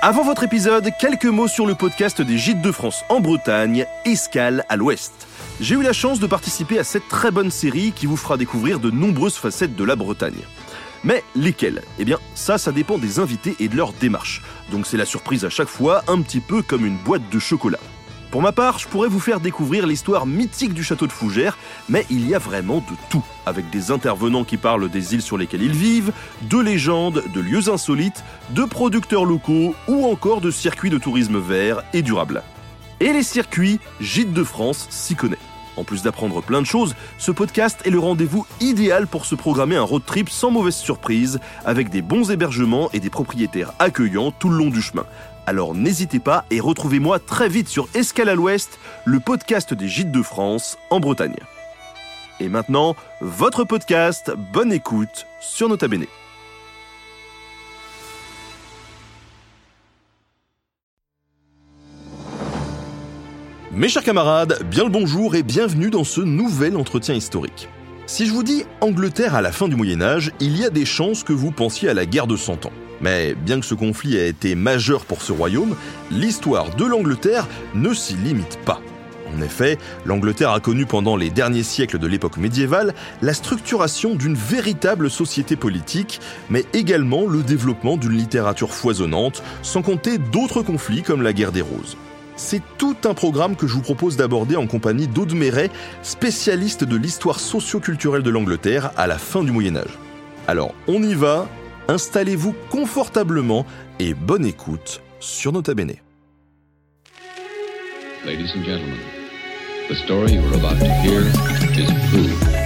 Avant votre épisode, quelques mots sur le podcast des Gîtes de France en Bretagne, Escale à l'Ouest. J'ai eu la chance de participer à cette très bonne série qui vous fera découvrir de nombreuses facettes de la Bretagne. Mais lesquelles? Eh bien, ça, ça dépend des invités et de leur démarche. Donc c'est la surprise à chaque fois, un petit peu comme une boîte de chocolat. Pour ma part, je pourrais vous faire découvrir l'histoire mythique du château de Fougères, mais il y a vraiment de tout, avec des intervenants qui parlent des îles sur lesquelles ils vivent, de légendes, de lieux insolites, de producteurs locaux ou encore de circuits de tourisme vert et durable. Et les circuits, Gîtes de France s'y connaît. En plus d'apprendre plein de choses, ce podcast est le rendez-vous idéal pour se programmer un road trip sans mauvaise surprise, avec des bons hébergements et des propriétaires accueillants tout le long du chemin. Alors n'hésitez pas et retrouvez-moi très vite sur Escale à l'Ouest, le podcast des Gîtes de France en Bretagne. Et maintenant, votre podcast, bonne écoute sur Nota Bene. Mes chers camarades, bien le bonjour et bienvenue dans ce nouvel entretien historique. Si je vous dis Angleterre à la fin du Moyen Âge, il y a des chances que vous pensiez à la guerre de Cent Ans. Mais bien que ce conflit ait été majeur pour ce royaume, l'histoire de l'Angleterre ne s'y limite pas. En effet, l'Angleterre a connu pendant les derniers siècles de l'époque médiévale la structuration d'une véritable société politique, mais également le développement d'une littérature foisonnante, sans compter d'autres conflits comme la guerre des Roses. C'est tout un programme que je vous propose d'aborder en compagnie d'Aude Méret, spécialiste de l'histoire socio-culturelle de l'Angleterre à la fin du Moyen Âge. Alors, on y va, installez-vous confortablement et bonne écoute sur Nota Bene. Ladies and gentlemen, the story you are about to hear is true.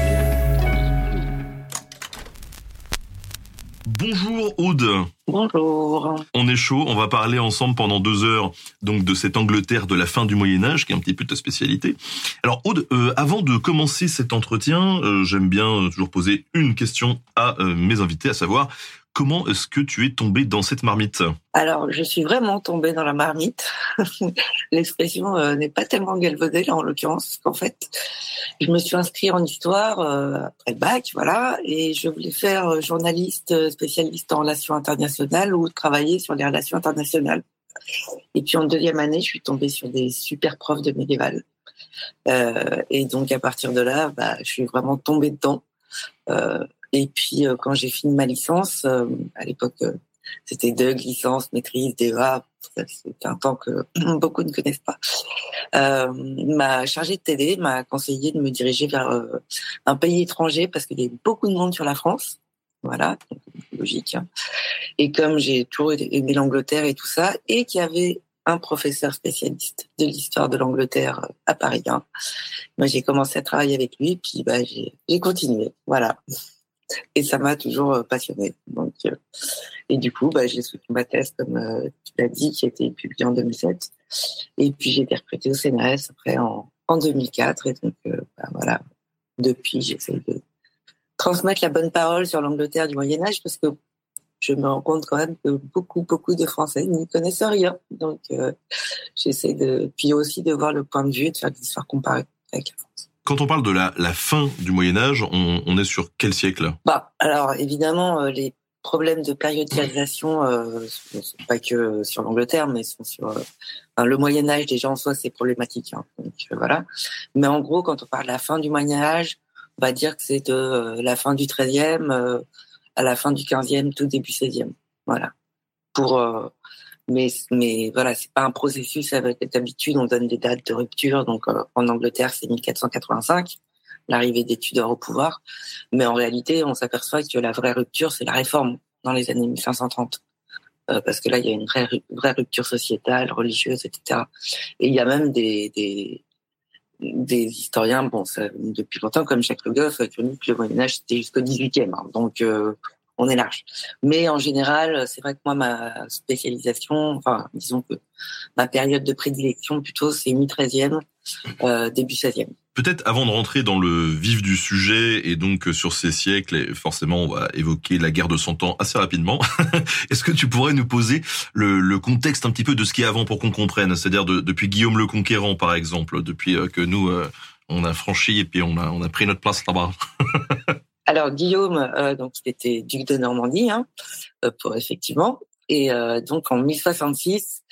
Bonjour Aude. Bonjour. On est chaud, on va parler ensemble pendant deux heures donc de cette Angleterre de la fin du Moyen Âge, qui est un petit peu ta spécialité. Alors Aude, euh, avant de commencer cet entretien, euh, j'aime bien euh, toujours poser une question à euh, mes invités, à savoir comment est-ce que tu es tombé dans cette marmite Alors, je suis vraiment tombée dans la marmite. L'expression euh, n'est pas tellement galvaudée là en l'occurrence, qu'en fait, je me suis inscrite en histoire euh, après le bac, voilà, et je voulais faire euh, journaliste spécialiste en relations internationales ou travailler sur les relations internationales. Et puis en deuxième année, je suis tombée sur des super profs de médiéval. Et donc à partir de là, bah, je suis vraiment tombée dedans. Et puis euh, quand j'ai fini ma licence, euh, à l'époque, euh, c'était deux licences, maîtrise, DEA. C'est un temps que beaucoup ne connaissent pas. Euh, ma chargée de TD m'a conseillé de me diriger vers un pays étranger parce qu'il y a beaucoup de monde sur la France. Voilà, logique. hein. Et comme j'ai toujours aimé l'Angleterre et tout ça, et qu'il y avait un professeur spécialiste de l'histoire de l'Angleterre à Paris, hein, moi j'ai commencé à travailler avec lui, puis bah, j'ai continué. Voilà. Et ça m'a toujours euh, passionné. Donc, euh, et du coup, bah, j'ai soutenu ma thèse, comme euh, tu l'as dit, qui a été publiée en 2007. Et puis j'ai été recrutée au CNRS après en, en 2004. Et donc, bah, voilà, depuis, j'essaie de transmettre la bonne parole sur l'Angleterre du Moyen Âge parce que je me rends compte quand même que beaucoup, beaucoup de Français n'y connaissent rien. Donc, j'essaie de, puis aussi de voir le point de vue et de faire des histoires comparées avec la France. Quand on parle de la, fin du Moyen Âge, on, est sur quel siècle? Bah, alors évidemment, euh, les problèmes de périodisation euh, pas que sur l'Angleterre, mais sont sur euh, le Moyen Âge déjà en soi, c'est problématique. hein. donc euh, voilà. Mais en gros, quand on parle de la fin du Moyen Âge, on va dire que c'est de euh, la fin du XIIIe euh, à la fin du XVe, tout début XVIe. Voilà. Pour mais mais voilà, c'est pas un processus avec d'habitude. On donne des dates de rupture. Donc euh, en Angleterre, c'est 1485, l'arrivée des Tudors au pouvoir. Mais en réalité, on s'aperçoit que la vraie rupture, c'est la réforme dans les années 1530. Euh, parce que là, il y a une vraie, vraie rupture sociétale, religieuse, etc. Et il y a même des, des, des historiens, bon, ça, depuis longtemps, comme Jacques Le Goff, qui ont dit que le Moyen-Âge, c'était jusqu'au 18e. hein. donc, euh, on est large. Mais en général, c'est vrai que moi, ma spécialisation, enfin, disons que ma période de prédilection, plutôt, c'est mi-13e, euh, début 16e. Peut-être avant de rentrer dans le vif du sujet et donc euh, sur ces siècles, et forcément on va évoquer la guerre de Cent Ans assez rapidement, est-ce que tu pourrais nous poser le, contexte un petit peu de ce qui est avant pour qu'on comprenne? C'est-à-dire de- depuis Guillaume le Conquérant par exemple, depuis euh, que nous on a franchi et puis on a, on a pris notre place là-bas. Alors Guillaume, euh, donc il était duc de Normandie, hein, euh, pour effectivement. Et donc en 1066,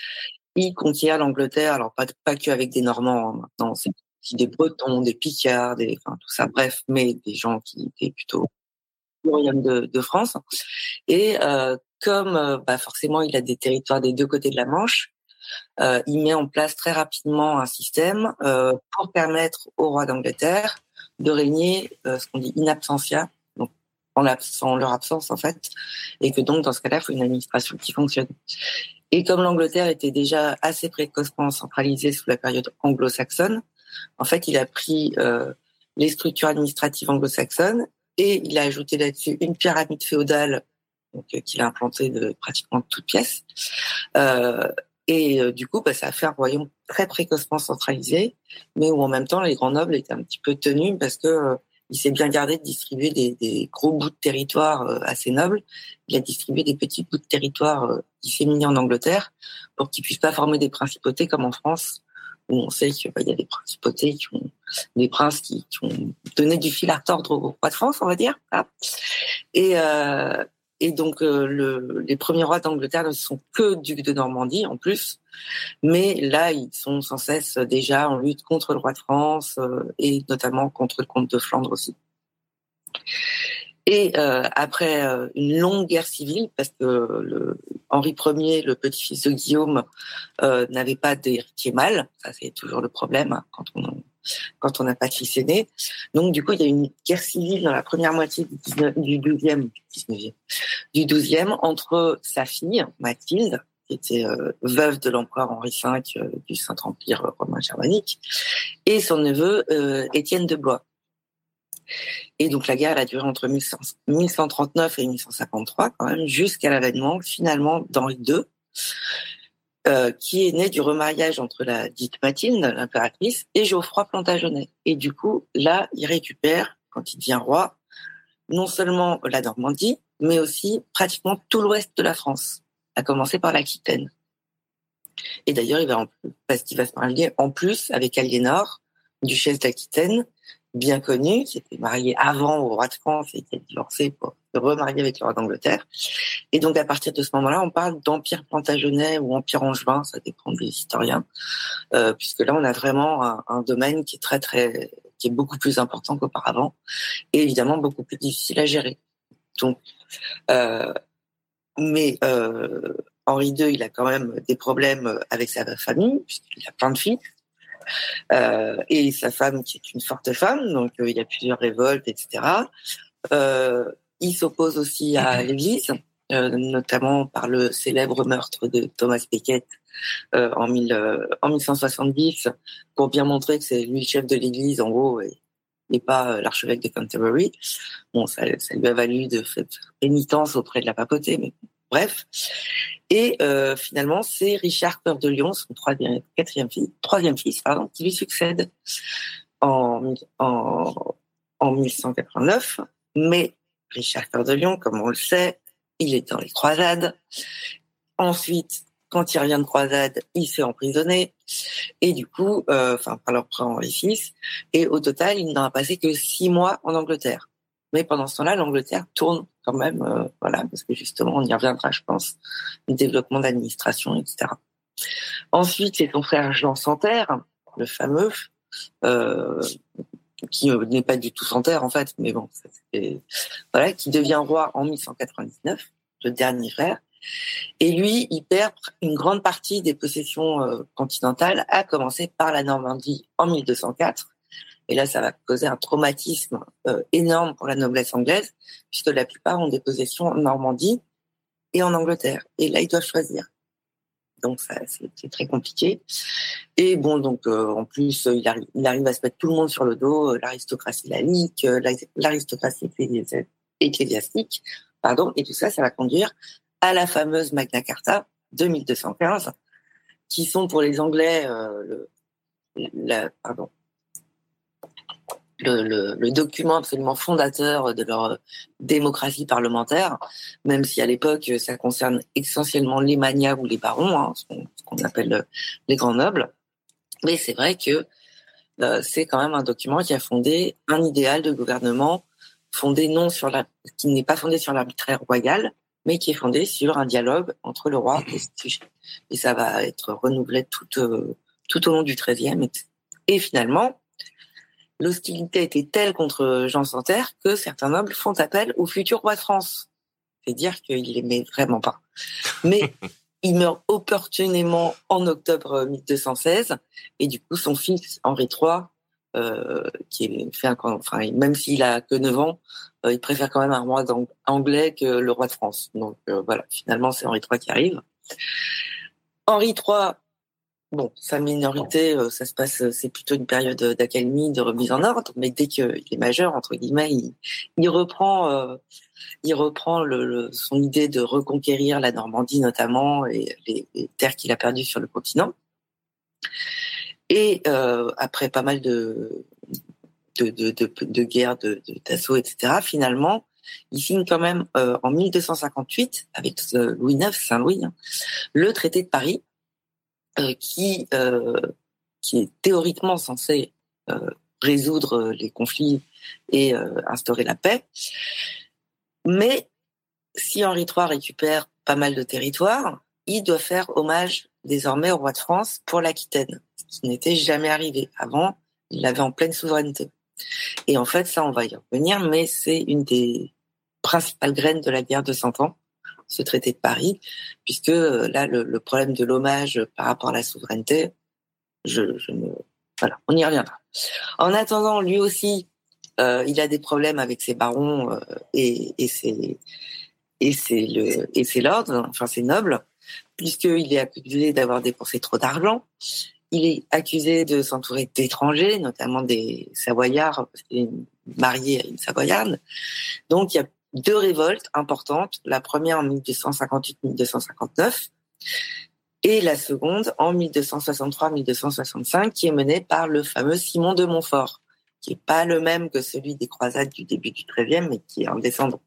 il conquiert l'Angleterre. Alors pas pas que avec des Normands. Hein, maintenant, c'est des Bretons, des Picards, des, enfin tout ça. Bref, mais des gens qui étaient plutôt du royaume de, de France. Et comme bah, forcément il a des territoires des deux côtés de la Manche, euh, il met en place très rapidement un système euh, pour permettre au roi d'Angleterre de régner euh, ce qu'on dit in absentia, donc en, leur absence en fait, et que donc dans ce cas-là, il faut une administration qui fonctionne. Et comme l'Angleterre était déjà assez précocement centralisée sous la période anglo-saxonne, en fait, il a pris les structures administratives anglo-saxonnes et il a ajouté là-dessus une pyramide féodale qu'il a implantée de pratiquement toutes pièces. Euh, et euh, du coup, bah, ça a fait un royaume très précocement centralisé, mais où en même temps les grands nobles étaient un petit peu tenus parce que euh, il s'est bien gardé de distribuer des, gros bouts de territoire euh, assez nobles. Il a distribué des petits bouts de territoire disséminés en Angleterre pour qu'ils puissent pas former des principautés comme en France, où on sait qu'il y a des principautés qui ont des princes qui, qui, ont donné du fil à retordre au roi de France, on va dire. Et, euh, et donc, euh, le, les premiers rois d'Angleterre ne sont que ducs de Normandie en plus. Mais là, ils sont sans cesse déjà en lutte contre le roi de France euh, et notamment contre le comte de Flandre aussi. Et euh, après euh, une longue guerre civile, parce que le, Henri Ier, le petit-fils de Guillaume, n'avait pas d'héritier mâle, ça c'est toujours le problème hein, quand on quand on n'a pas de fils. Donc, du coup, il y a une guerre civile dans la première moitié du, 19, du 12e, 19e, du 12e entre sa fille, Mathilde, qui était euh, veuve de l'empereur Henri V euh, du Saint-Empire romain germanique, et son neveu euh, Étienne de Blois. Et donc la guerre a duré entre 1139 et 1153 quand même, jusqu'à l'avènement finalement d'Henri II, euh, qui est né du remariage entre la dite Mathilde, l'impératrice, et Geoffroy Plantagenet. Et du coup, là, il récupère, quand il devient roi, non seulement la Normandie, mais aussi pratiquement tout l'ouest de la France, à commencer par l'Aquitaine. Et d'ailleurs, il va en, parce qu'il va se marier en plus avec Aliénor, duchesse d'Aquitaine, bien connue, qui était mariée avant au roi de France et qui a divorcé pour se remarier avec le roi d'Angleterre. Et donc, à partir de ce moment-là, on parle d'empire plantagenet ou empire angevin, ça dépend des historiens, euh, puisque là, on a vraiment un, un, domaine qui est très, très, qui est beaucoup plus important qu'auparavant et évidemment beaucoup plus difficile à gérer. Donc, euh, mais euh, Henri II, il a quand même des problèmes avec sa famille, puisqu'il a plein de fils. Euh, et sa femme qui est une forte femme, donc euh, il y a plusieurs révoltes, etc. Euh, il s'oppose aussi à l'Église, notamment par le célèbre meurtre de Thomas Becket en, 1170, pour bien montrer que c'est lui le chef de l'Église, en gros, et, pas l'archevêque de Canterbury. Bon, ça, ça, lui a valu de faire pénitence auprès de la papauté, mais bref. Et euh, finalement, c'est Richard Cœur de Lion, son troisième, quatrième fils, troisième fils, pardon, qui lui succède en, en, en 1189. Mais Richard Cœur de Lion, comme on le sait, il est dans les croisades. Ensuite, quand il revient de croisade, il s'est emprisonné. Et du coup, euh, enfin, par leur prend fils. Et au total, il n'en a passé que six mois en Angleterre. Mais pendant ce temps-là, l'Angleterre tourne quand même, euh, voilà, parce que justement, on y reviendra, je pense, le développement d'administration, etc. Ensuite, c'est son frère Jean Santerre, le fameux, euh, qui euh, n'est pas du tout Santerre en fait, mais bon, voilà, qui devient roi en 1199, le dernier frère. Et lui, il perd une grande partie des possessions euh, continentales, à commencer par la Normandie en 1204 et là, ça va causer un traumatisme euh, énorme pour la noblesse anglaise, puisque la plupart ont des possessions en Normandie et en Angleterre. Et là, ils doivent choisir. Donc, c'est très compliqué. Et bon, donc, euh, en plus, il arrive, il arrive, à se mettre tout le monde sur le dos, euh, l'aristocratie laïque, l'aristocratie ecclésiastique, pardon, et tout ça, ça va conduire à la fameuse Magna Carta de 1215, qui sont pour les Anglais, pardon, le, le, document absolument fondateur de leur démocratie parlementaire, même si à l'époque ça concerne essentiellement les manias ou les barons, hein, ce qu'on appelle les grands nobles. Mais c'est vrai que euh, c'est quand même un document qui a fondé un idéal de gouvernement fondé non sur la, qui n'est pas fondé sur l'arbitraire royal, mais qui est fondé sur un dialogue entre le roi et ses sujets. Et ça va être renouvelé tout, euh, tout au long du XIIIe. Et finalement, l'hostilité était telle contre Jean Santerre que certains nobles font appel au futur roi de France. C'est dire qu'il l'aimait vraiment pas. Mais il meurt opportunément en octobre 1216 et du coup son fils Henri III euh, qui est fait un, enfin même s'il a que 9 ans, euh, il préfère quand même un roi anglais que le roi de France. Donc euh, voilà, finalement c'est Henri III qui arrive. Henri III, bon, sa minorité, euh, ça se passe, c'est plutôt une période d'accalmie, de remise en ordre, mais dès qu'il est majeur entre guillemets, il, il reprend, il reprend son idée de reconquérir la Normandie notamment et les, terres qu'il a perdues sur le continent. Et euh, après pas mal de de, de, de, de etc., finalement, il signe quand même euh, en 1258, avec euh, Louis IX, Saint-Louis, hein, le traité de Paris, euh, qui, euh, qui est théoriquement censé euh, résoudre les conflits et instaurer la paix. Mais si Henri III récupère pas mal de territoires, il doit faire hommage désormais au roi de France pour l'Aquitaine qui n'était jamais arrivé. Avant, il l'avait en pleine souveraineté. Et en fait, ça, on va y revenir, mais c'est une des principales graines de la guerre de Cent Ans, ce traité de Paris, puisque euh, là, le, problème de l'hommage par rapport à la souveraineté, je. Voilà, on y reviendra. En attendant, lui aussi, euh, il a des problèmes avec ses barons euh, et, et ses et c'est le et ses lords, enfin ses nobles, puisqu'il est accusé d'avoir dépensé trop d'argent il est accusé de s'entourer d'étrangers, notamment des Savoyards, parce qu'il est marié à une Savoyarde. Donc, il y a deux révoltes importantes. La première en 1258-1259 et la seconde en 1263-1265 qui est menée par le fameux Simon de Montfort, qui est pas le même que celui des croisades du début du XIIIe, mais qui est un descendant.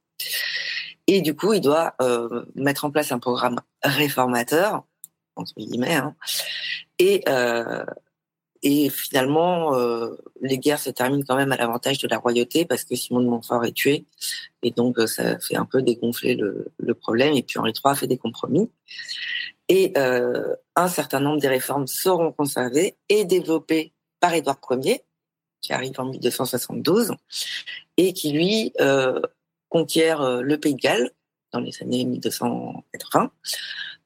Et du coup, il doit euh, mettre en place un programme réformateur entre guillemets. Hein. Et, euh, et finalement, euh, les guerres se terminent quand même à l'avantage de la royauté parce que Simon de Montfort est tué. Et donc, euh, ça fait un peu dégonfler le, problème. Et puis Henri III fait des compromis. Et euh, un certain nombre des réformes seront conservées et développées par Édouard Ier, qui arrive en 1272, et qui, lui, conquiert le Pays de Galles dans les années 1280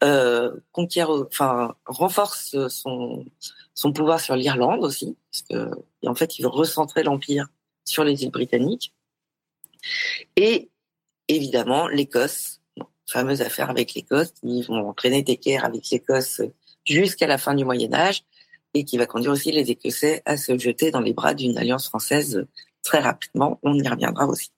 euh, conquiert, enfin renforce son son pouvoir sur l'Irlande aussi, parce que en fait il veut recentrer l'empire sur les îles britanniques. Et évidemment l'Écosse, fameuse affaire avec l'Écosse, ils vont entraîner des guerres avec l'Écosse jusqu'à la fin du Moyen Âge et qui va conduire aussi les Écossais à se jeter dans les bras d'une alliance française très rapidement. On y reviendra aussi.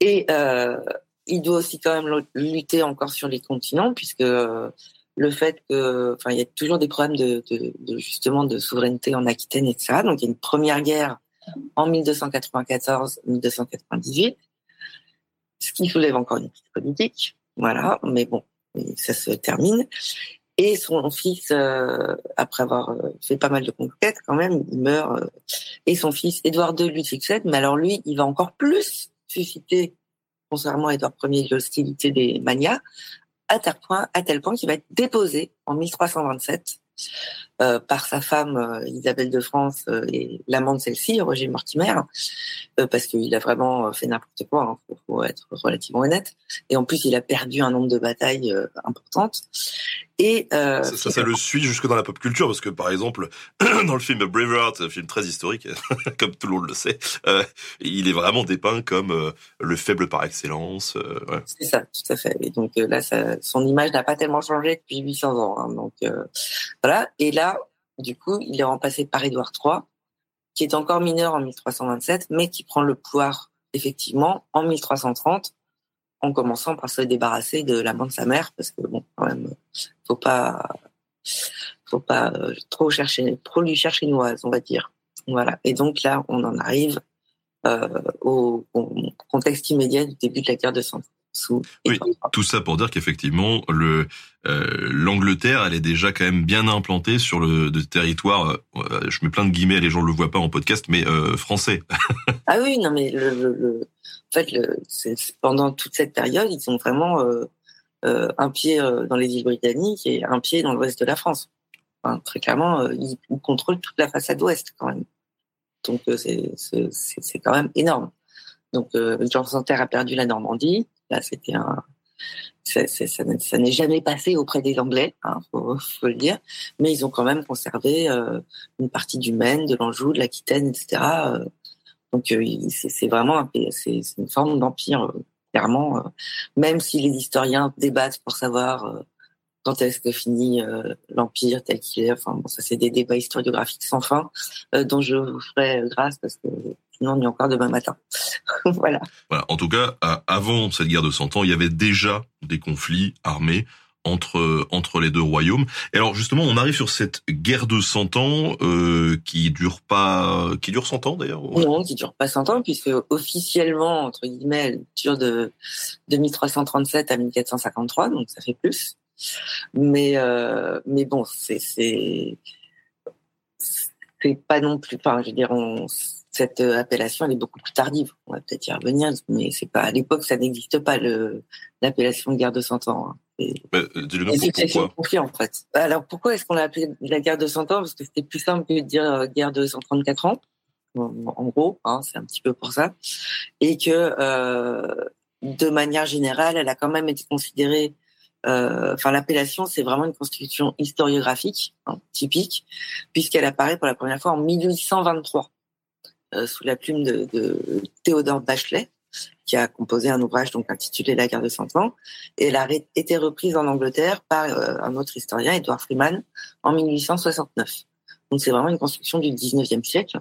Et euh, il doit aussi quand même lutter encore sur les continents, puisque euh, le fait que, enfin, il y a toujours des problèmes de, de, de, justement de souveraineté en Aquitaine, etc. Donc, il y a une première guerre en 1294-1298, ce qui soulève encore une petite politique, voilà. Mais bon, ça se termine. Et son fils, euh, après avoir euh, fait pas mal de conquêtes, quand même, il meurt. et son fils, Édouard II, lui succède. Mais alors lui, il va encore plus susciter contrairement à Édouard Ier, l'hostilité des manias, à tel point, à tel point qu'il va être déposé en 1327 euh, par sa femme euh, Isabelle de France euh, et l'amant de celle-ci, Roger Mortimer, parce qu'il a vraiment fait n'importe quoi, il hein, faut, être relativement honnête. Et en plus, il a perdu un nombre de batailles importantes. Et ça, ça, ça, le suit jusque dans la pop culture, parce que par exemple, dans le film Braveheart, un film très historique, comme tout le monde le sait, il est vraiment dépeint comme le faible par excellence. Ouais. C'est ça, tout à fait. Et donc là, ça, son image n'a pas tellement changé depuis 800 ans. Hein, donc voilà. Et là, du coup, il est remplacé par Édouard III, qui est encore mineur en 1327, mais qui prend le pouvoir effectivement en 1330, en commençant par se débarrasser de la main de sa mère, parce que bon, quand même, faut pas, faut pas euh, trop chercher, trop lui chercher noise, on va dire. Voilà. Et donc là, on en arrive euh, au, au, contexte immédiat du début de la guerre de Cent oui, tout ça pour dire qu'effectivement, le euh, l'Angleterre, elle est déjà quand même bien implantée sur le de territoire. Euh, je mets plein de guillemets, les gens le voient pas en podcast, mais euh, français. ah oui, non mais le, le, fait, le, pendant toute cette période, ils ont vraiment un pied dans les îles britanniques et un pied dans l'ouest de la France. Enfin, très clairement, ils, ils, contrôlent toute la façade ouest quand même. Donc c'est quand même énorme. Donc Georges Santerre a perdu la Normandie. Là, c'était un ça, n'est jamais passé auprès des Anglais, hein, faut, le dire, mais ils ont quand même conservé euh, une partie du Maine, de l'Anjou, de l'Aquitaine, etc. Euh, donc euh, c'est vraiment une forme d'empire clairement, même si les historiens débattent pour savoir quand est-ce que finit l'empire tel qu'il est. Enfin bon, ça c'est des débats historiographiques sans fin dont je vous ferai grâce parce que sinon on est encore demain matin. voilà. voilà. En tout cas, avant cette guerre de Cent Ans, il y avait déjà des conflits armés entre entre les deux royaumes. Et alors justement, on arrive sur cette guerre de Cent Ans euh, qui dure pas, qui dure 100 ans d'ailleurs. Non, qui dure pas 100 ans puisque officiellement entre guillemets, elle dure de, de 1337 à 1453, donc ça fait plus. Mais euh, mais bon, c'est c'est c'est pas non plus. Enfin, je veux dire, on, cette euh, appellation elle est beaucoup plus tardive. On va peut-être y revenir, mais c'est pas à l'époque ça n'existe pas le l'appellation guerre de Cent ans. Hein. Bah, pourquoi conflit, en fait. Alors pourquoi est-ce qu'on l'a appelé la guerre de Cent ans? Parce que c'était plus simple que de dire euh, guerre de 134 ans. En gros, hein, c'est un petit peu pour ça, et que euh, de manière générale, elle a quand même été considérée euh, enfin l'appellation c'est vraiment une construction historiographique hein, typique puisqu'elle apparaît pour la première fois en 1823 euh, sous la plume de, Théodore Bachelet, qui a composé un ouvrage donc intitulé La guerre de Cent Ans, et elle a été reprise en Angleterre par euh, un autre historien, Edward Freeman, en 1869. Donc c'est vraiment une construction du 19e siècle.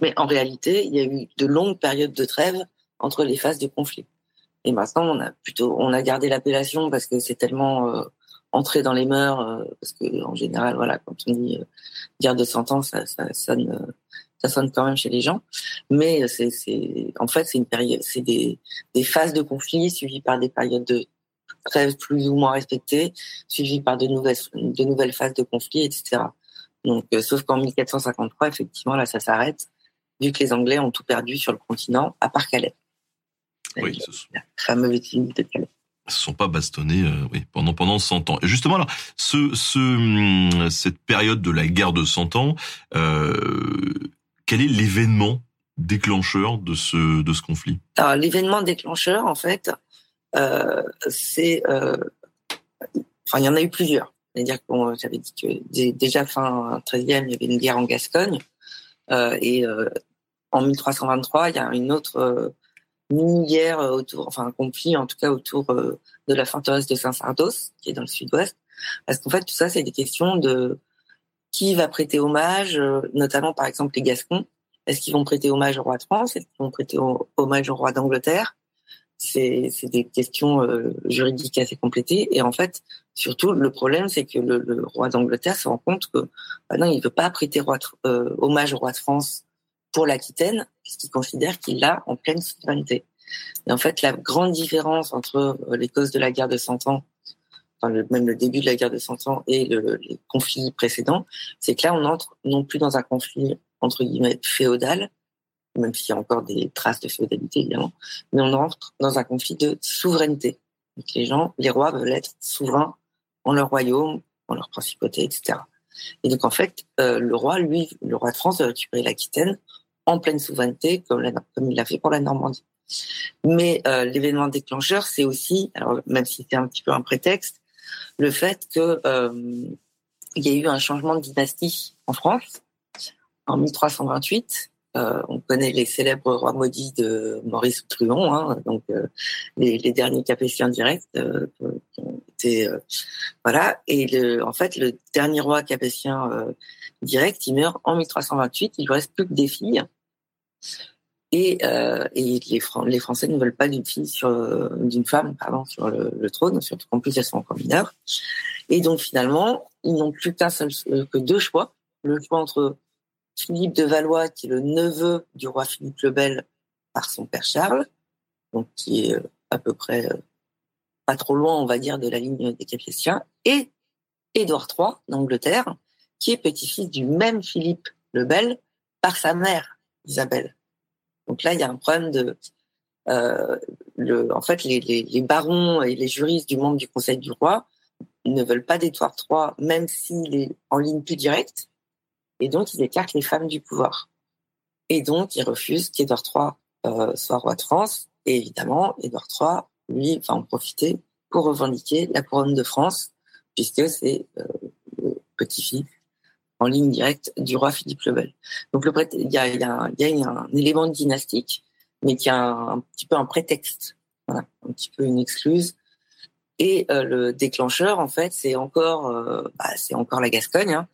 Mais en réalité, il y a eu de longues périodes de trêve entre les phases de conflit. Et maintenant, on a plutôt, on a gardé l'appellation parce que c'est tellement euh, entré dans les mœurs, parce que en général, voilà, quand on dit guerre de Cent Ans, ça, ça sonne ça sonne quand même chez les gens. Mais c'est, c'est, en fait, c'est une période, c'est des, des phases de conflit suivies par des périodes de trêve plus ou moins respectées, suivies par de nouvelles, de nouvelles phases de conflit, etc. Donc, euh, sauf qu'en 1453, effectivement, là, ça s'arrête, vu que les Anglais ont tout perdu sur le continent, à part Calais. Oui, ce sont... la fameuse de Calais se sont pas bastonnés euh, oui, pendant pendant 100 ans. Et justement, alors, ce, ce, hum, cette période de la guerre de 100 ans, euh, quel est l'événement déclencheur de ce, de ce conflit? L'événement déclencheur, en fait, euh, c'est. Euh, enfin, il y en a eu plusieurs. C'est-à-dire que j'avais dit que déjà fin 13e, il y avait une guerre en Gascogne. Euh, et en 1323, il y a une autre mini-guerre autour, enfin un conflit en tout cas autour de la forteresse de Saint-Sardos, qui est dans le sud-ouest. Parce qu'en fait, tout ça, c'est des questions de qui va prêter hommage, euh, notamment par exemple les Gascons. Est-ce qu'ils vont prêter hommage au roi de France? Est-ce qu'ils vont prêter hommage au roi d'Angleterre? C'est, des questions euh, juridiques assez complétées. Et en fait, surtout, le problème, c'est que le, roi d'Angleterre se rend compte que bah non, il ne veut pas prêter euh, hommage au roi de France pour l'Aquitaine, puisqu'il considère qu'il l'a en pleine souveraineté. Et en fait, la grande différence entre les causes de la guerre de Cent Ans même le début de la guerre de Cent Ans et le, les conflits précédents, c'est que là, on entre non plus dans un conflit entre guillemets féodal, même s'il y a encore des traces de féodalité évidemment, mais on entre dans un conflit de souveraineté. Donc les gens, les rois veulent être souverains en leur royaume, en leur principauté, etc. Et donc en fait, euh, le roi, lui, le roi de France, veut récupérer l'Aquitaine en pleine souveraineté, comme, il l'a fait pour la Normandie. Mais euh, l'événement déclencheur, c'est aussi, alors même si c'était un petit peu un prétexte, le fait que euh, y a eu un changement de dynastie en France en 1328. Euh, on connaît les célèbres rois maudits de Maurice Truon, hein, donc euh, les, derniers capétiens directs. Et en fait, le dernier roi capétien direct, il meurt en 1328. Il ne reste plus que des filles. Et, euh, les, Français ne veulent pas d'une fille sur d'une femme sur le, trône, surtout qu'en plus elles sont encore mineures. Et donc finalement, ils n'ont plus qu'un seul euh, que deux choix, le choix entre Philippe de Valois qui est le neveu du roi Philippe le Bel par son père Charles, donc qui est euh, à peu près euh, pas trop loin, on va dire, de la ligne des Capétiens, et Édouard III d'Angleterre, qui est petit-fils du même Philippe le Bel par sa mère Isabelle. Donc là, il y a un problème de, le, en fait, les, barons et les juristes du membre du Conseil du roi ne veulent pas d'Édouard III, même s'il est en ligne plus directe, et donc ils écartent les femmes du pouvoir. Et donc ils refusent qu'Édouard III euh, soit roi de France, et évidemment, Édouard III, lui, va en profiter pour revendiquer la couronne de France, puisque c'est euh, le petit-fils en ligne directe du roi Philippe le Bel. Donc il y a, un élément dynastique, mais qui a un, petit peu un prétexte, un petit peu une excluse. Et euh, le déclencheur, en fait, c'est encore, euh, bah, c'est encore la Gascogne. Hein.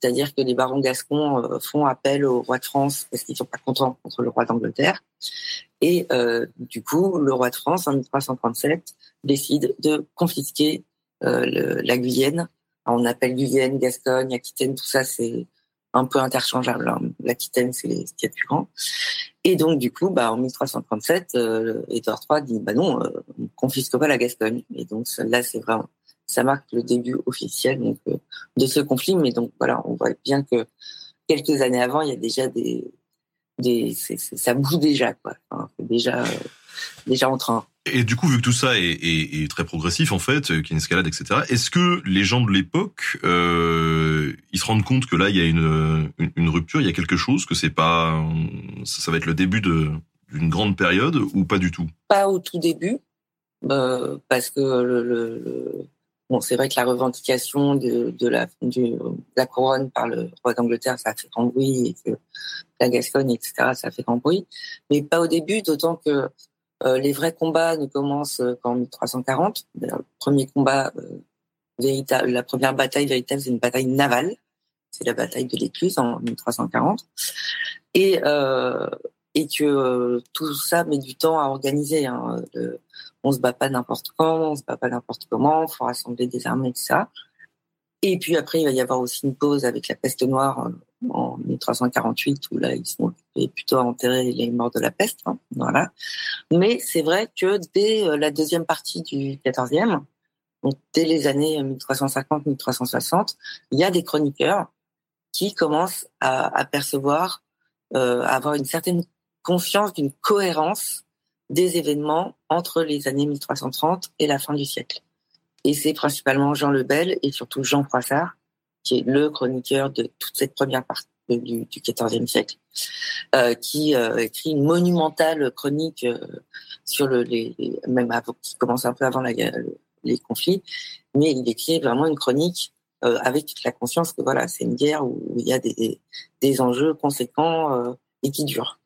C'est-à-dire que les barons gascons euh, font appel au roi de France parce qu'ils sont pas contents contre le roi d'Angleterre. Et du coup, le roi de France, en 1337, décide de confisquer la Guyenne. On appelle Guyenne, Gascogne, Aquitaine, tout ça, c'est un peu interchangeable. Hein. L'Aquitaine, c'est ce qui est plus grand. Et donc, du coup, bah, en 1337, euh, Édouard III dit, bah non, euh, on confisque pas la Gascogne. Et donc, là, c'est vraiment, ça marque le début officiel donc, euh, de ce conflit. Mais donc, voilà, on voit bien que quelques années avant, il y a déjà des, des ça bouge déjà, quoi. Déjà, euh, déjà en train. Et du coup, vu que tout ça est, très progressif en fait, qu'il y a une escalade, etc. Est-ce que les gens de l'époque, euh, ils se rendent compte que là, il y a une, rupture, il y a quelque chose, que c'est pas, ça, va être le début d'une grande période ou pas du tout? Pas au tout début, euh, parce que le, bon, c'est vrai que la revendication de, la la couronne par le roi d'Angleterre, ça a fait grand bruit, et que la Gascogne, etc., ça a fait grand bruit, mais pas au début, d'autant que euh, les vrais combats ne commencent euh, qu'en 1340. Le premier combat euh, véritable, la première bataille véritable, c'est une bataille navale. C'est la bataille de l'Écluse en 1340. Et, euh, que tout ça met du temps à organiser. Hein. on se bat pas n'importe quand, on se bat pas n'importe comment, il faut rassembler des armées, etc. Et puis après, il va y avoir aussi une pause avec la peste noire en 1348 où là ils sont plutôt à enterrer les morts de la peste, hein, voilà. Mais c'est vrai que dès euh, la deuxième partie du 14e, donc dès les années 1350-1360, il y a des chroniqueurs qui commencent à, percevoir, euh, à avoir une certaine confiance d'une cohérence des événements entre les années 1330 et la fin du siècle. Et c'est principalement Jean Lebel et surtout Jean Froissart qui est le chroniqueur de toute cette première partie du, XIVe siècle, euh, qui euh, écrit une monumentale chronique euh, sur le, les, même avant, qui commence un peu avant la, les conflits, mais il écrit vraiment une chronique euh, avec la conscience que voilà, c'est une guerre où il y a des, des enjeux conséquents euh, et qui durent.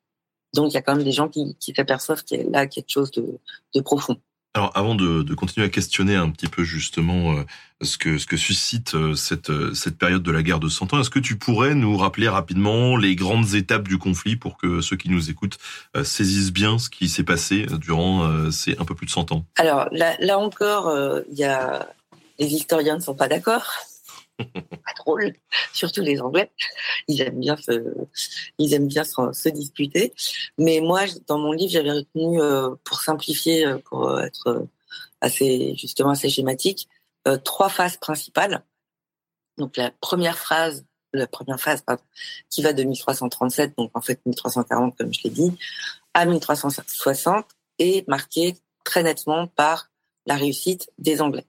Donc il y a quand même des gens qui, qui s'aperçoivent qu'il y a là quelque chose de, de profond. Alors, avant de, continuer à questionner un petit peu justement euh, ce que ce que suscite euh, cette euh, cette période de la guerre de Cent Ans, est-ce que tu pourrais nous rappeler rapidement les grandes étapes du conflit pour que ceux qui nous écoutent saisissent bien ce qui s'est passé durant ces un peu plus de 100 ans? Alors là, là encore, il y a les historiens ne sont pas d'accord pas drôle, surtout les Anglais. Ils aiment bien se, ils aiment bien se, disputer. Mais moi, dans mon livre, j'avais retenu, euh, pour simplifier, euh, pour être assez justement assez schématique, euh, trois phases principales. Donc la première phase, la première phase pardon, qui va de 1337, donc en fait 1340 comme je l'ai dit, à 1360, est marquée très nettement par la réussite des Anglais.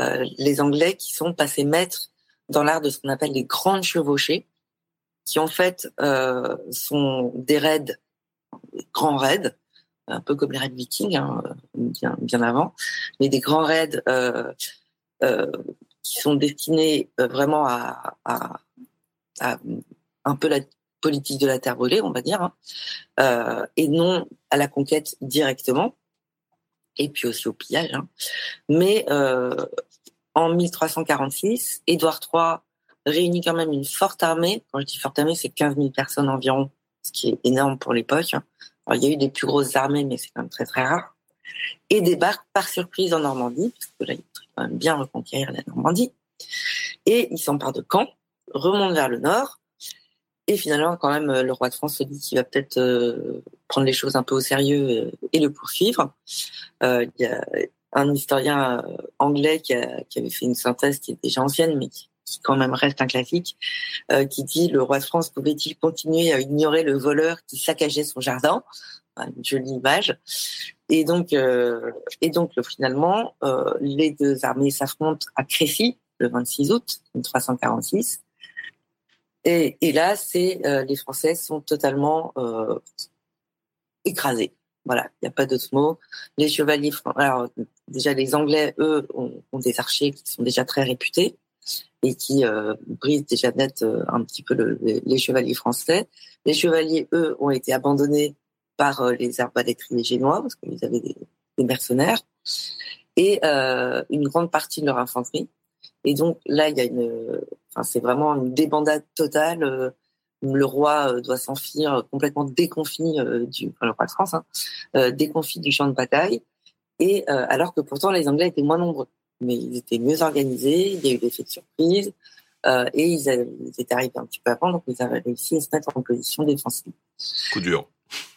Euh, les Anglais qui sont passés maîtres dans l'art de ce qu'on appelle les grandes chevauchées, qui en fait euh, sont des raids, des grands raids, un peu comme les raids vikings, hein, bien, avant, mais des grands raids euh, euh, qui sont destinés vraiment à, un peu la politique de la terre brûlée, on va dire, hein, et non à la conquête directement, et puis aussi au pillage. Hein. Mais en 1346, Édouard III réunit quand même une forte armée. Quand je dis forte armée, c'est 15 000 personnes environ, ce qui est énorme pour l'époque. Il y a eu des plus grosses armées, mais c'est quand même très très rare. Et débarque par surprise en Normandie, parce que là, il faut quand même bien reconquérir la Normandie. Et il s'empare de Caen, remonte vers le nord, et finalement, quand même, le roi de France se dit qu'il va peut-être euh, prendre les choses un peu au sérieux euh, et le poursuivre. Euh, il y a un historien euh, anglais qui, avait fait une synthèse qui est déjà ancienne, mais qui, quand même reste un classique, euh, qui dit le roi de France pouvait-il continuer à ignorer le voleur qui saccageait son jardin? Une jolie image. Et donc, donc finalement, les deux armées s'affrontent à Crécy le 26 août 1346. Et, et là, c'est les Français sont totalement écrasés. Voilà, il n'y a pas d'autre mot. Les chevaliers, alors déjà les Anglais, eux, ont, des archers qui sont déjà très réputés et qui euh, brisent déjà net euh, un petit peu le, les, chevaliers français. Les chevaliers, eux, ont été abandonnés par euh, les arbalétriers génois parce qu'ils avaient des, des, mercenaires et euh, une grande partie de leur infanterie. Et donc là, il y a une, enfin c'est vraiment une débandade totale le roi doit s'enfuir complètement déconfit du, le roi de France, hein, déconfit du champ de bataille, et alors que pourtant les Anglais étaient moins nombreux, mais ils étaient mieux organisés, il y a eu des faits de surprise, et ils, étaient arrivés un petit peu avant, donc ils avaient réussi à se mettre en position défensive. Coup dur.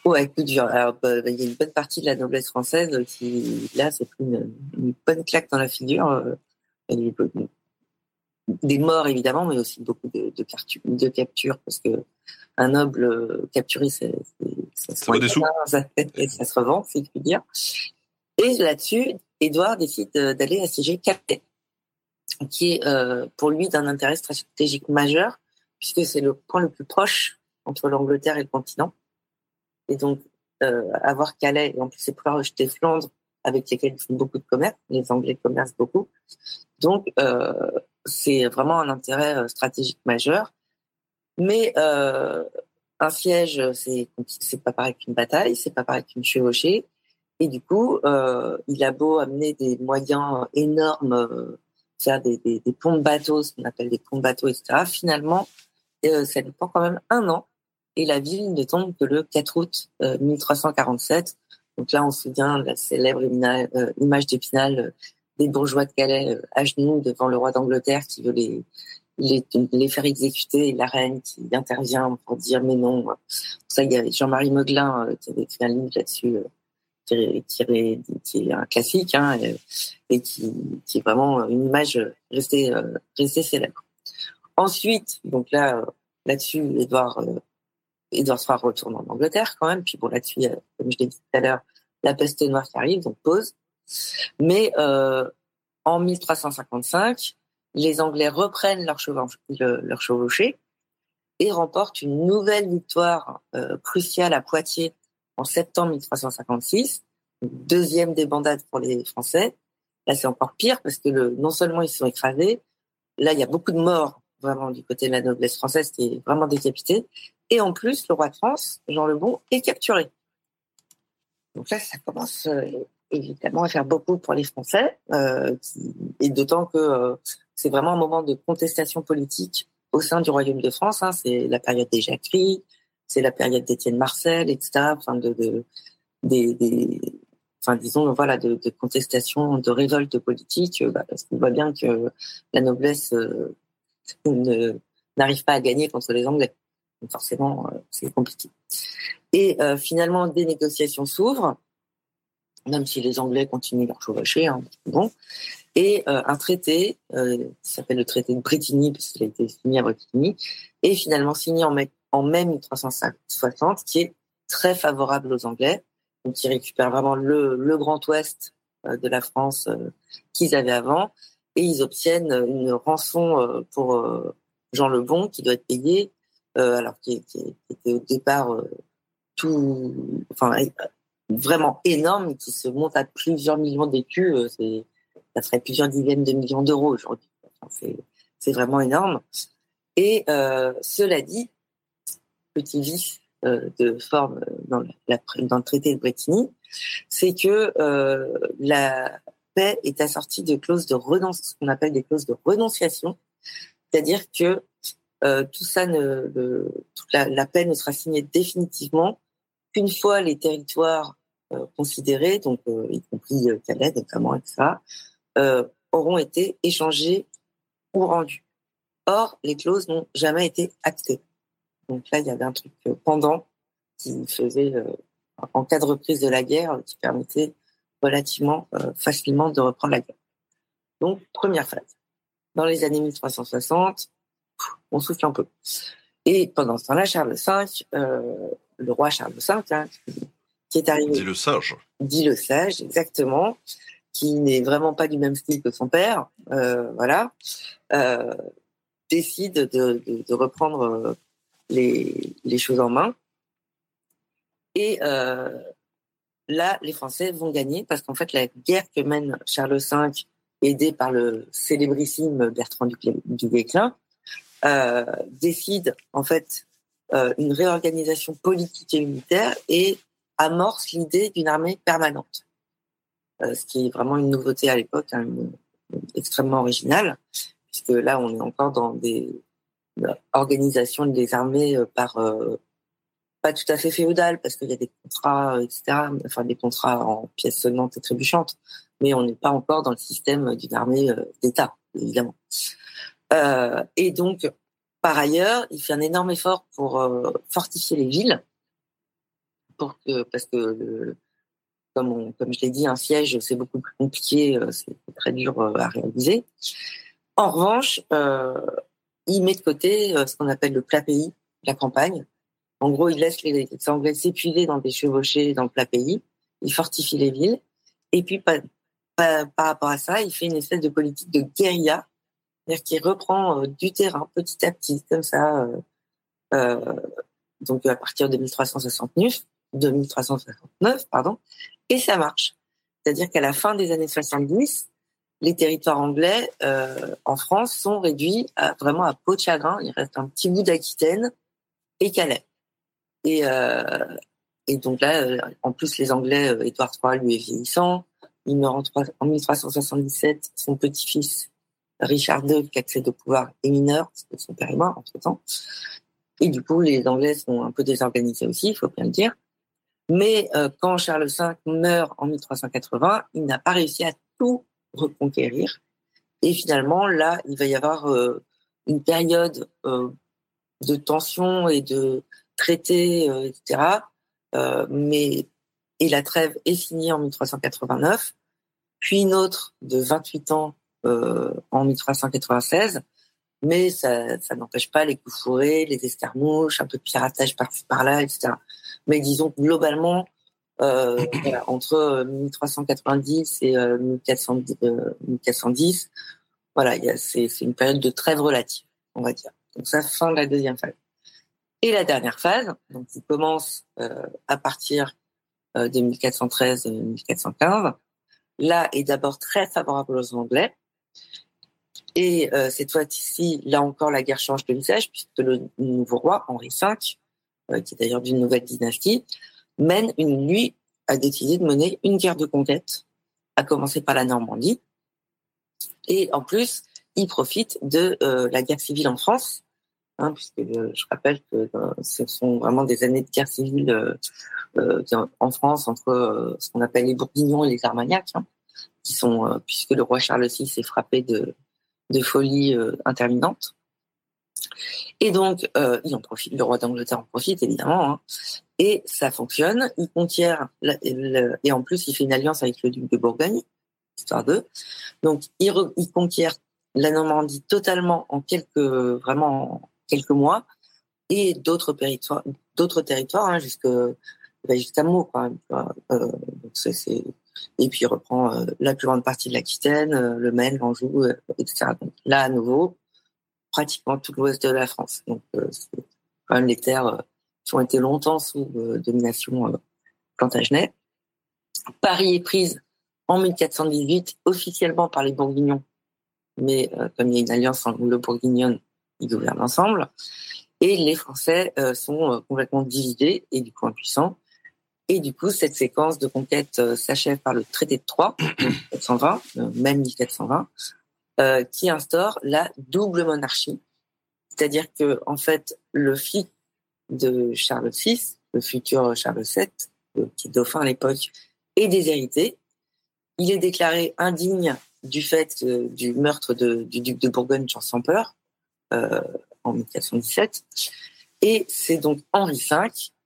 Ouais, coup dur. Alors, bah, il y a une bonne partie de la noblesse française qui, là, c'est une, bonne claque dans la figure des morts évidemment, mais aussi beaucoup de, de, de captures parce que un noble euh, capturé, ça, ça, se ça, se revend, si je puis dire. Et là-dessus, Édouard décide d'aller assiéger Calais, qui est euh, pour lui d'un intérêt stratégique majeur, puisque c'est le point le plus proche entre l'Angleterre et le continent. Et donc, euh, avoir Calais, et en plus c'est pouvoir rejeter Flandre, avec lesquels ils font beaucoup de commerce, les Anglais commercent beaucoup. Donc, euh, c'est vraiment un intérêt euh, stratégique majeur. Mais euh, un siège, c'est c'est pas pareil qu'une bataille, c'est pas pareil qu'une chevauchée. Et du coup, euh, il a beau amener des moyens énormes, euh, faire des, des, des, ponts de bateaux, ce qu'on appelle des ponts de bateaux, etc. Finalement, euh, ça lui prend quand même un an. Et la ville ne tombe que le 4 août 1347. Donc là, on se souvient de la célèbre image d'Épinal des bourgeois de Calais euh, à genoux devant le roi d'Angleterre qui veut les, les, les, faire exécuter et la reine qui intervient pour dire mais non. Ça, il y a Jean-Marie Meuglin euh, qui avait écrit un livre là-dessus, euh, qui, est un classique hein, et, qui, est vraiment une image restée, restée célèbre. Ensuite, donc là, là-dessus, Édouard, Édouard III retourne en Angleterre quand même. Puis bon, là-dessus, comme je l'ai dit tout à l'heure, la peste noire qui arrive, donc pause. Mais euh, en 1355, les Anglais reprennent leur, leur chevauché et remportent une nouvelle victoire euh, cruciale à Poitiers en septembre 1356, deuxième débandade pour les Français. Là, c'est encore pire parce que non seulement ils sont écrasés, là, il y a beaucoup de morts vraiment du côté de la noblesse française qui est vraiment décapitée. Et en plus, le roi de France, Jean le Bon, est capturé. Donc là, ça commence euh, évidemment à faire beaucoup pour les Français, euh, et d'autant que euh, c'est vraiment un moment de contestation politique au sein du Royaume de France. Hein, c'est la période des Jacqueries, c'est la période d'Étienne Marcel, etc. Enfin, de, de des, enfin, disons, voilà, de, de, contestation, de révolte politique, euh, bah, parce qu'on voit bien que la noblesse euh, n'arrive pas à gagner contre les Anglais. Donc forcément, euh, c'est compliqué. Et finalement, des négociations s'ouvrent même si les Anglais continuent leur chevaucher. Hein, bon. Et un traité qui s'appelle le traité de Bretigny, parce qu'il a été signé à Bretigny, est finalement signé en mai, en mai 1360, qui est très favorable aux Anglais, donc qui récupère vraiment le, le Grand Ouest euh, de la France euh, qu'ils avaient avant, et ils obtiennent une rançon euh, pour Jean le Bon qui doit être payé, alors qui, était au départ tout, enfin vraiment énorme qui se monte à plusieurs millions d'écus. Ça ferait plusieurs dizaines de millions d'euros aujourd'hui. c'est, c'est vraiment énorme. Et cela dit, petit vice euh, de forme dans, la, dans le traité de Bretigny, c'est que euh, la paix est assortie de clauses de renonce, ce qu'on appelle des clauses de renonciation, c'est-à-dire que euh, tout ça la, paix ne sera signée définitivement qu'une fois les territoires euh, considérés, donc euh, y compris euh, Calais notamment, etc., auront été échangés ou rendus. Or, les clauses n'ont jamais été actées. Donc là, il y avait un truc pendant qui faisait, en cas de reprise de la guerre, qui permettait relativement facilement de reprendre la guerre. Donc, première phase. Dans les années 1360, on souffle un peu. Et pendant ce temps-là, Charles V, euh, le roi Charles V, hein, qui est arrivé. Dit le sage. Dit le sage, exactement, qui n'est vraiment pas du même style que son père, euh, voilà, euh, décide de, de, de reprendre euh, les, choses en main. Et euh, là, les Français vont gagner parce qu'en fait, la guerre que mène Charles V, aidé par le célébrissime Bertrand du, du Guesclin, euh, décide en fait euh, une réorganisation politique et militaire et amorce l'idée d'une armée permanente, ce qui est vraiment une nouveauté à l'époque, hein, extrêmement originale, puisque là on est encore dans des organisations des armées par pas tout à fait féodales, parce qu'il y a des contrats, etc., enfin des contrats en pièces sonnantes et trébuchantes, mais on n'est pas encore dans le système d'une armée d'État, évidemment. Euh, et donc, par ailleurs, il fait un énorme effort pour euh, fortifier les villes, parce que, comme, je l'ai dit, un siège, c'est beaucoup plus compliqué, euh, c'est très dur à réaliser. En revanche, il met de côté ce qu'on appelle le plat pays, la campagne. En gros, il laisse les, Anglais s'épuiser dans des chevauchés dans le plat pays, il fortifie les villes, et puis par, par, par rapport à ça, il fait une espèce de politique de guérilla c'est-à-dire qu'il reprend euh, du terrain petit à petit, comme ça, euh, euh, donc à partir de 1369, 2369, pardon, et ça marche. C'est-à-dire qu'à la fin des années 70, les territoires anglais euh, en France sont réduits à, vraiment à peau de chagrin. Il reste un petit bout d'Aquitaine et Calais. Et, euh, donc là, en plus, les Anglais, Édouard III, lui est vieillissant. Il meurt en, en 1377. Son petit-fils Richard II qui accède au pouvoir est mineur, parce que son père est mort entre-temps. Et du coup, les Anglais sont un peu désorganisés aussi, il faut bien le dire. Mais euh, quand Charles V meurt en 1380, il n'a pas réussi à tout reconquérir. Et finalement, là, il va y avoir euh, une période euh, de tension et de traités, etc. mais et la trêve est signée en 1389, puis une autre de 28 ans euh, en 1396, mais ça, ça n'empêche pas les coups fourrés, les escarmouches, un peu de piratage par-ci par-là, etc. Mais disons globalement, euh, entre 1390 et euh, 1410, 1410, euh, voilà, c'est une période de trêve relative, on va dire. Donc ça, fin de la deuxième phase. Et la dernière phase, donc qui commence à partir de 1413-1415, là est d'abord très favorable aux Anglais, et euh, cette fois-ci, là encore, la guerre change de visage, puisque le nouveau roi, Henri V, qui est d'ailleurs d'une nouvelle dynastie, mène une nuit a décidé de mener une guerre de conquête, à commencer par la Normandie. Et en plus, il profite de euh, la guerre civile en France, hein, puisque je rappelle que ce sont vraiment des années de guerre civile en France entre ce qu'on appelle les Bourguignons et les Armagnacs. Hein qui sont, euh, puisque le roi Charles VI est frappé de, folie euh, interminente. Et donc, euh, il en profite, le roi d'Angleterre en profite évidemment, hein, et ça fonctionne. Il conquiert, et en plus, il fait une alliance avec le duc de Bourgogne, histoire d'eux. Donc, il, il, conquiert la Normandie totalement en quelques, vraiment quelques mois, et d'autres territoires, d'autres territoires, hein, jusque bah, jusqu'à Meaux, même. Euh, c'est et puis il reprend euh, la plus grande partie de l'Aquitaine, euh, le Maine, l'Anjou, euh, etc. Donc là, à nouveau, pratiquement tout l'ouest de la France. Donc c'est quand même les terres qui ont été longtemps sous domination plantagenet. Paris est prise en 1418 officiellement par les Bourguignons, mais comme il y a une alliance anglo-bourguignonne, ils gouvernent ensemble. Et les Français sont complètement divisés et du coup impuissants. Et du coup, cette séquence de conquête euh, s'achève par le traité de Troyes, 1420, euh, même 1420, euh, qui instaure la double monarchie. C'est-à-dire que, en fait, le fils de Charles VI, le futur Charles VII, le petit dauphin à l'époque, est déshérité. Il est déclaré indigne du fait du meurtre du duc de Bourgogne, Jean sans peur, euh, en 1417. Et c'est donc Henri V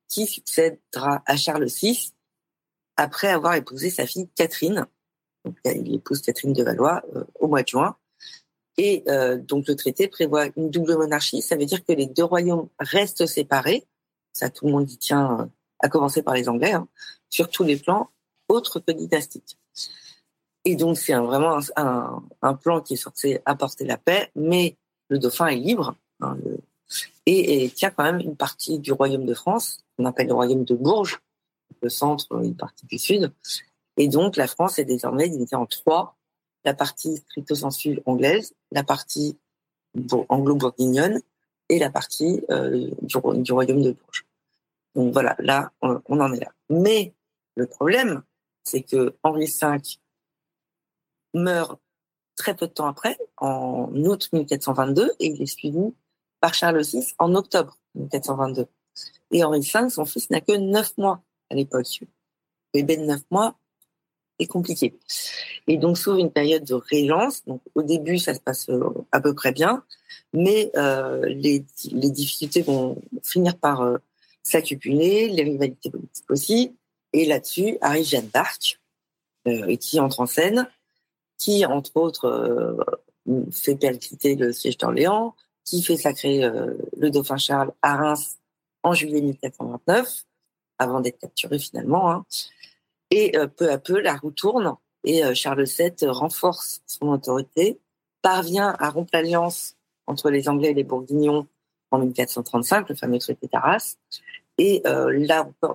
qui succédera à Charles VI après avoir épousé sa fille Catherine. Il épouse Catherine de Valois euh, au mois de juin. Et euh, donc le traité prévoit une double monarchie. Ça veut dire que les deux royaumes restent séparés. Ça, tout le monde y tient à commencer par les Anglais, hein, sur tous les plans, autres que dynastiques. Et donc, c'est vraiment un, plan qui est censé apporter la paix, mais le dauphin est libre hein, et, et, tient quand même une partie du royaume de France, qu'on appelle le royaume de Bourges, le centre, une partie du sud. Et donc, la France est désormais divisée en trois la partie stricto sensu anglaise, la partie anglo-bourguignonne et la partie euh, du, royaume de Bourges. Donc voilà, là, on, en est là. Mais le problème, c'est que Henri V meurt très peu de temps après, en août 1422, et il est suivi par Charles VI en octobre 1422. Et Henri V, son fils, n'a que neuf mois à l'époque. Bébé de neuf mois, est compliqué. Et donc s'ouvre une période de régence. Donc au début, ça se passe euh, à peu près bien, mais euh, les, difficultés vont finir par euh, s'accumuler, les rivalités politiques aussi. Et là-dessus arrive Jeanne d'Arc, qui entre en scène, qui entre autres fait percuter le siège d'Orléans, qui fait sacrer le dauphin Charles à Reims en juillet 1429, avant d'être capturé finalement. Hein. Et euh, peu à peu, la roue tourne et euh, Charles VII renforce son autorité, parvient à rompre l'alliance entre les Anglais et les Bourguignons en 1435, le fameux traité d'Arras, et euh,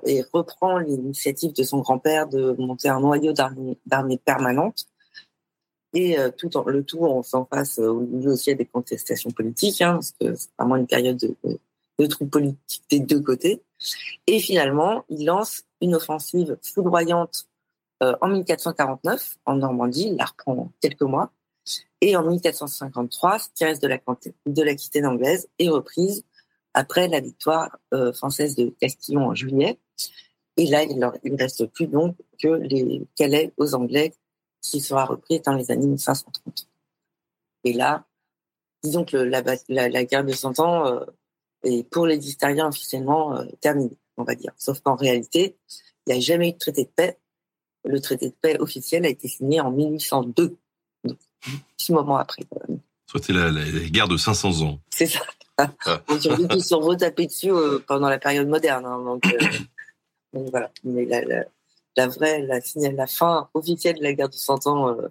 et reprend l'initiative de son grand-père de monter un noyau d'armée permanente. Et tout le tout, on s'en passe au aussi à des contestations politiques, hein, parce que c'est vraiment une période de, de, politiques des deux côtés. Et finalement, il lance une offensive foudroyante euh, en 1449 en Normandie. La reprend quelques mois. Et en 1453, ce qui reste de la, de l'Aquitaine anglaise est reprise après la victoire euh, française de Castillon en juillet. Et là, il ne reste plus donc que les Calais aux Anglais qui sera repris dans les années 1530. Et là, disons que la, guerre de Cent Ans euh, est pour les historiens officiellement terminée on va dire. Sauf qu'en réalité, il n'y a jamais eu de traité de paix. Le traité de paix officiel a été signé en 1802, donc six moments après. C'était la, la, guerre de 500 ans. C'est ça. Ah. Aujourd'hui, ils sont retapés dessus euh, pendant la période moderne. Hein, donc, euh, donc, voilà. Mais la, la, la vraie, la, la fin officielle de la guerre de 100 ans euh,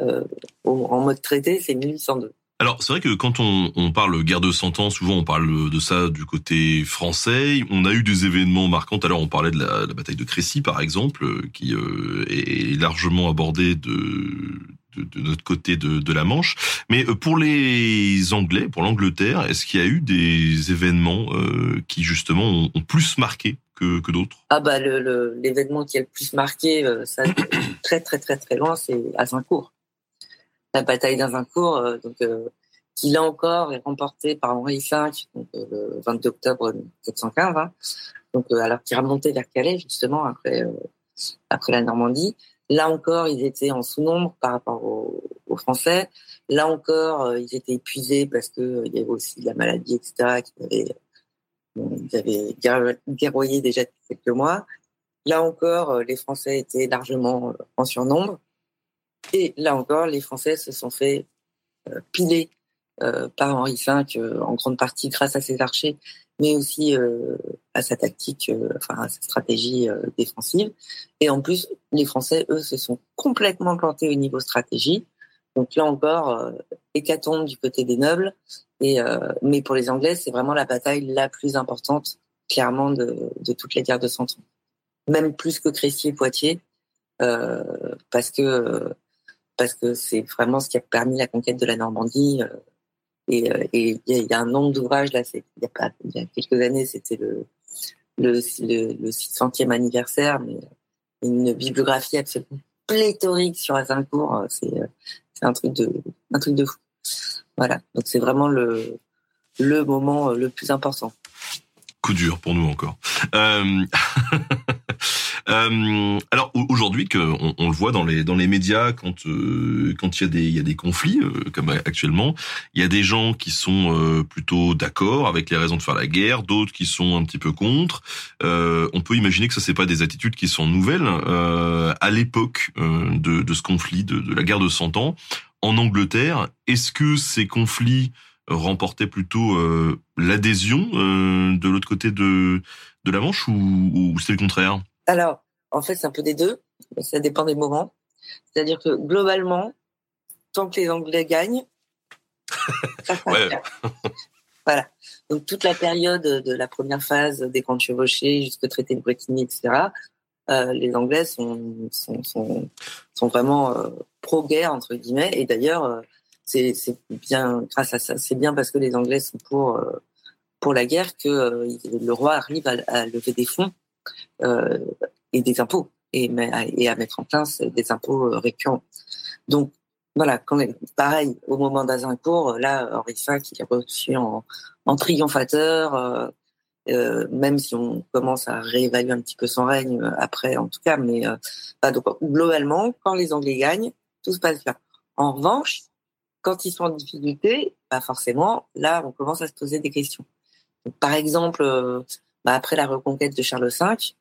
euh en mode traité, c'est 1802. Alors c'est vrai que quand on, parle guerre de cent ans, souvent on parle de ça du côté français. On a eu des événements marquants. Alors on parlait de la, bataille de Crécy par exemple, euh, qui euh, est largement abordée de, de, notre côté de, de, la Manche. Mais euh, pour les Anglais, pour l'Angleterre, est-ce qu'il y a eu des événements euh, qui justement ont, plus marqué que, que d'autres? Ah bah l'événement qui a le plus marqué, ça très très très très loin, c'est Azincourt la bataille d'Azincourt, euh, donc euh, qui là encore est remportée par Henri V euh, le 22 octobre 1715, hein, donc alors qu'il remontait vers Calais justement après après la Normandie. Là encore, ils étaient en sous-nombre par rapport aux, Français. Là encore, ils étaient épuisés parce que il y avait aussi la maladie, etc. Qui avait, ils avaient guerroyé déjà depuis quelques mois. Là encore, les Français étaient largement en surnombre. Et là encore, les Français se sont fait euh, piler euh, par Henri V, euh, en grande partie grâce à ses archers, mais aussi à sa tactique, enfin à sa stratégie défensive. Et en plus, les Français, eux, se sont complètement plantés au niveau stratégie. Donc là encore, hécatombe du côté des nobles. Et mais pour les Anglais, c'est vraiment la bataille la plus importante, clairement, de, de toute la guerre de Cent Ans. Même plus que Crécy et Poitiers, parce que parce que c'est vraiment ce qui a permis la conquête de la Normandie. Euh, et euh, il y, a un nombre d'ouvrages là. Il y a quelques années, c'était le le, le, le 600e anniversaire, mais une bibliographie absolument pléthorique sur Azincourt. Euh, c'est un truc de fou. Voilà. Donc c'est vraiment le moment le plus important. Coup dur pour nous encore. Euh, alors aujourd'hui, on, le voit dans les dans les médias quand euh, quand il y a des il y a des conflits euh, comme actuellement, il y a des gens qui sont euh, plutôt d'accord avec les raisons de faire la guerre, d'autres qui sont un petit peu contre. Euh, on peut imaginer que ça c'est pas des attitudes qui sont nouvelles à l'époque de, de ce conflit de, de la guerre de Cent Ans en Angleterre. Est-ce que ces conflits remportait plutôt l'adhésion de l'autre côté de, de la Manche ou, ou c'est le contraire? Alors, en fait, c'est un peu des deux. Ça dépend des moments. C'est-à-dire que globalement, tant que les Anglais gagnent, ça voilà. Donc toute la période de la première phase des grandes chevauchées jusqu'au traité de Bretigny, etc. Euh, les Anglais sont sont, sont, sont vraiment euh, pro-guerre entre guillemets. Et d'ailleurs, euh, c'est bien grâce à ça, c'est bien parce que les Anglais sont pour pour la guerre que le roi arrive à, à lever des fonds et des impôts et, à mettre en place des impôts récurrents. Donc voilà, pareil, au moment d'Azincourt, là, Henri V, il est reçu en, en triomphateur, euh, euh, même si on commence à réévaluer un petit peu son règne euh, après, en tout cas, mais euh, donc, globalement, quand les Anglais gagnent, tout se passe bien. En revanche, quand ils sont en difficulté, bah forcément, là, on commence à se poser des questions. Par exemple, euh, bah après la reconquête de Charles V,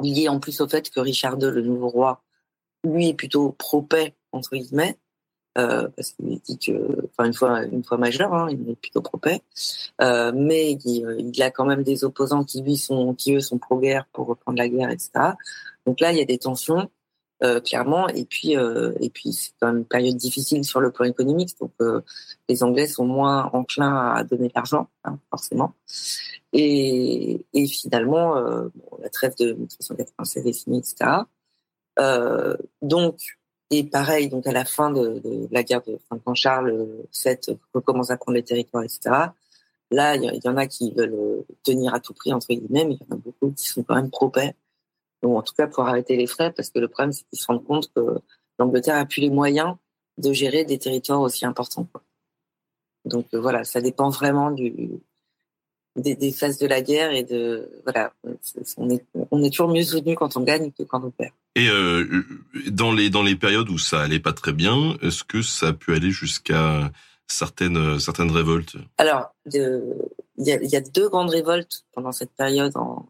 lié en plus au fait que Richard II, le nouveau roi, lui est plutôt pro-paix entre guillemets, euh, parce qu'il dit que, enfin une fois une fois majeur, hein, il est plutôt pro-paix, euh, mais il, euh, il, a quand même des opposants qui lui sont, qui eux sont pro-guerre pour reprendre la guerre, etc. Donc là, il y a des tensions. Euh, clairement. Et puis euh, et puis c'est quand même une période difficile sur le plan économique. Donc euh, les Anglais sont moins enclins à donner de l'argent hein, forcément. Et, et finalement bon, la trêve de 1396 est finie etc donc et pareil, donc à la fin de, de la guerre de quand Charles VII recommence à prendre les territoires, etc. Là, il y, en a qui veulent tenir à tout prix entre guillemets, mais il y en a beaucoup qui sont quand même pro Donc en tout cas pour arrêter les frais, parce que le problème c'est qu'ils se rendent compte que l'Angleterre a plus les moyens de gérer des territoires aussi importants. Quoi. Donc euh, voilà, ça dépend vraiment du, des, des, phases de la guerre et de voilà, on est, on est toujours mieux soutenu quand on gagne que quand on perd. Et euh, dans les dans les périodes où ça allait pas très bien, est-ce que ça a pu aller jusqu'à certaines certaines révoltes? Alors, il y a, y a, deux grandes révoltes pendant cette période en,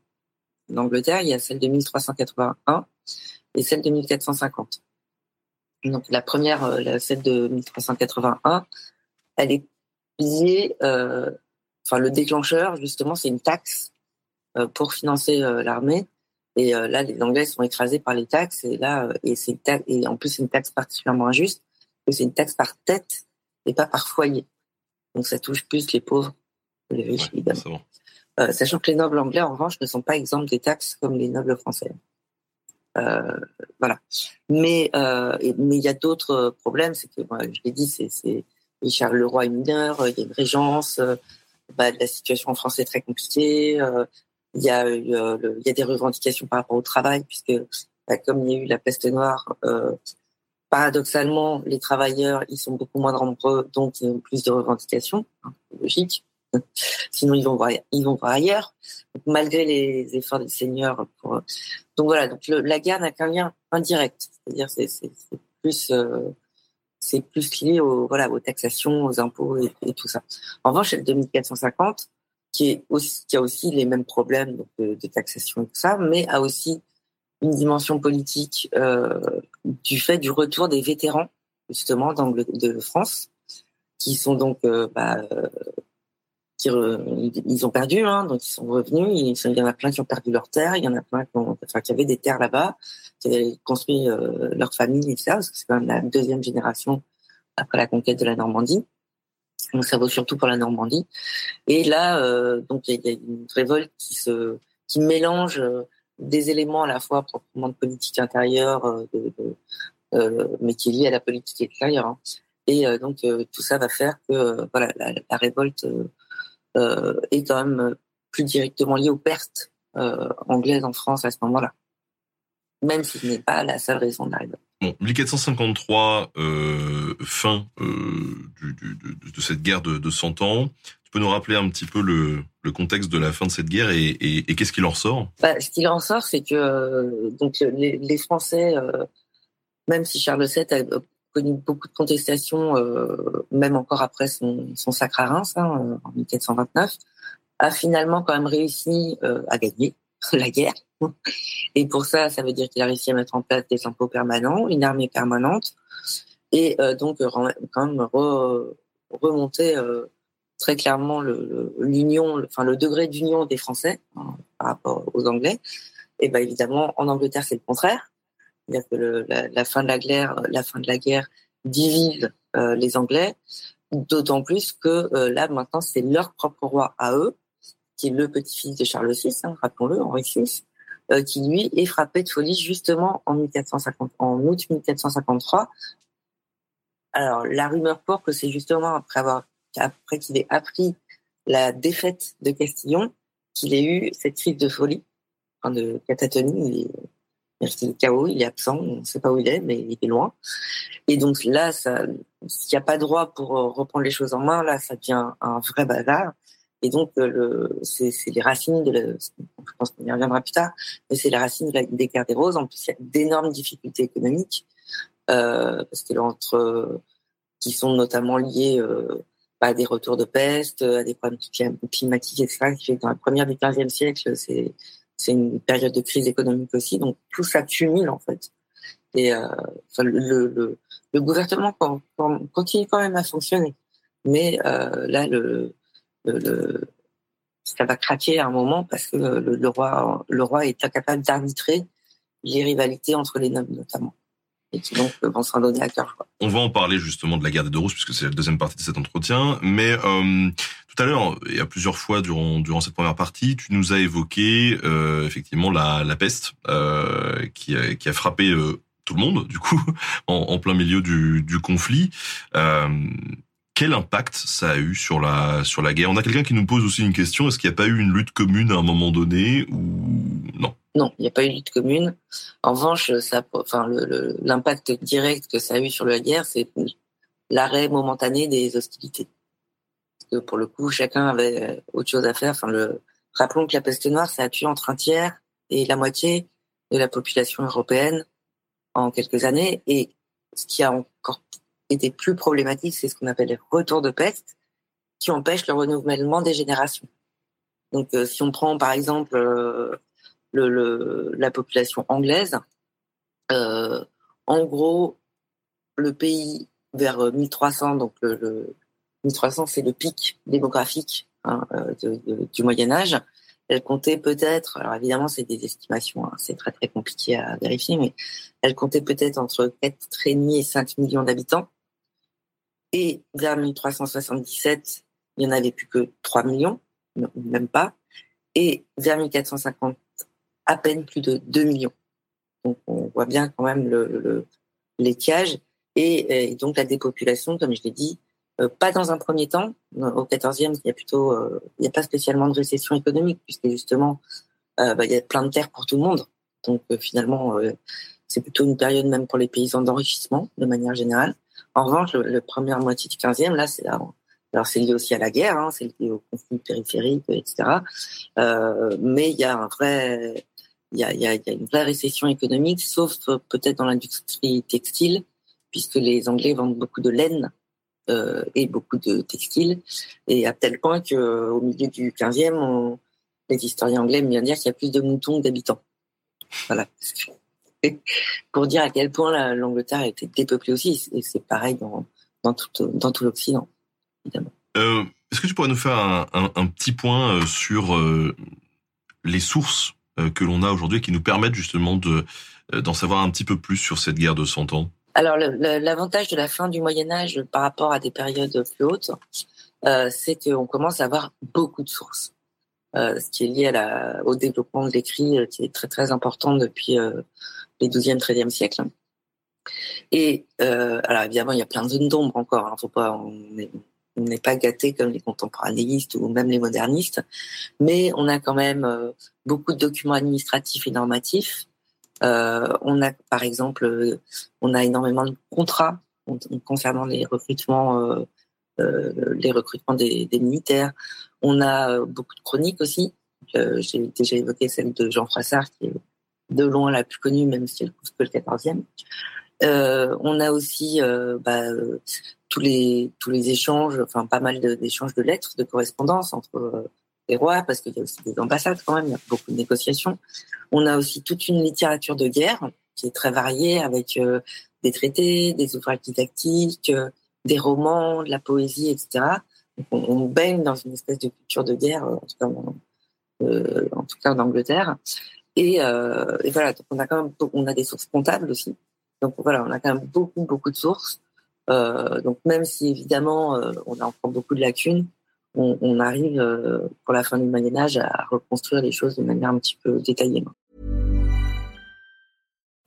en Angleterre. Il y a celle de 1381 et celle de 1450. Donc la première, euh, celle de 1381, elle est liée euh, enfin le déclencheur justement c'est une taxe euh, pour financer euh, l'armée et là les Anglais sont écrasés par les taxes et là et c'est et en plus c'est une taxe particulièrement injuste que c'est une taxe par tête et pas par foyer donc ça touche plus les pauvres que les riches ouais, évidemment euh, sachant que les nobles anglais en revanche ne sont pas exempts des taxes comme les nobles français euh, voilà mais euh, mais il y a d'autres problèmes c'est que je l'ai dit c'est Richard le roi est mineur il y a une régence bah, la situation en France est très compliquée. Il y a des revendications par rapport au travail puisque bah, comme il y a eu la peste noire, paradoxalement les travailleurs ils sont beaucoup moins nombreux donc ils ont plus de revendications, hein, logique. Sinon ils vont voir ils vont voir ailleurs malgré les efforts des seigneurs. Pour... Donc voilà donc la guerre n'a qu'un lien indirect, c'est-à-dire c'est plus euh, plus lié aux, voilà, aux taxations, aux impôts et, tout ça. En revanche, le 2450, qui, a aussi les mêmes problèmes donc, de, taxation et tout ça, mais a aussi une dimension politique euh, du fait du retour des vétérans, justement, de France, qui sont donc euh, bah, euh, ils ont perdu, hein, donc ils sont revenus. Il y en a plein qui ont perdu leur terre, il y en a plein qui, ont, enfin, qui avaient des terres là-bas, qui avaient construit euh, leur famille, etc. Parce que c'est quand même la deuxième génération après la conquête de la Normandie. Donc ça vaut surtout pour la Normandie. Et là, euh, donc il y, a une révolte qui se, qui mélange euh, des éléments à la fois proprement de politique intérieure, mais qui est lié à la politique extérieure. Hein. Et donc tout ça va faire que voilà la, révolte est quand même plus directement lié aux pertes euh, anglaises en France à ce moment-là, même si ce n'est pas la seule raison de la. Bon, 1453, euh, fin euh, du, du, de, de, cette guerre de, de 100 ans. Tu peux nous rappeler un petit peu le, le contexte de la fin de cette guerre et, et, et qu'est-ce qu'il en ressort? Bah, Ce qu'il en sort, c'est que euh, donc les, les Français, euh, même si Charles VII a connu beaucoup de contestations, euh, même encore après son, sacre à Reims, hein, en 1429, a finalement quand même réussi euh, à gagner la guerre. Et pour ça, ça veut dire qu'il a réussi à mettre en place des impôts permanents, une armée permanente, et euh, donc quand même re, remonté très clairement l'union, le, enfin degré d'union des Français hein, par rapport aux Anglais. Et ben évidemment, en Angleterre, c'est le contraire. C'est-à-dire que la, fin de la guerre, la fin de la guerre divise les Anglais, d'autant plus que là maintenant c'est leur propre roi à eux, qui est le petit-fils de Charles VI, hein, rappelons-le, Henri VI, euh, qui lui est frappé de folie justement en 1450, en août 1453. Alors la rumeur court que c'est justement après après qu'il ait appris la défaite de Castillon qu'il ait eu cette crise de folie, enfin de catatonie. Il est KO, il est absent, on ne sait pas où il est, mais il est loin. Et donc là, s'il n'y a pas droit pour euh, reprendre les choses en main, là, ça devient un vrai bazar. Et donc, euh, c'est les racines de la, je pense qu'on y reviendra plus tard, mais c'est les racines des guerres des roses. En plus, il y a d'énormes difficultés économiques, euh, parce que entre, qui sont notamment liées à des retours de peste, à des problèmes climatiques, etc., qui fait dans la première du XVe siècle, c'est c'est une période de crise économique aussi. Donc, tout s'accumule, en fait. Et euh, le, gouvernement continue quand même à fonctionner. Mais euh, là, ça va craquer à un moment parce que le, roi, le roi est incapable d'arbitrer les rivalités entre les nobles notamment. Et qui donc vont s'en donner à cœur. On va en parler justement de la guerre des deux roses puisque c'est la deuxième partie de cet entretien. Mais euh, tout à l'heure, y a plusieurs fois durant durant cette première partie, tu nous as évoqué euh, effectivement la, la peste euh, qui, a, qui a frappé euh, tout le monde du coup en, en plein milieu du, du conflit. Euh, quel impact ça a eu sur la sur la guerre? On a quelqu'un qui nous pose aussi une question est-ce qu'il n'y a pas eu une lutte commune à un moment donné ou non? Non, il n'y a pas eu de lutte commune. En revanche, ça, enfin, l'impact direct que ça a eu sur la guerre, c'est l'arrêt momentané des hostilités. Que pour le coup, chacun avait autre chose à faire. Enfin, rappelons que la peste noire, ça a tué entre un tiers et la moitié de la population européenne en quelques années. Et ce qui a encore était plus problématique, c'est ce qu'on appelle les retours de peste, qui empêchent le renouvellement des générations. Donc, euh, si on prend par exemple euh, la population anglaise, euh, en gros, le pays vers 1300, donc le, 1300, c'est le pic démographique hein, du Moyen Âge. Elle comptait peut-être, alors évidemment c'est des estimations, hein, c'est très très compliqué à vérifier, mais elle comptait peut-être entre 4,5 et 5 millions d'habitants. Et vers 1377, il n'y en avait plus que 3 millions, même pas. Et vers 1450, à peine plus de 2 millions. Donc on voit bien quand même le, l'étiage et, donc la dépopulation, comme je l'ai dit, euh, pas dans un premier temps. Au 14e, il y a plutôt, euh, il n'y a pas spécialement de récession économique puisque justement, euh, bah, il y a plein de terres pour tout le monde. Donc finalement, c'est plutôt une période même pour les paysans d'enrichissement de manière générale. En revanche, la première moitié du 15e, là, c'est alors c'est lié aussi à la guerre, hein, c'est lié au conflit périphérique, etc. Euh, mais il y a un vrai, il y a, une vraie récession économique, sauf euh, peut-être dans l'industrie textile, puisque les Anglais vendent beaucoup de laine euh, et beaucoup de textiles, et à tel point que au milieu du 15e, les historiens anglais aiment bien dire qu'il y a plus de moutons que d'habitants. Voilà. pour dire à quel point l'Angleterre a été dépeuplée aussi. Et c'est pareil dans, tout, l'Occident, évidemment. Euh, est-ce que tu pourrais nous faire un, petit point euh, sur les sources que l'on a aujourd'hui qui nous permettent justement de d'en savoir un petit peu plus sur cette guerre de 100 ans? Alors, l'avantage de la fin du Moyen Âge par rapport à des périodes plus hautes, c'est qu'on commence à avoir beaucoup de sources. ce qui est lié au développement de l'écrit, qui est très très important depuis les 12e, 13e siècles. Et euh, alors évidemment, il y a plein de zones d'ombre encore. Hein, on n'est pas gâté comme les contemporanéistes ou même les modernistes, mais on a quand même euh, beaucoup de documents administratifs et normatifs. Euh, on a, par exemple, on a énormément de contrats concernant les recrutements, les recrutements des, militaires. On a beaucoup de chroniques aussi. J'ai déjà évoqué celle de Jean Froissart, qui est de loin la plus connue, même si elle couvre que le 14e. Euh, on a aussi euh, bah, euh, tous les tous les échanges, enfin pas mal d'échanges de, lettres, de correspondances entre euh, les rois, parce qu'il y a aussi des ambassades quand même, il y a beaucoup de négociations. On a aussi toute une littérature de guerre qui est très variée avec des traités, des ouvrages didactiques, des romans, de la poésie, etc. on, baigne dans une espèce de culture de guerre, en tout cas, en, tout cas en Angleterre. Et, et, voilà, donc on a quand même on a des sources comptables aussi. Donc voilà, on a quand même beaucoup beaucoup de sources. donc même si évidemment on a encore beaucoup de lacunes, on, on arrive pour la fin du Moyen Âge à reconstruire les choses de manière un petit peu détaillée.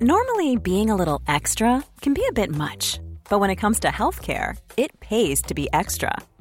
Normally, being a little extra can be a bit much, but when it comes to healthcare, it pays to be extra.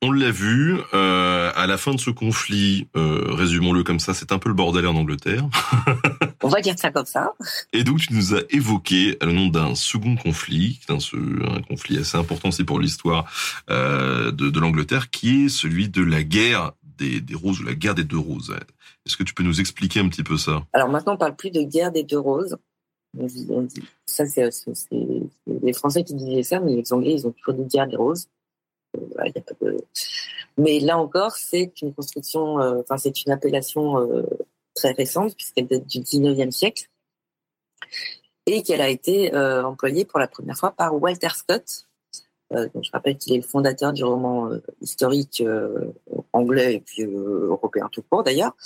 On l'a vu, euh, à la fin de ce conflit, euh, résumons-le comme ça, c'est un peu le bordel en Angleterre. On va dire ça comme ça. Et donc tu nous as évoqué le nom d'un second conflit, un, un conflit assez important aussi pour l'histoire euh, de, de l'Angleterre, qui est celui de la guerre des, des roses ou la guerre des deux roses. Est-ce que tu peux nous expliquer un petit peu ça? Alors maintenant, on parle plus de guerre des deux roses. On dit, on dit, ça, c'est les Français qui disaient ça, mais les Anglais, ils ont toujours dit guerre des roses. Mais là encore, c'est une construction, euh, enfin c'est une appellation euh, très récente puisqu'elle date du 19e siècle et qu'elle a été euh, employée pour la première fois par Walter Scott. Donc je rappelle qu'il est le fondateur du roman historique anglais et puis européen tout court d'ailleurs,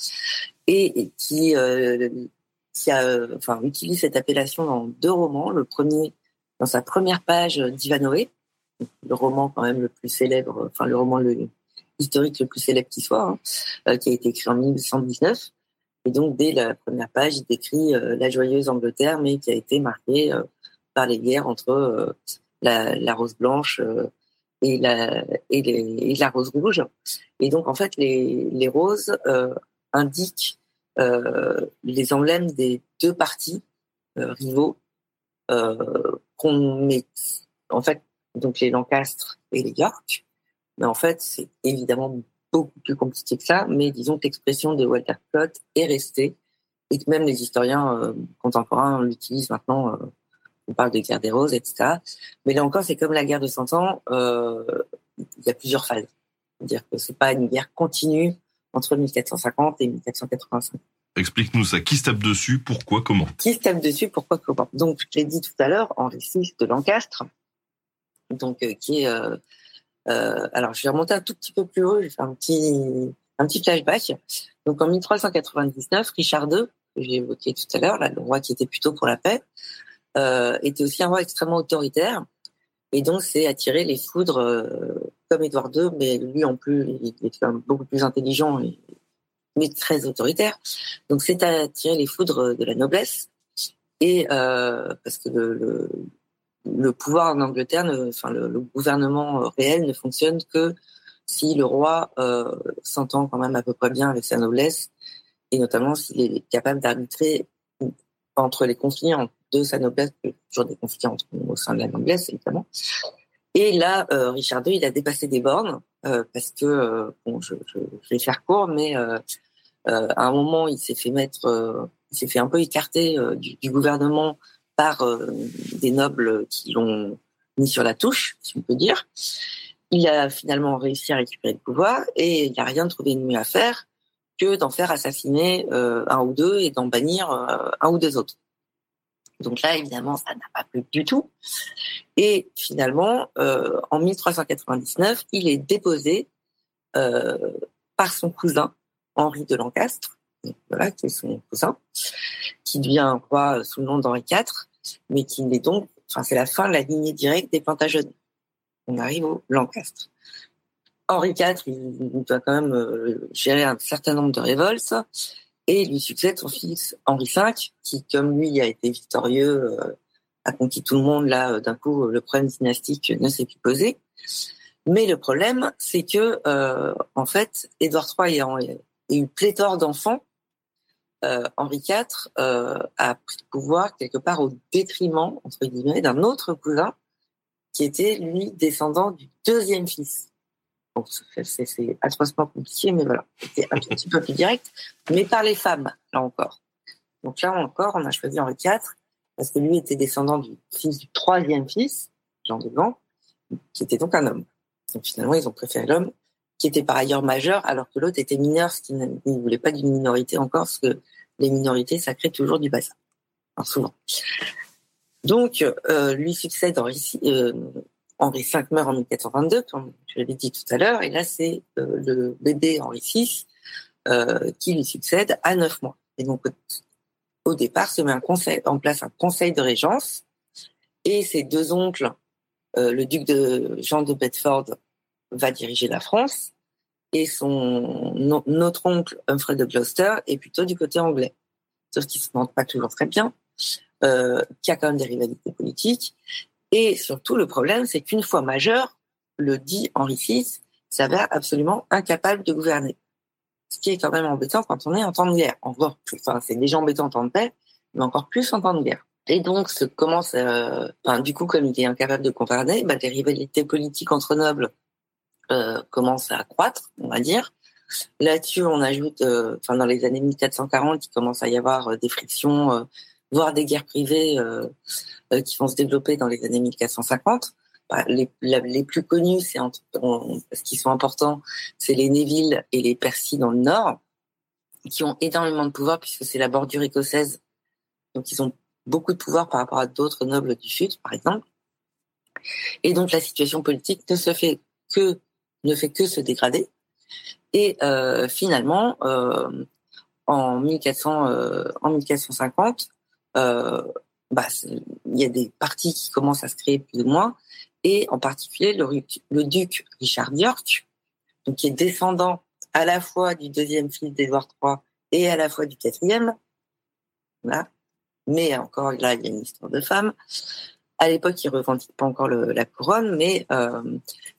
et, qui, a, enfin, utilise cette appellation dans deux romans. Le premier, dans sa première page d'Ivanoé, le roman quand même le plus célèbre, enfin le roman historique le plus célèbre qui soit, hein, euh, qui a été écrit en 1819. Et donc dès la première page, il décrit euh, la joyeuse Angleterre, mais qui a été marquée euh, par les guerres entre la, rose blanche et la, et, la rose rouge. Et donc en fait, les, les roses indiquent les emblèmes des deux partis rivaux qu'on met en fait donc les Lancastre et les York. Mais en fait, c'est évidemment beaucoup plus compliqué que ça, mais disons que l'expression de Walter Scott est restée et que même les historiens euh, contemporains l'utilisent maintenant. Euh, on parle de guerre des roses, etc. Mais là encore, c'est comme la guerre de Cent Ans, euh, il y a plusieurs phases. C'est-à-dire que c'est pas une guerre continue entre 1450 et 1485. Explique-nous ça. Qui se tape dessus? Pourquoi Comment? Qui se tape dessus? Pourquoi Comment? Donc, je l'ai dit tout à l'heure, Henri VI de Lancastre, donc euh, qui est euh, euh, alors je vais remonter un tout petit peu plus haut, je vais faire un petit un petit flashback. Donc en 1399, Richard II, que j'ai évoqué tout à l'heure, le roi qui était plutôt pour la paix, était aussi un roi extrêmement autoritaire. Et donc, c'est attirer les foudres comme Édouard II, mais lui en plus, il même beaucoup plus intelligent, mais très autoritaire. Donc, c'est attirer les foudres de la noblesse. Et parce que le, le pouvoir en Angleterre, enfin le, gouvernement euh, réel ne fonctionne que si le roi euh, s'entend quand même à peu près bien avec sa noblesse et notamment s'il est capable d'arbitrer entre les conflits de sa noblesse, toujours des conflits au sein de la noblesse évidemment. Et là, euh, Richard II, il a dépassé des bornes parce que bon, je, je, vais faire court, mais à un moment, il s'est fait mettre, il s'est fait un peu écarter du gouvernement par euh, des nobles qui l'ont mis sur la touche, si on peut dire. Il a finalement réussi à récupérer le pouvoir et il n'a rien trouvé de mieux à faire que d'en faire assassiner euh, un ou deux et d'en bannir euh, un ou deux autres. Donc là, évidemment, ça n'a pas plu du tout. Et finalement, en 1399, il est déposé par son cousin, Henri de Lancastre, voilà, qui est son cousin, qui devient roi sous le nom d'Henri IV, mais qui n'est donc, enfin, c'est la fin de la lignée directe des Plantagenets. On arrive au Lancastre. Henri IV, il doit quand même euh, gérer un certain nombre de révoltes et lui succède son fils Henri V, qui, comme lui, a été victorieux, euh, a conquis tout le monde. Là, d'un coup, le problème dynastique ne s'est plus posé. Mais le problème, c'est que, euh, en fait, Édouard III ayant eu pléthore d'enfants, euh, Henri IV euh, a pris le pouvoir quelque part au détriment, entre guillemets, d'un autre cousin qui était, lui, descendant du deuxième fils. Donc, c'est atrocement compliqué, mais voilà, c'était un petit peu plus direct, mais par les femmes, là encore. Donc là encore, on a choisi Henri IV, parce que lui était descendant du fils du troisième fils, Jean de Gand, qui était donc un homme. Donc finalement, ils ont préféré l'homme, qui était par ailleurs majeur, alors que l'autre était mineur, ce qui ne voulait pas d'une minorité encore, parce que les minorités, ça crée toujours du bassin, enfin, souvent. Donc, euh, lui succède Henri, euh, Henri V meurt en 1422, comme je l'avais dit tout à l'heure, et là c'est euh, le bébé Henri VI qui lui succède à neuf mois. Et donc au départ se met un conseil, en place un conseil de régence, et ses deux oncles, le duc de Jean de Bedford va diriger la France, et son notre oncle Humphrey de Gloucester est plutôt du côté anglais, sauf qu'il se montre pas toujours très bien, euh, qui a quand même des rivalités politiques, et surtout, le problème, c'est qu'une fois majeur, le dit Henri VI s'avère absolument incapable de gouverner. Ce qui est quand même embêtant quand on est en temps de guerre. Encore plus, enfin, c'est déjà embêtant en temps de paix, mais encore plus en temps de guerre. Et donc, ce commence, euh, du coup, comme il est incapable de gouverner, bah, les rivalités politiques entre nobles euh, commencent à accroître, on va dire. Là-dessus, on ajoute, euh, enfin, dans les années 1440, il commence à y avoir euh, des frictions voire des guerres privées qui vont se développer dans les années 1450. Bah, les, les, plus connus, c'est ce qui sont importants, c'est les Neville et les Percy dans le nord, qui ont énormément de pouvoir puisque c'est la bordure écossaise. Donc ils ont beaucoup de pouvoir par rapport à d'autres nobles du sud, par exemple. Et donc la situation politique ne se fait que ne fait que se dégrader. Et euh, finalement, euh, en 1400, euh, en 1450, euh, bah, il y a des partis qui commencent à se créer plus ou moins, et en particulier le, duc Richard York, donc qui est descendant à la fois du deuxième fils d'Édouard III et à la fois du quatrième. Mais encore là, il y a une histoire de femme. À l'époque, il revendique pas encore la couronne, mais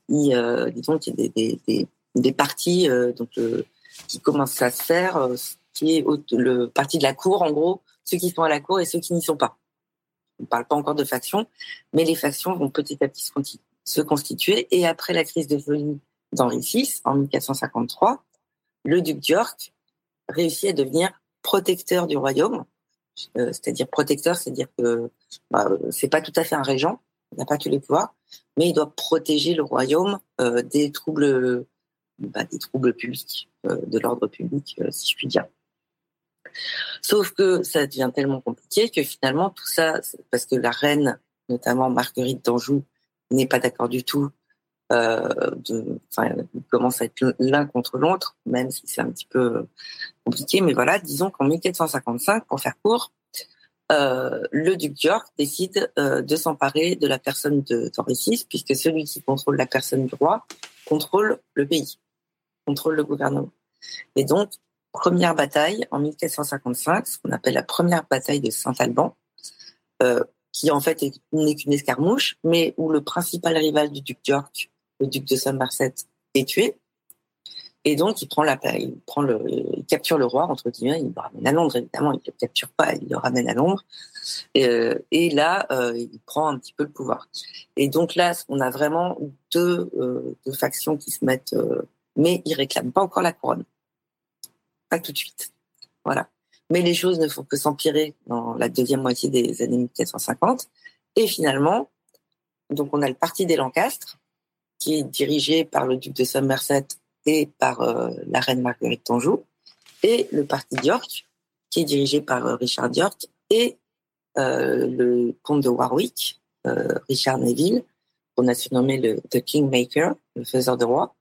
il, euh, disons qu'il y a des, des, partis euh, euh, qui commencent à se faire, qui est le parti de la cour, en gros, ceux qui sont à la cour et ceux qui n'y sont pas. On ne parle pas encore de factions, mais les factions vont petit à petit se constituer. Et après la crise de folie d'Henri VI, en 1453, le duc d'York réussit à devenir protecteur du royaume. C'est-à-dire protecteur, c'est-à-dire que bah, c'est pas tout à fait un régent, n'a pas tous les pouvoirs, mais il doit protéger le royaume euh, des troubles, bah, des troubles publics, euh, de l'ordre public, euh, si je puis dire. Sauf que ça devient tellement compliqué que finalement tout ça, parce que la reine, notamment Marguerite d'Anjou, n'est pas d'accord du tout. De, enfin, ils commencent à être l'un contre l'autre, même si c'est un petit peu compliqué. Mais voilà, disons qu'en 1455, pour faire court, euh, le duc d'York décide euh, de s'emparer de la personne de d'Henri VI, puisque celui qui contrôle la personne du roi contrôle le pays, contrôle le gouvernement. Et donc, première bataille en 1455, ce qu'on appelle la première bataille de Saint-Alban, euh, qui en fait n'est qu'une escarmouche, mais où le principal rival du duc d'York, le duc de Somerset, est tué. Et donc, il prend la, il prend le, il capture le roi entre guillemets, il le ramène à Londres. Évidemment, il le capture pas, il le ramène à Londres. Et, euh, là, euh, il prend un petit peu le pouvoir. Et donc là, on a vraiment deux, euh, deux factions qui se mettent, mais ils réclament pas encore la couronne pas tout de suite. Voilà. Mais les choses ne font que s'empirer dans la deuxième moitié des années 1450. Et finalement, donc on a le parti des Lancastres, qui est dirigé par le duc de Somerset et par euh, la reine Marguerite d'Anjou, et le parti d'York, qui est dirigé par euh, Richard York et euh, le comte de Warwick, euh, Richard Neville, qu'on a surnommé le The Kingmaker, le faiseur de roi.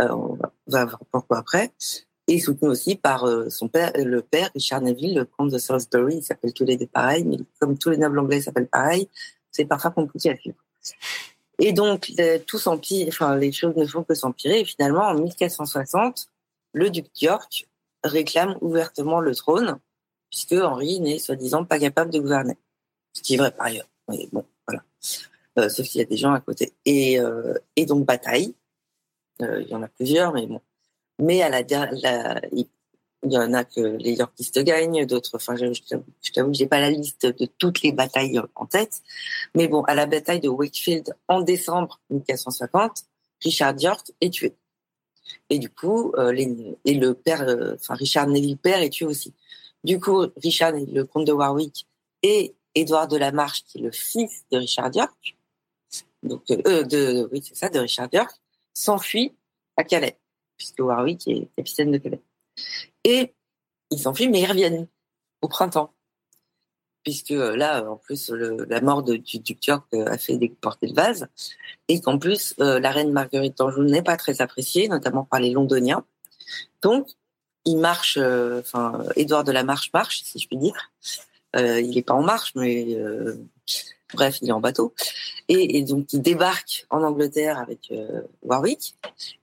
Euh, on va voir pourquoi après et soutenu aussi par son père, le père Richard Neville, le comte de Salisbury. Il s'appelle tous les deux pareil, mais comme tous les nobles anglais s'appellent pareil, c'est parfois compliqué à suivre. Et donc, tout s'empire, enfin, les choses ne font que s'empirer. Et finalement, en 1460, le duc d'York réclame ouvertement le trône, puisque Henri n'est soi-disant pas capable de gouverner. Ce qui est vrai par ailleurs. Mais bon, voilà. Euh, sauf qu'il y a des gens à côté. Et, euh, donc, bataille. Euh, il y en a plusieurs, mais bon, mais à la, la il y en a que les Yorkistes gagnent, d'autres. Enfin, je, t'avoue que j'ai pas la liste de toutes les batailles en tête. Mais bon, à la bataille de Wakefield en décembre 1450, Richard York est tué. Et du coup, les, et le père, enfin Richard Neville père est tué aussi. Du coup, Richard, le comte de Warwick, et Édouard de la Marche, qui est le fils de Richard York, donc de, oui c'est ça, de Richard York, s'enfuit à Calais, puisque Warwick est capitaine de Calais. Et ils s'enfuient, mais ils reviennent au printemps. Puisque euh, là, en plus, la mort du duc York euh, a fait déporter le vase, et qu'en plus, euh, la reine Marguerite d'Anjou n'est pas très appréciée, notamment par les Londoniens. Donc, il marche, enfin, Édouard de la Marche marche, si je puis dire. il n'est pas en marche, mais bref, il est en bateau. Et, donc, il débarque en Angleterre avec Warwick,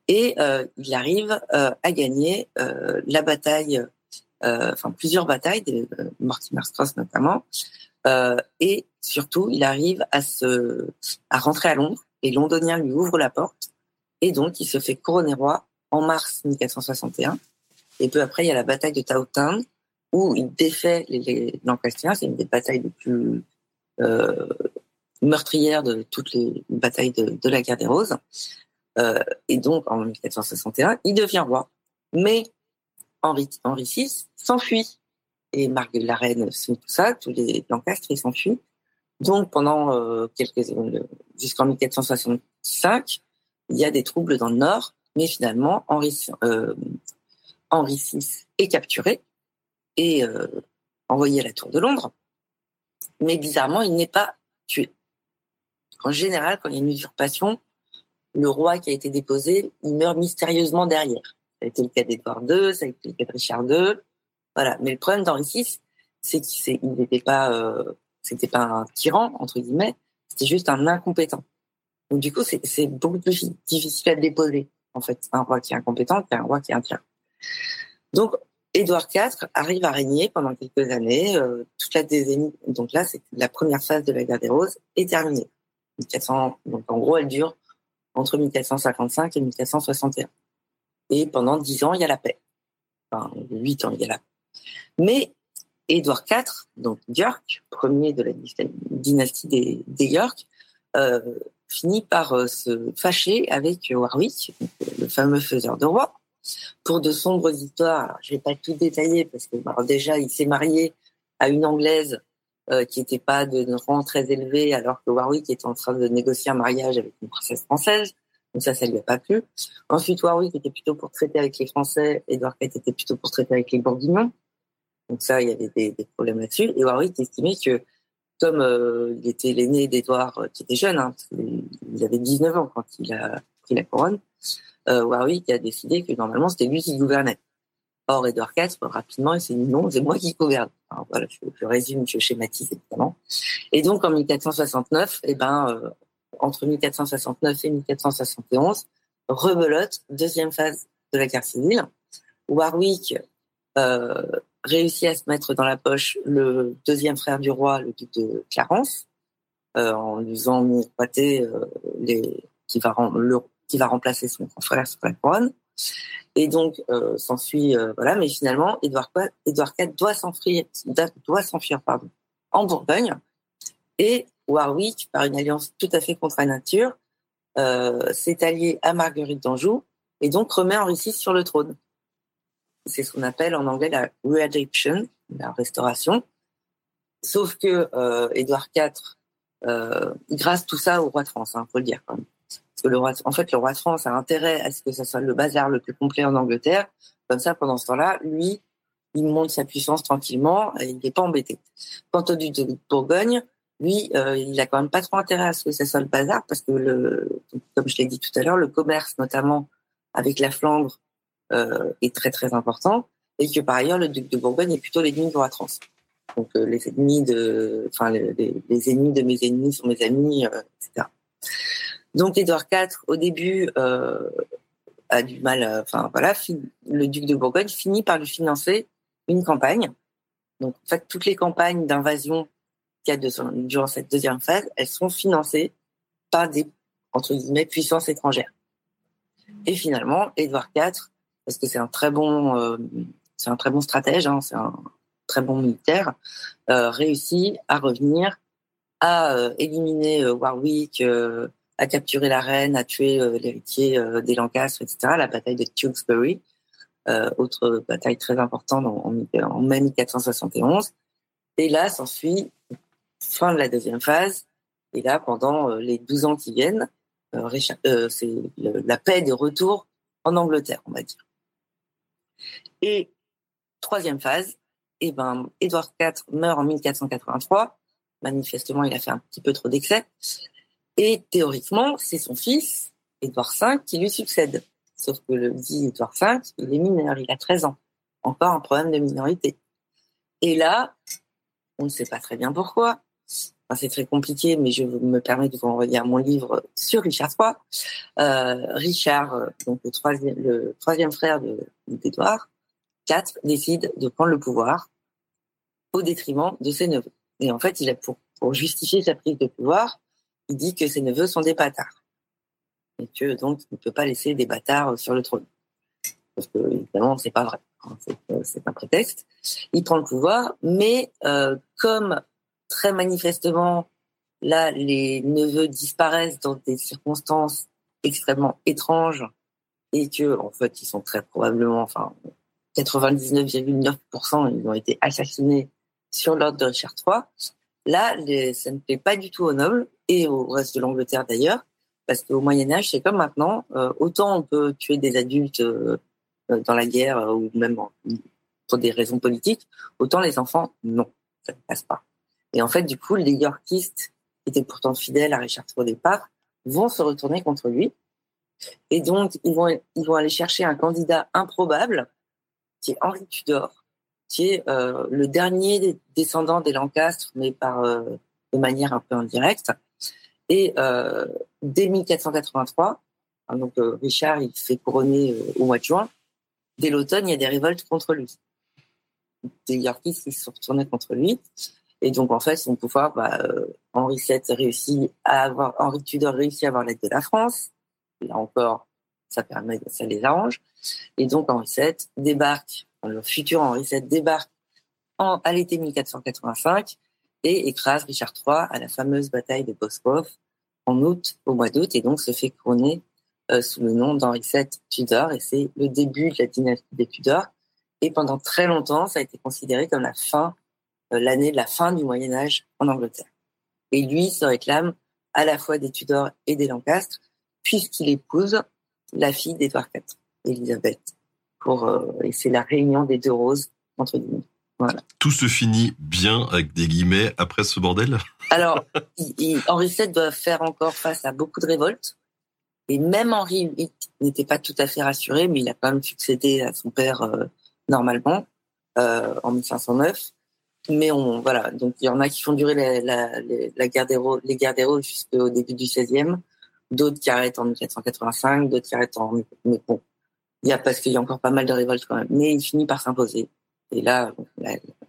et il arrive à gagner la bataille euh, enfin plusieurs batailles, de Mortimer Strauss notamment, euh, et surtout il arrive à se à rentrer à Londres. et Londoniens lui ouvrent la porte et donc il se fait couronner roi en mars 1461. Et peu après, il y a la bataille de Towtown où il défait les, les. C'est une des batailles les plus euh, meurtrières de toutes les batailles de, la guerre des Roses. Euh, et donc, en 1461, il devient roi. Mais Henri, VI s'enfuit. Et Marguerite la reine tout ça, tous les Lancastres, s'enfuient. Donc, pendant euh, quelques jusqu'en 1465, il y a des troubles dans le nord, mais finalement, Henri, VI est capturé et envoyé à la Tour de Londres. Mais bizarrement, il n'est pas tué. En général, quand il y a une usurpation, le roi qui a été déposé, il meurt mystérieusement derrière. Ça a été le cas d'Edouard II, ça a été le cas de Richard II. Voilà. Mais le problème d'Henri VI, c'est qu'il n'était pas, euh, c'était pas un tyran, entre guillemets, c'était juste un incompétent. Donc, du coup, c'est beaucoup plus difficile à déposer, en fait, un roi qui est incompétent qu'un roi qui est un tyran. Donc, Édouard IV arrive à régner pendant quelques années. Euh, toute la décennie, donc là, c'est la première phase de la guerre des Roses est terminée. 1400, donc en gros, elle dure entre 1455 et 1461. Et pendant dix ans, il y a la paix. Enfin, huit ans, il y a la paix. Mais Édouard IV, donc York, premier de la dynastie des, des York, euh, finit par euh, se fâcher avec Warwick, le fameux faiseur de roi, pour de sombres histoires. je vais pas tout détailler parce que déjà il s'est marié à une anglaise euh, qui n'était pas de rang très élevé, alors que Warwick était en train de négocier un mariage avec une princesse française. Donc ça, ça lui a pas plu. Ensuite, Warwick était plutôt pour traiter avec les Français, Edward IV était plutôt pour traiter avec les Bourguignons. Donc ça, il y avait des, problèmes là-dessus. Et Warwick estimait que, comme euh, il était l'aîné d'Edouard, euh, qui était jeune, hein, il avait 19 ans quand il a pris la couronne, euh, Warwick a décidé que normalement c'était lui qui gouvernait. Or, Edouard IV, rapidement, il s'est dit non, c'est moi qui gouverne. Alors, voilà, je, résume, je schématise évidemment. Et donc, en 1469, eh ben, euh, entre 1469 et 1471, rebelote, deuxième phase de la guerre civile. Warwick euh, réussit à se mettre dans la poche le deuxième frère du roi, le duc de Clarence, en lui faisant miroiter les, qui va, le, qui va remplacer son frère sur la couronne. Et donc, euh, s'ensuit, euh, voilà, mais finalement, Édouard, IV doit s'enfuir, doit s'enfuir, pardon, en Bourgogne. Et Warwick, par une alliance tout à fait contre la nature, euh, s'est allié à Marguerite d'Anjou et donc remet Henri VI sur le trône. C'est ce qu'on appelle en anglais la readaption, la restauration. Sauf que euh, Édouard IV, grâce tout ça au roi de France, il hein, faut le dire quand même. En fait, le roi de France a intérêt à ce que ça soit le bazar le plus complet en Angleterre. Comme ça, pendant ce temps-là, lui, il monte sa puissance tranquillement et il n'est pas embêté. Quant au duc de Bourgogne, lui, euh, il a quand même pas trop intérêt à ce que ça soit le bazar parce que, comme je l'ai dit tout à l'heure, le commerce, notamment avec la Flandre, euh, est très très important et que par ailleurs, le duc de Bourgogne est plutôt l'ennemi de roi France. Donc euh, les ennemis de, enfin les, les, ennemis de mes ennemis sont mes amis, etc. Donc Édouard IV, au début, euh, a du mal, enfin voilà, le duc de Bourgogne finit par lui financer une campagne. Donc en fait, toutes les campagnes d'invasion qu'il y a durant cette deuxième phase, elles sont financées par des entre guillemets puissances étrangères. Et finalement, Édouard IV, parce que c'est un très bon, euh, c'est un très bon stratège, hein, c'est un très bon militaire, euh, réussit à revenir, à euh, éliminer euh, Warwick, a capturé la reine, a tué l'héritier des Lancastres, etc. La bataille de Tewkesbury, autre bataille très importante en, en mai 1471. Et là, s'ensuit fin de la deuxième phase. Et là, pendant les 12 ans qui viennent, c'est la paix de retour en Angleterre, on va dire. Et troisième phase, eh ben, Édouard IV meurt en 1483. Manifestement, il a fait un petit peu trop d'excès. Et théoriquement, c'est son fils, Édouard V, qui lui succède. Sauf que le dit Édouard V, il est mineur, il a 13 ans. Encore un problème de minorité. Et là, on ne sait pas très bien pourquoi. c'est très compliqué, mais je me permets de vous envoyer mon livre sur Richard III. Euh, Richard, euh, donc le troisième, le troisième frère d'Édouard IV, décide de prendre le pouvoir au détriment de ses neveux. Et en fait, il a pour, pour justifier sa prise de pouvoir, il dit que ses neveux sont des bâtards. Et que donc, il ne peut pas laisser des bâtards sur le trône. Parce que, évidemment, c'est pas vrai. Hein, euh, c'est un prétexte. Il prend le pouvoir, mais euh, comme très manifestement, là, les neveux disparaissent dans des circonstances extrêmement étranges et que, en fait, ils sont très probablement, enfin, 99,9%, ils ont été assassinés sur l'ordre de Richard III. Là, ça ne plaît pas du tout aux nobles au reste de l'Angleterre d'ailleurs, parce qu'au Moyen Âge, c'est comme maintenant. Euh, autant on peut tuer des adultes euh, dans la guerre euh, ou même pour des raisons politiques, autant les enfants, non, ça ne passe pas. Et en fait, du coup, les Yorkistes, qui étaient pourtant fidèles à Richard III au départ, vont se retourner contre lui. Et donc, ils vont, ils vont aller chercher un candidat improbable, qui est Henri Tudor, qui est le dernier descendant des Lancastres, mais par de manière un peu indirecte. Et euh, dès 1483, hein, donc Richard il fait couronner au mois de juin. Dès l'automne, il y a des révoltes contre lui, des Yorkistes qui se sont retournés contre lui. Et donc en fait, son pouvoir, bah, Henri VII réussit à avoir, Henri Tudor réussit à avoir l'aide de la France. Là encore, ça permet, ça les arrange. Et donc Henri VII débarque le futur Henri VII débarque en, à l'été 1485 et écrase Richard III à la fameuse bataille de Bosworth en août, au mois d'août, et donc se fait couronner euh, sous le nom d'Henri VII Tudor, et c'est le début de la dynastie des Tudors. Et pendant très longtemps, ça a été considéré comme la fin, euh, l'année de la fin du Moyen Âge en Angleterre. Et lui se réclame à la fois des Tudors et des Lancastres, puisqu'il épouse la fille d'Édouard IV, Élisabeth pour euh, et c'est la réunion des deux roses entre guillemets. Voilà. Tout se finit bien avec des guillemets après ce bordel? Alors, Henri VII doit faire encore face à beaucoup de révoltes. Et même Henri VIII n'était pas tout à fait rassuré, mais il a quand même succédé à son père euh, normalement euh, en 1509. Mais on voilà, donc il y en a qui font durer la, la, la guerre des les guerres des roses jusqu'au début du 16e, d'autres qui arrêtent en 1485, d'autres qui arrêtent en mais bon, il y a parce qu'il y a encore pas mal de révoltes quand même, mais il finit par s'imposer. Et là,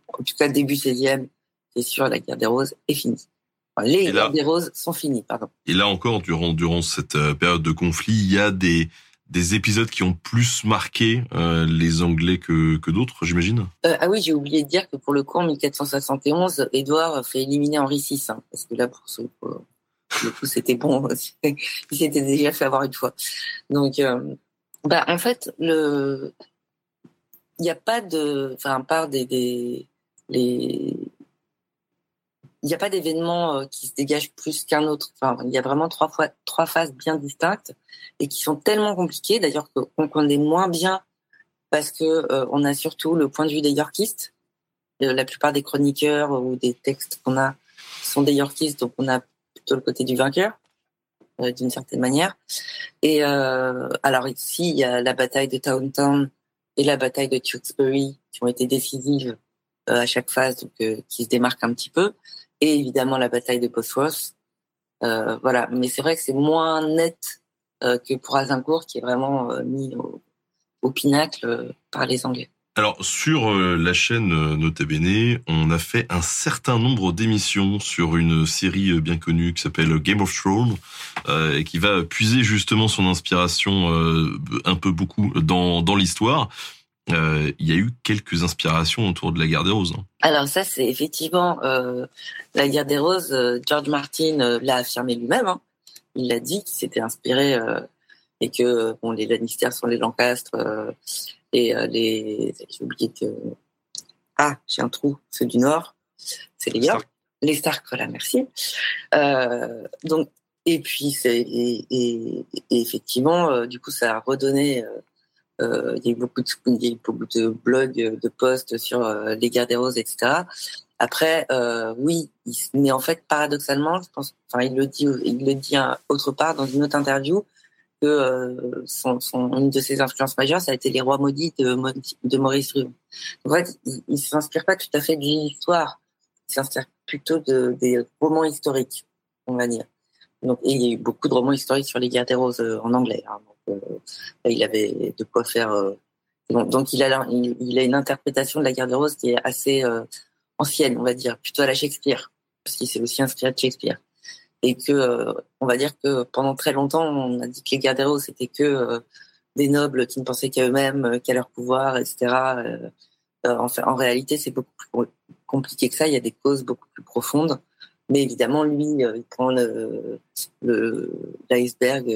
en tout cas début 16e, c'est sûr, la guerre des roses est finie. Enfin, les guerres des roses sont finies, pardon. Et là encore, durant durant cette euh, période de conflit, il y a des des épisodes qui ont plus marqué euh, les Anglais que, que d'autres, j'imagine? Euh, Ah oui, j'ai oublié de dire que pour le coup, en 1471, Édouard fait éliminer Henri VI, hein, parce que là, pour, ce, le coup, c'était bon. il s'était déjà fait avoir une fois. Donc, euh, bah, en fait, le, il n'y a pas de, enfin, des, les, il n'y a pas d'événement euh, qui se dégage plus qu'un autre. Enfin, il y a vraiment trois fois, trois phases bien distinctes et qui sont tellement compliquées, d'ailleurs qu'on connaît moins bien parce que euh, on a surtout le point de vue des Yorkistes. Euh, la plupart des chroniqueurs ou des textes qu'on a sont des Yorkistes, donc on a plutôt le côté du vainqueur. D'une certaine manière. Et alors ici, il y a la bataille de Towntown et la bataille de Tewkesbury qui ont été décisives euh, à chaque phase, donc qui se démarquent un petit peu. Et évidemment la bataille de Bosworth. voilà, mais c'est vrai que c'est moins net que pour Azincourt, qui est vraiment mis au, au pinacle par les Anglais. Alors sur euh, la chaîne euh, Nota Bene, on a fait un certain nombre d'émissions sur une série euh, bien connue qui s'appelle Game of Thrones et qui va puiser justement son inspiration un peu beaucoup dans, dans l'histoire. il y a eu quelques inspirations autour de la guerre des roses. Hein. Alors ça, c'est effectivement la guerre des roses. George Martin l'a affirmé lui-même. Hein. il l'a dit, qu'il s'était inspiré et que bon, les Lannister sont les Lancastres et les. J'ai oublié que. Ah, j'ai un trou, ceux du Nord, c'est les York. Les Stark, voilà, merci. donc, et puis, c'est, et, effectivement, du coup, ça a redonné euh, il y a eu beaucoup de, y a beaucoup de blogs, de posts sur euh, les guerres des roses, etc. Après, euh, oui, mais en fait, paradoxalement, je pense, enfin, il le dit, il le dit autre part dans une autre interview euh, une de ses influences majeures, ça a été les rois maudits de, de Maurice Rue. En fait, il, il s'inspire pas tout à fait de l'histoire, il s'inspire plutôt de, des romans historiques, on va dire. Donc, il y a eu beaucoup de romans historiques sur les guerres des roses en anglais. Hein. Euh, il avait de quoi faire. Euh, donc, il a, il, a une interprétation de la guerre de rose qui est assez euh, ancienne, on va dire, plutôt à la Shakespeare, parce qu'il s'est aussi inspiré de Shakespeare. Et que, on va dire que pendant très longtemps, on a dit que les roses, c'était que des nobles qui ne pensaient qu'à eux-mêmes, qu'à leur pouvoir, etc. en, en réalité, c'est beaucoup plus compliqué que ça. Il y a des causes beaucoup plus profondes. Mais évidemment, lui, il prend l'iceberg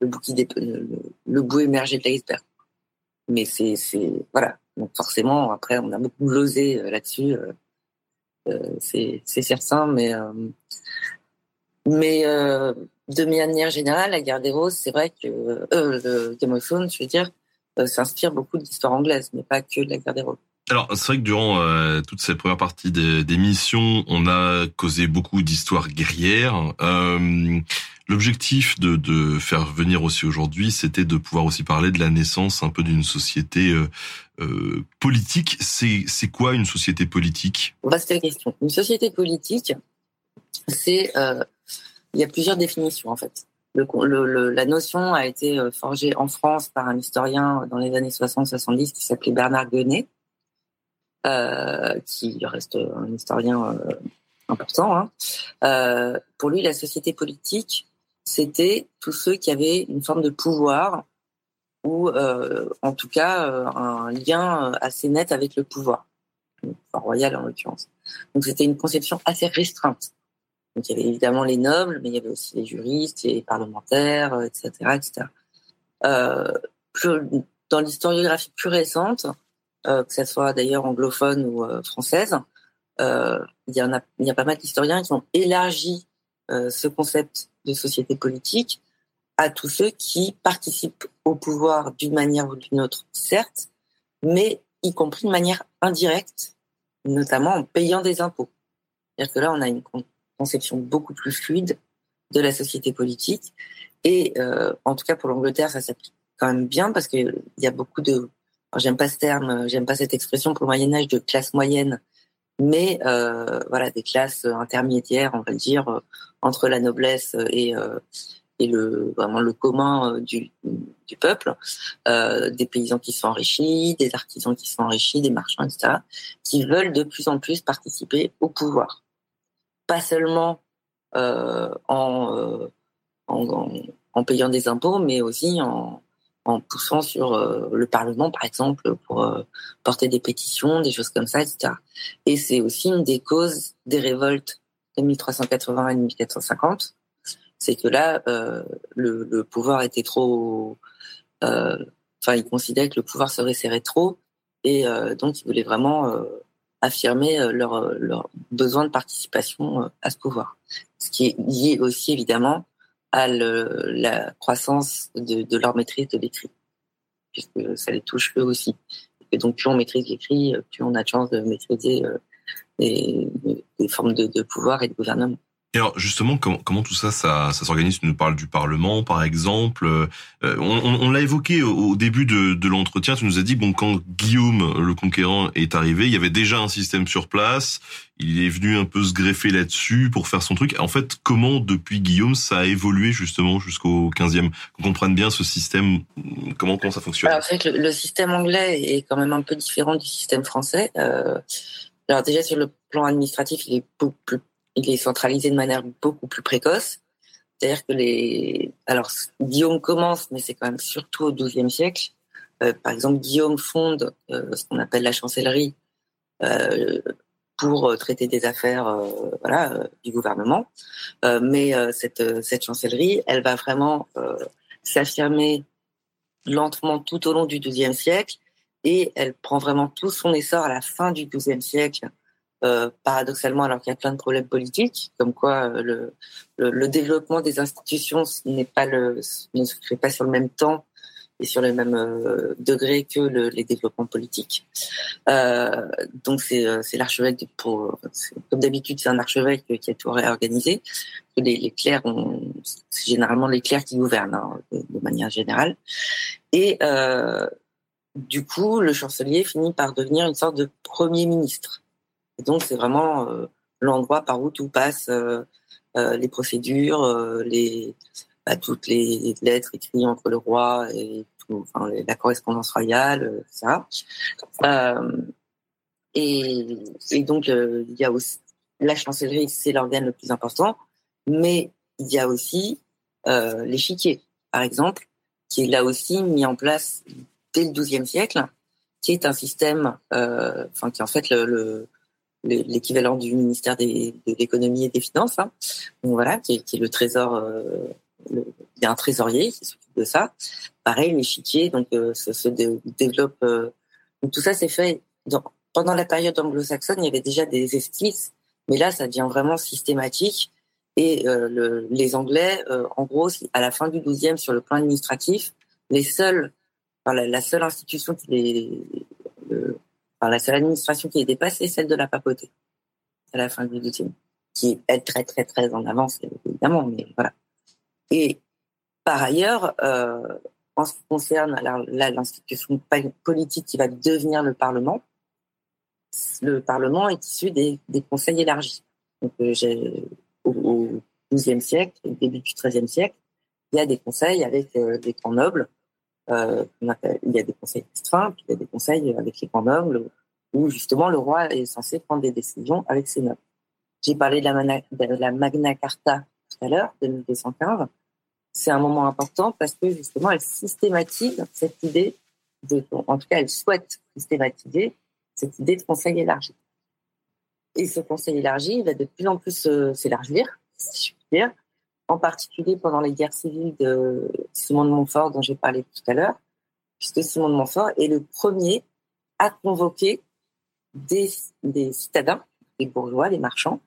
le, bout qui le, bout émergé de l'iceberg. Mais c'est, voilà. Donc forcément, après, on a beaucoup glosé euh, là-dessus. Euh, euh, c'est, c'est certain, mais, mais de manière générale, la guerre des roses, c'est vrai que le Game of Thrones, je veux dire, s'inspire beaucoup de l'histoire anglaise, mais pas que de la guerre des roses. Alors, c'est vrai que durant toute cette première partie d'émission, on a causé beaucoup d'histoires guerrières. Euh, L'objectif de, de, faire venir aussi aujourd'hui, c'était de pouvoir aussi parler de la naissance un peu d'une société euh, euh politique. C'est, c'est quoi une société politique? Vaste question. Une société politique, c'est euh, il y a plusieurs définitions en fait. Le, le, la notion a été euh, forgée en France par un historien dans les années 60-70 qui s'appelait Bernard Guenet, euh, qui reste un historien important. Hein. pour lui, la société politique, c'était tous ceux qui avaient une forme de pouvoir ou euh, en tout cas euh, un lien assez net avec le pouvoir, royal en l'occurrence. Donc c'était une conception assez restreinte. Donc il y avait évidemment les nobles, mais il y avait aussi les juristes, les parlementaires, etc., etc. Euh, dans l'historiographie plus récente, que ce soit d'ailleurs anglophone ou française, il y, en a, il y a pas mal d'historiens qui ont élargi ce concept de société politique à tous ceux qui participent au pouvoir d'une manière ou d'une autre, certes, mais y compris de manière indirecte, notamment en payant des impôts. C'est-à-dire que là, on a une conception beaucoup plus fluide de la société politique. Et euh, en tout cas, pour l'Angleterre, ça s'applique quand même bien parce qu'il y a beaucoup de... J'aime pas ce terme, j'aime pas cette expression pour le Moyen Âge de classe moyenne mais euh, voilà des classes intermédiaires, on va dire, euh, entre la noblesse et et le vraiment le commun du, peuple, des paysans qui sont enrichis, des artisans qui sont enrichis, des marchands, etc., qui veulent de plus en plus participer au pouvoir, pas seulement euh, en, en, en, payant des impôts, mais aussi en, en poussant sur euh, le Parlement, par exemple, pour euh, porter des pétitions, des choses comme ça, etc. Et c'est aussi une des causes des révoltes de 1380 et 1450, c'est que là, euh, le, le, pouvoir était trop... Enfin, ils considéraient que le pouvoir se resserrait trop, et donc ils voulaient vraiment affirmer leur, leur besoin de participation à ce pouvoir. Ce qui est lié aussi, évidemment, à la croissance de, leur maîtrise de l'écrit, puisque ça les touche eux aussi. Et donc, plus on maîtrise l'écrit, plus on a de chance de maîtriser euh, des, formes de pouvoir et de gouvernement. Et alors justement, comment, comment tout ça, ça, ça s'organise? Tu nous parles du Parlement, par exemple. Euh, on, on l'a évoqué au, début de, de l'entretien. Tu nous as dit bon, quand Guillaume le Conquérant est arrivé, il y avait déjà un système sur place. Il est venu un peu se greffer là-dessus pour faire son truc. En fait, comment depuis Guillaume ça a évolué justement jusqu'au 15e Qu'on comprenne bien ce système, comment comment ça fonctionne? Alors, en fait, le, le, système anglais est quand même un peu différent du système français. Euh, alors déjà sur le plan administratif, il est beaucoup plus il est centralisé de manière beaucoup plus précoce. C'est-à-dire que les, alors Guillaume commence, mais c'est quand même surtout au XIIe siècle. Euh, par exemple, Guillaume fonde euh, ce qu'on appelle la chancellerie euh, pour traiter des affaires du gouvernement. mais cette cette chancellerie, elle va vraiment s'affirmer lentement tout au long du XIIe siècle et elle prend vraiment tout son essor à la fin du XIIe siècle, euh, paradoxalement alors qu'il y a plein de problèmes politiques, comme quoi euh, le, développement des institutions n'est pas le, ne se fait pas sur le même temps et sur le même euh, degré que le, les développements politiques. Donc c'est l'archevêque comme d'habitude c'est un archevêque qui a tout réorganisé. Les, les clercs c'est généralement les clercs qui gouvernent hein, de, manière générale et du coup, le chancelier finit par devenir une sorte de premier ministre. Et donc, c'est vraiment euh, l'endroit par où tout passe, euh, euh, les procédures, euh, bah, toutes les lettres écrites entre le roi et la correspondance royale, euh, ça. Et, donc, il y a aussi la chancellerie, c'est l'organe le plus important, mais il y a aussi l'échiquier, par exemple, qui est là aussi mis en place dès le XIIe siècle, qui est un système, euh, qui est en fait le, l'équivalent du ministère des, de l'économie et des finances. Hein. Donc voilà, qui est, qui est le trésor. Euh, il y a un trésorier qui s'occupe de ça. Pareil, l'échiquier donc euh, se, se, développe. Euh, donc tout ça s'est fait dans, pendant la période anglo-saxonne. Il y avait déjà des esquisses, mais là, ça devient vraiment systématique. Et euh, le, les Anglais, euh, en gros, à la fin du XIIe, sur le plan administratif, les seuls Enfin, la, la, seule institution qui est, enfin, la seule administration qui est dépassée, celle de la papauté à la fin du XIIe, qui est très très très en avance évidemment, mais voilà. Et par ailleurs, euh, en ce qui concerne l'institution politique qui va devenir le Parlement, le Parlement est issu des, conseils élargis. Donc, euh, au, XIIe siècle, début du XIIIe siècle, il y a des conseils avec euh, des grands nobles euh, il y a des conseils puis il y a des conseils avec les grands nobles, où justement le roi est censé prendre des décisions avec ses nobles. J'ai parlé de la, Magna, Carta tout à l'heure, de 1215. C'est un moment important parce que justement elle systématise cette idée en tout cas elle souhaite systématiser cette idée de conseil élargi. Et ce conseil élargi va de plus en plus euh, s'élargir, si je puis dire, en particulier pendant les guerres civiles de Simon de Montfort dont j'ai parlé tout à l'heure, puisque Simon de Montfort est le premier à convoquer des, des citadins, les bourgeois, les marchands,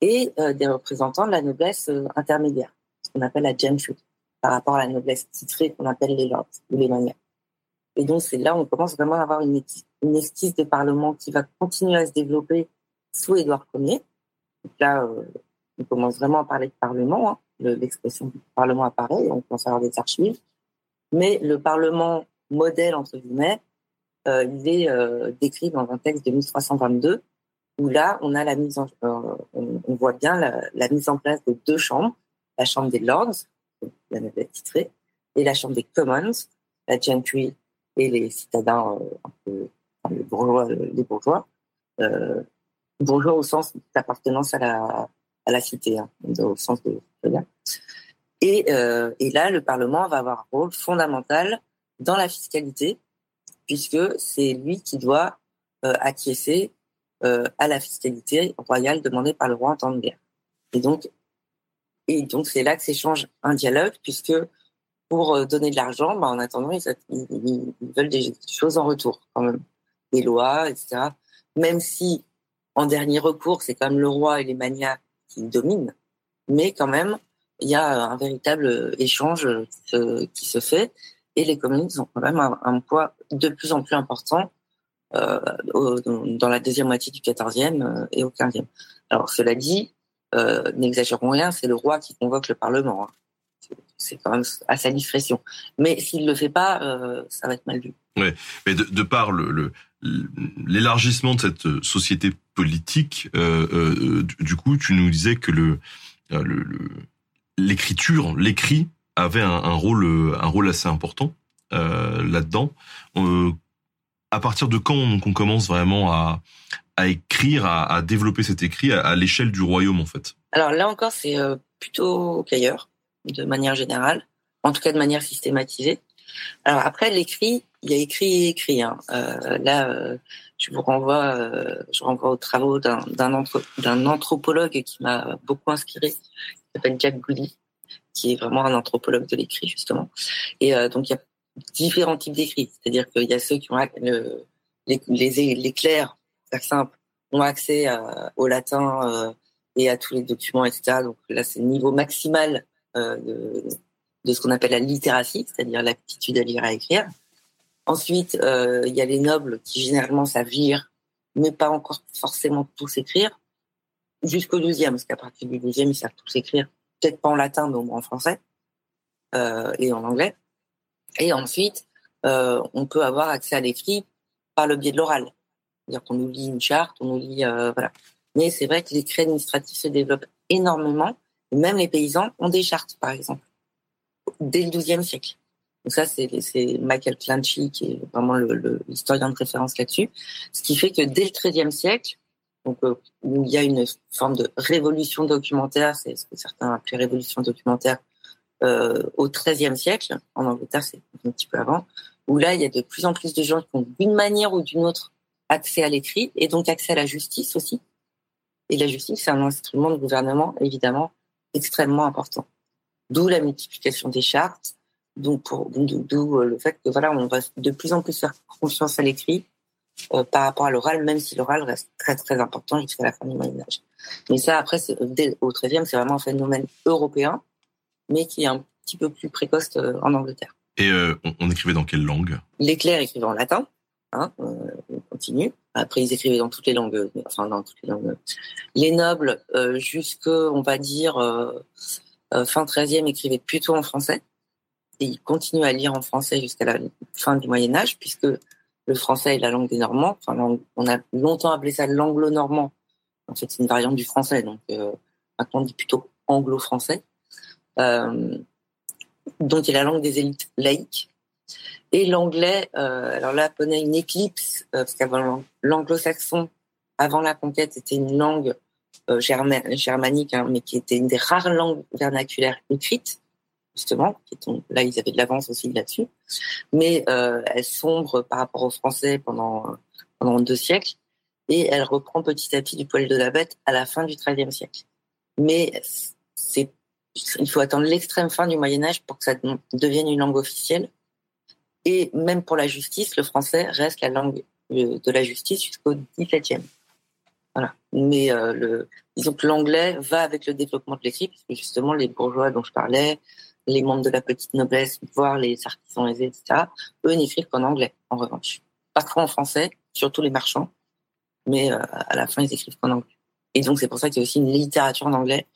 et euh, des représentants de la noblesse euh, intermédiaire, ce qu'on appelle la gentry, par rapport à la noblesse titrée qu'on appelle les lords ou les manières. Et donc c'est là où on commence vraiment à avoir une, une esquisse de parlement qui va continuer à se développer sous Édouard Ier. Donc là, euh, on commence vraiment à parler de parlement. Hein l'expression du Parlement apparaît, on commence à avoir des archives, mais le Parlement modèle, entre guillemets, euh, il est euh, décrit dans un texte de 1322, où là, on a la mise euh, on, voit bien la, mise en place de deux chambres, la chambre des Lords, la noblesse titrée, et la chambre des Commons, la gentry et les citadins, un peu, les bourgeois, les bourgeois, bourgeois au sens d'appartenance à la, à la cité, hein, au sens de et, euh, et là, le Parlement va avoir un rôle fondamental dans la fiscalité, puisque c'est lui qui doit euh, acquiescer euh, à la fiscalité royale demandée par le roi en temps de guerre. Et donc, et donc c'est là que s'échange un dialogue, puisque pour donner de l'argent, bah, en attendant, ils, veulent des choses en retour, quand même, des lois, etc. Même si, en dernier recours, c'est quand même le roi et les manias qui dominent, mais quand même, il y a un véritable échange qui se, fait et les communistes ont quand même un, poids de plus en plus important euh, dans la deuxième moitié du XIVe euh, et au XVe. Alors cela dit, euh, n'exagérons rien, c'est le roi qui convoque le Parlement. Hein. C'est quand même à sa discrétion. Mais s'il le fait pas, euh, ça va être mal vu. Ouais, mais de, par l'élargissement de cette société politique, euh, euh, du coup, tu nous disais que le, l'écriture, l'écrit avait un, rôle, un rôle assez important euh, là-dedans. Euh, à partir de quand on, on commence vraiment à, écrire, à, développer cet écrit à, l'échelle du royaume en fait? Alors là encore, c'est euh, plutôt qu'ailleurs, de manière générale, en tout cas de manière systématisée. Alors après l'écrit, il y a écrit et écrit. Hein. Euh, là, euh, je vous renvoie, euh, je renvoie aux travaux d'un d'un anthropologue qui m'a beaucoup inspiré, qui s'appelle Jack Goody, qui est vraiment un anthropologue de l'écrit justement. Et euh, donc il y a différents types d'écrits, c'est-à-dire qu'il y a ceux qui ont le, les, les, les clercs, c'est simple, ont accès au latin et à tous les documents, etc. Donc là, c'est le niveau maximal de, de ce qu'on appelle la littératie, c'est-à-dire l'aptitude à lire et à écrire. Ensuite, euh, il y a les nobles qui généralement savent lire, mais pas encore forcément tous écrire, jusqu'au douzième, parce qu'à partir du douzième, ils savent tous écrire, peut-être pas en latin, mais au moins en français euh, et en anglais. Et ensuite, euh, on peut avoir accès à l'écrit par le biais de l'oral. C'est-à-dire qu'on nous lit une charte, on nous lit... voilà. Mais c'est vrai que l'écrit administratif se développe énormément. Même les paysans ont des chartes, par exemple, dès le XIIe siècle. Donc ça, c'est Michael Clanchy qui est vraiment l'historien de référence là-dessus. Ce qui fait que dès le XIIIe siècle, donc, euh, il y a une forme de révolution documentaire, c'est ce que certains appellent révolution documentaire, euh, au XIIIe siècle, en Angleterre, c'est un petit peu avant, où là, il y a de plus en plus de gens qui ont d'une manière ou d'une autre accès à l'écrit et donc accès à la justice aussi. Et la justice, c'est un instrument de gouvernement, évidemment, extrêmement important. D'où la multiplication des chartes, donc, d'où euh, le fait que voilà, on va de plus en plus faire confiance à l'écrit euh, par rapport à l'oral, même si l'oral reste très très important jusqu'à la fin du Moyen Âge. Mais ça, après, dès, au XIIIe, c'est vraiment un phénomène européen, mais qui est un petit peu plus précoce euh, en Angleterre. Et on, écrivait dans quelle langue? Les clercs écrivaient en latin. Hein, on continue. Après, ils écrivaient dans toutes les langues, enfin dans toutes les langues. Les nobles, jusque, on va dire, fin XIIIe, écrivaient plutôt en français et il continue à lire en français jusqu'à la fin du Moyen Âge, puisque le français est la langue des Normands. On a longtemps appelé ça l'anglo-normand. En fait, c'est une variante du français, donc euh, maintenant on dit plutôt anglo-français. Euh, donc, il la langue des élites laïques. Et l'anglais, euh, alors là, connaît une éclipse, euh, parce qu'avant l'anglo-saxon, avant la conquête, était une langue germanique, hein, mais qui était une des rares langues vernaculaires écrites justement. Là, ils avaient de l'avance aussi là-dessus. Mais euh, elle sombre par rapport aux Français pendant, pendant deux siècles et elle reprend petit à petit du poil de la bête à la fin du XIIIe siècle. Mais c'est, il faut attendre l'extrême fin du Moyen Âge pour que ça devienne une langue officielle. Et même pour la justice, le français reste la langue de la justice jusqu'au XVIIe. Voilà. Mais euh, le, disons que l'anglais va avec le développement de l'écrit, puisque justement les bourgeois dont je parlais, les membres de la petite noblesse, voire les artisans aisés, etc., eux n'écrivent qu'en anglais, en revanche. Parfois en français, surtout les marchands, mais euh, à la fin, ils écrivent qu'en anglais. Et donc, c'est pour ça qu'il y a aussi une littérature en anglais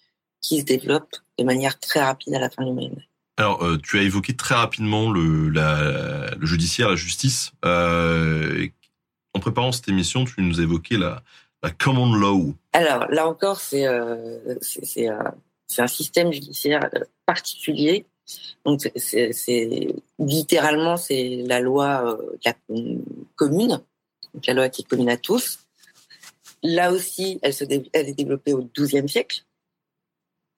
qui se développe de manière très rapide à la fin du Moyen Âge. Alors, euh, tu as évoqué très rapidement le, la, le judiciaire, la justice. Euh, en préparant cette émission, tu nous as évoqué la, la common law. Alors, là encore, c'est c'est un système judiciaire euh, particulier. Donc, c'est littéralement c'est la loi euh, la commune, donc la loi qui est commune à tous. Là aussi, elle, se elle est développée au XIIe siècle.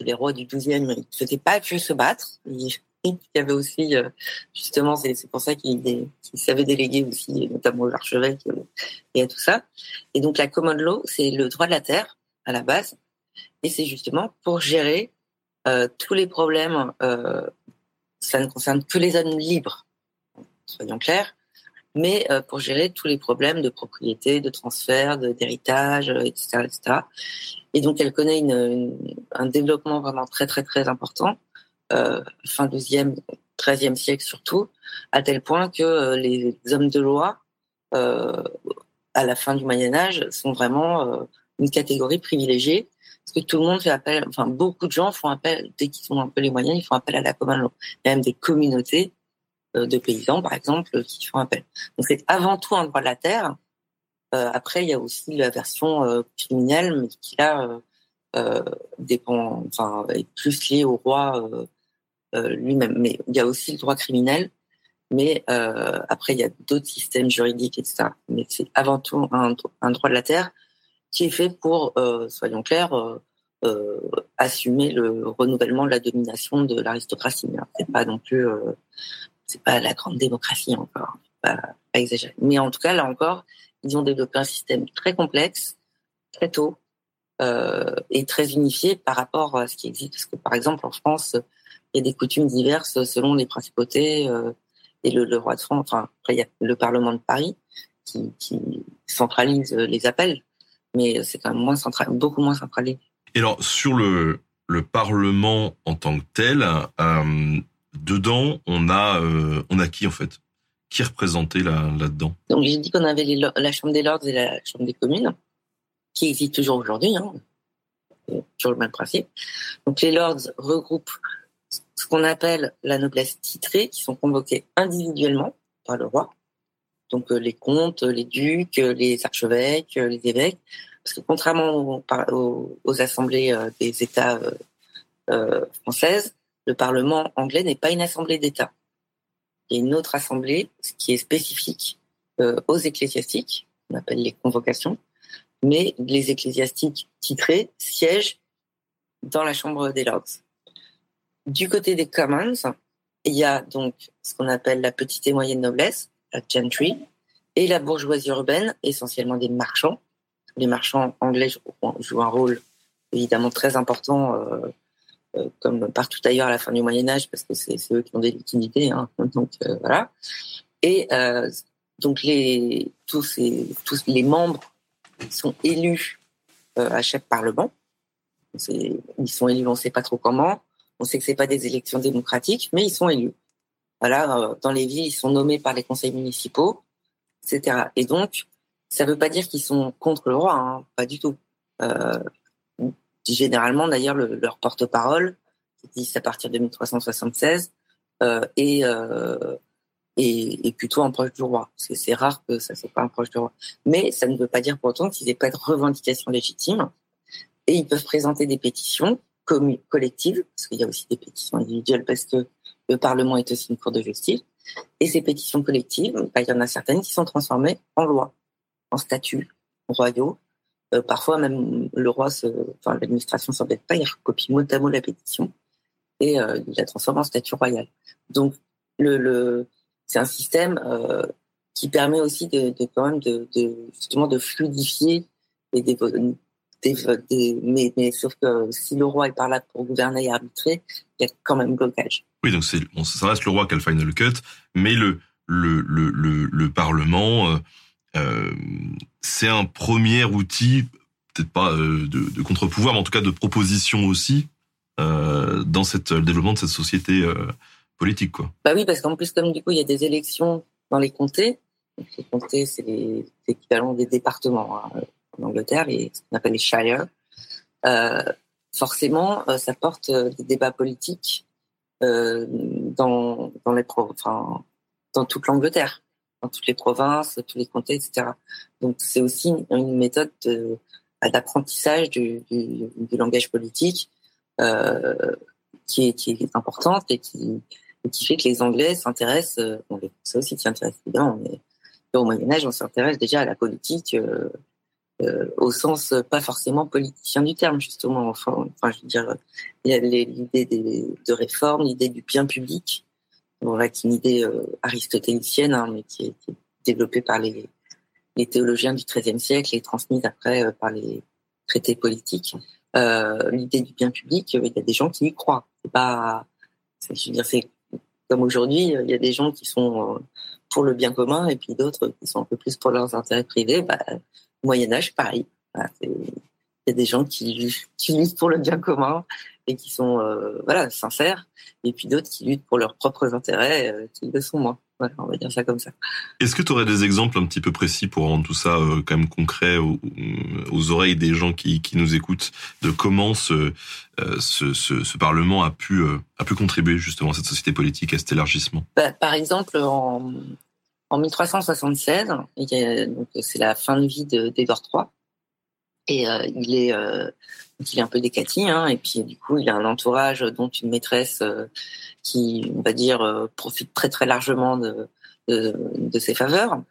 Les rois du XIIe ne faisaient pas que se battre. Il y avait aussi, euh, justement, c'est pour ça qu'ils savaient déléguer aussi, notamment aux archevêques et à tout ça. Et donc, la common law, c'est le droit de la terre à la base et c'est justement pour gérer euh, tous les problèmes. Euh, ça ne concerne que les hommes libres, soyons clairs, mais euh, pour gérer tous les problèmes de propriété, de transfert, d'héritage, etc., etc. Et donc, elle connaît un développement vraiment très, très, très important, fin 12e, 13e siècle surtout, à tel point que les hommes de loi, à la fin du Moyen Âge, sont vraiment une catégorie privilégiée parce que tout le monde fait appel, enfin beaucoup de gens font appel, dès qu'ils ont un peu les moyens, ils font appel à la commune law. Il y a même des communautés euh, de paysans, par exemple, qui font appel. Donc c'est avant tout un droit de la terre. Euh, après, il y a aussi la version euh, criminelle, mais qui là dépend, enfin, est plus liée au roi lui-même. Mais il y a aussi le droit criminel. Mais après, il y a d'autres systèmes juridiques, etc. Mais c'est avant tout un droit de la terre qui est fait pour, euh, soyons clairs, euh, euh, assumer le renouvellement de la domination de l'aristocratie. C'est pas non plus c'est pas la grande démocratie encore, pas, exagérer. Mais en tout cas, là encore, ils ont développé un système très complexe, très tôt, et très unifié par rapport à ce qui existe. Parce que, par exemple, en France, il y a des coutumes diverses selon les principautés et le, roi de France. Enfin, après, il y a le Parlement de Paris qui centralise les appels, mais c'est quand même moins central, beaucoup moins centralisé. Et alors, sur le, le Parlement en tant que tel, euh, dedans, on a, euh, on a qui en fait? Qui est représenté là, là-dedans? Donc, j'ai dit qu'on avait les, la Chambre des Lords et la Chambre des communes, qui existent toujours aujourd'hui, hein. toujours le même principe. Donc, les Lords regroupent ce qu'on appelle la noblesse titrée, qui sont convoqués individuellement par le roi. Donc, euh, les comtes, les ducs, les archevêques, les évêques, parce que contrairement aux, assemblées euh, des États euh, euh, françaises, le Parlement anglais n'est pas une assemblée d'État. Il y a une autre assemblée qui est spécifique euh, aux ecclésiastiques, on appelle les convocations, mais les ecclésiastiques titrés siègent dans la Chambre des Lords. Du côté des Commons, il y a donc ce qu'on appelle la petite et moyenne noblesse, gentry, et la bourgeoisie urbaine, essentiellement des marchands, les marchands anglais jouent un rôle évidemment très important, euh, euh, comme partout ailleurs à la fin du Moyen Âge, parce que c'est eux qui ont des liquidités. Hein, donc euh, voilà. Et donc les tous ces tous les membres sont élus à chaque parlement. Ils sont élus, on ne sait pas trop comment. On sait que c'est pas des élections démocratiques, mais ils sont élus. Voilà, dans les villes, ils sont nommés par les conseils municipaux, etc. Et donc, ça ne veut pas dire qu'ils sont contre le roi, hein, pas du tout. Euh, généralement, d'ailleurs, le, leur porte-parole, qui disent à partir de 1376, euh, est, euh, est, est, plutôt un proche du roi. C'est rare que ça soit pas un proche du roi. Mais ça ne veut pas dire pour autant qu'ils n'aient pas de revendications légitimes. Et ils peuvent présenter des pétitions collectives, parce qu'il y a aussi des pétitions individuelles, parce que le Parlement est aussi une cour de justice. Et ces pétitions collectives, bah, il y en a certaines qui sont transformées en loi en statuts royaux. Euh, parfois, même le roi, se, enfin, l'administration s'embête pas, il recopie mot à mot la pétition et euh, il la transforme en statut royal. Donc, le, c'est un système euh, qui permet aussi de, de justement de fluidifier et des, des mais, mais, sauf que si le roi est par là pour gouverner et arbitrer, il y a quand même blocage. Donc ça reste le roi qui a le final cut, mais le, le, le, le, le Parlement euh, euh, c'est un premier outil, peut-être pas euh, de, contre-pouvoir, mais en tout cas de proposition aussi dans le développement de cette société politique. Bah oui, parce qu'en plus, comme du coup, il y a des élections dans les comtés. Les comtés, c'est l'équivalent des départements hein, en Angleterre, et ce qu'on appelle les shires. Forcément, ça porte des débats politiques dans, dans, les enfin, dans toute l'Angleterre dans toutes les provinces, tous les comtés, etc. Donc c'est aussi une méthode d'apprentissage du, du, du, langage politique euh, qui, est, qui est importante et qui, et qui fait que les Anglais s'intéressent, euh, bon, les Français aussi s'y intéressent évidemment, mais au Moyen Âge, on s'intéresse déjà à la politique euh, euh, au sens pas forcément politicien du terme, justement. Enfin, je veux dire, il y a l'idée de réforme, l'idée du bien public, voilà, qui est une idée euh, aristotélicienne, hein, mais qui est, qui est, développée par les, théologiens du XIIIe siècle et transmise après euh, par les traités politiques. Euh, l'idée du bien public, il y a des gens qui y croient. C'est pas, je veux dire, c'est comme aujourd'hui, il y a des gens qui sont pour le bien commun et puis d'autres qui sont un peu plus pour leurs intérêts privés. Bah, Moyen Âge, pareil. Voilà, il y a des gens qui, qui luttent pour le bien commun et qui sont euh, voilà sincères, et puis d'autres qui luttent pour leurs propres intérêts, euh, qui le sont moins. Voilà, on va dire ça comme ça. Est-ce que tu aurais des exemples un petit peu précis pour rendre tout ça euh, quand même concret aux, aux, oreilles des gens qui, qui nous écoutent de comment ce, euh, ce, ce, ce, Parlement a pu, a pu contribuer justement à cette société politique, à cet élargissement? Bah, Par exemple, en, en 1376, c'est la fin de vie d'Édouard III, et euh, il est euh, il est un peu décati, hein, et puis du coup il a un entourage dont une maîtresse euh, qui, on va dire, profite très très largement de ses faveurs,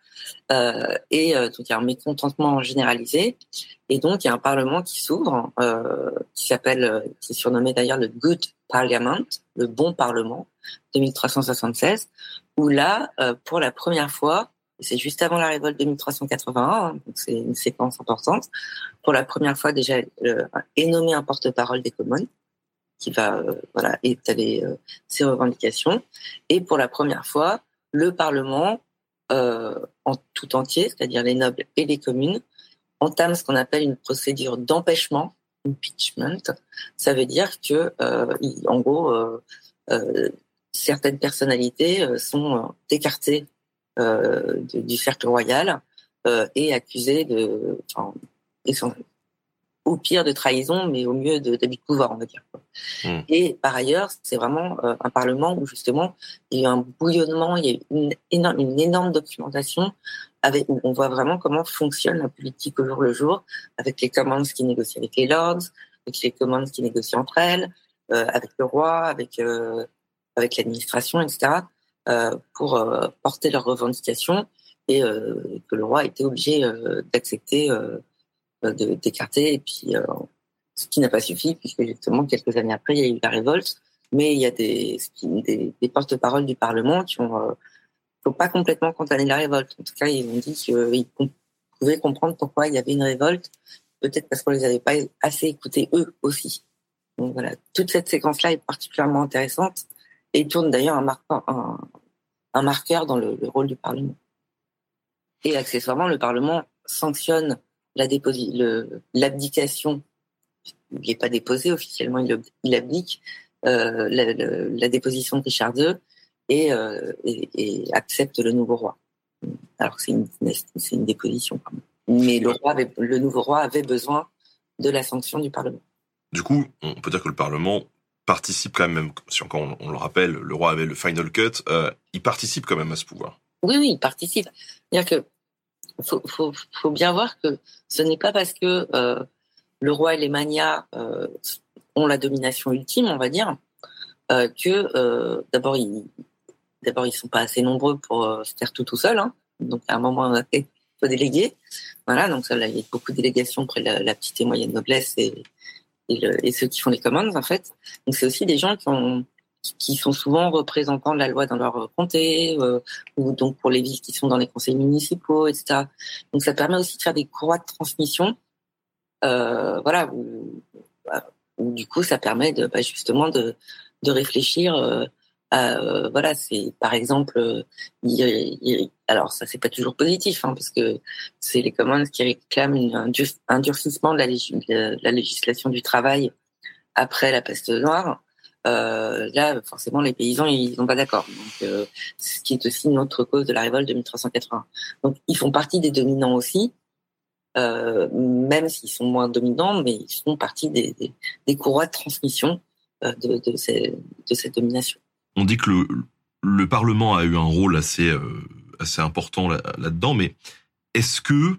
et donc il y a un mécontentement généralisé, et donc il y a un parlement qui s'ouvre, qui s'appelle, qui est surnommé d'ailleurs le Good Parliament, le bon parlement, de 1376, où là, pour la première fois, c'est juste avant la révolte de 1381, hein, donc c'est une séquence importante. Pour la première fois, déjà, euh, est nommé un porte-parole des communes qui va euh, voilà étaler euh, ses revendications. Et pour la première fois, le Parlement euh, en tout entier, c'est-à-dire les nobles et les communes, entame ce qu'on appelle une procédure d'empêchement, impeachment. Ça veut dire que, euh, en gros, certaines personnalités sont écartées euh, du cercle royal euh, et accusé de, enfin, au pire de trahison, mais au mieux de d'habit pouvoir, on va dire. Hmm. Et par ailleurs, c'est vraiment euh, un parlement où justement il y a eu un bouillonnement, il y a eu une énorme, une énorme documentation avec où on voit vraiment comment fonctionne la politique au jour le jour, avec les commandes qui négocient avec les lords, avec les commandes qui négocient entre elles, euh, avec le roi, avec euh, avec l'administration, etc. Euh, pour euh, porter leurs revendications et euh, que le roi était obligé d'accepter d'écarter et puis ce qui n'a pas suffi puisque justement quelques années après il y a eu la révolte mais il y a des, des, porte-paroles du Parlement qui ont faut pas complètement condamner la révolte. En tout cas, ils ont dit qu'ils pouvaient comprendre pourquoi il y avait une révolte, peut-être parce qu'on les avait pas assez écoutés eux aussi. Donc voilà, toute cette séquence-là est particulièrement intéressante et tourne d'ailleurs un, marqueur dans le, rôle du Parlement. Et accessoirement, le Parlement sanctionne la l'abdication. Il n'est pas déposé officiellement, il, il abdique euh, la, déposition de Richard II euh, et, accepte le nouveau roi. Alors c'est une, une, déposition, mais le, roi le nouveau roi avait besoin de la sanction du Parlement. Du coup, on peut dire que le Parlement participe quand même, si encore on, le rappelle, le roi avait le final cut, euh, il participe quand même à ce pouvoir. Oui, oui, il participe. C'est-à-dire que faut, faut, faut, bien voir que ce n'est pas parce que euh, le roi et les manias euh, ont la domination ultime, on va dire, que d'abord ils d'abord ils sont pas assez nombreux pour se faire tout tout seul. Hein. Donc à un moment il faut déléguer. Voilà, donc ça, il y a beaucoup de délégations auprès de la, la petite et moyenne noblesse et, et, ceux qui font les commandes en fait. Donc c'est aussi des gens qui ont qui sont souvent représentants de la loi dans leur comté euh, ou donc pour les villes qui sont dans les conseils municipaux, etc. Donc ça permet aussi de faire des courroies de transmission, euh, voilà, où, du coup ça permet de bah, justement de, de réfléchir euh, euh, voilà, c'est par exemple, euh, alors ça c'est pas toujours positif hein, parce que c'est les communes qui réclament un, durcissement de la, législation du travail après la peste noire. Euh, là, forcément, les paysans ils sont pas d'accord. Donc, ce qui est aussi une autre cause de la révolte de 1380. Donc, ils font partie des dominants aussi, même s'ils sont moins dominants, mais ils font partie des, des, courroies de transmission de, de, ces, de cette domination on dit que le, le Parlement a eu un rôle assez, euh, important là-dedans, mais est-ce que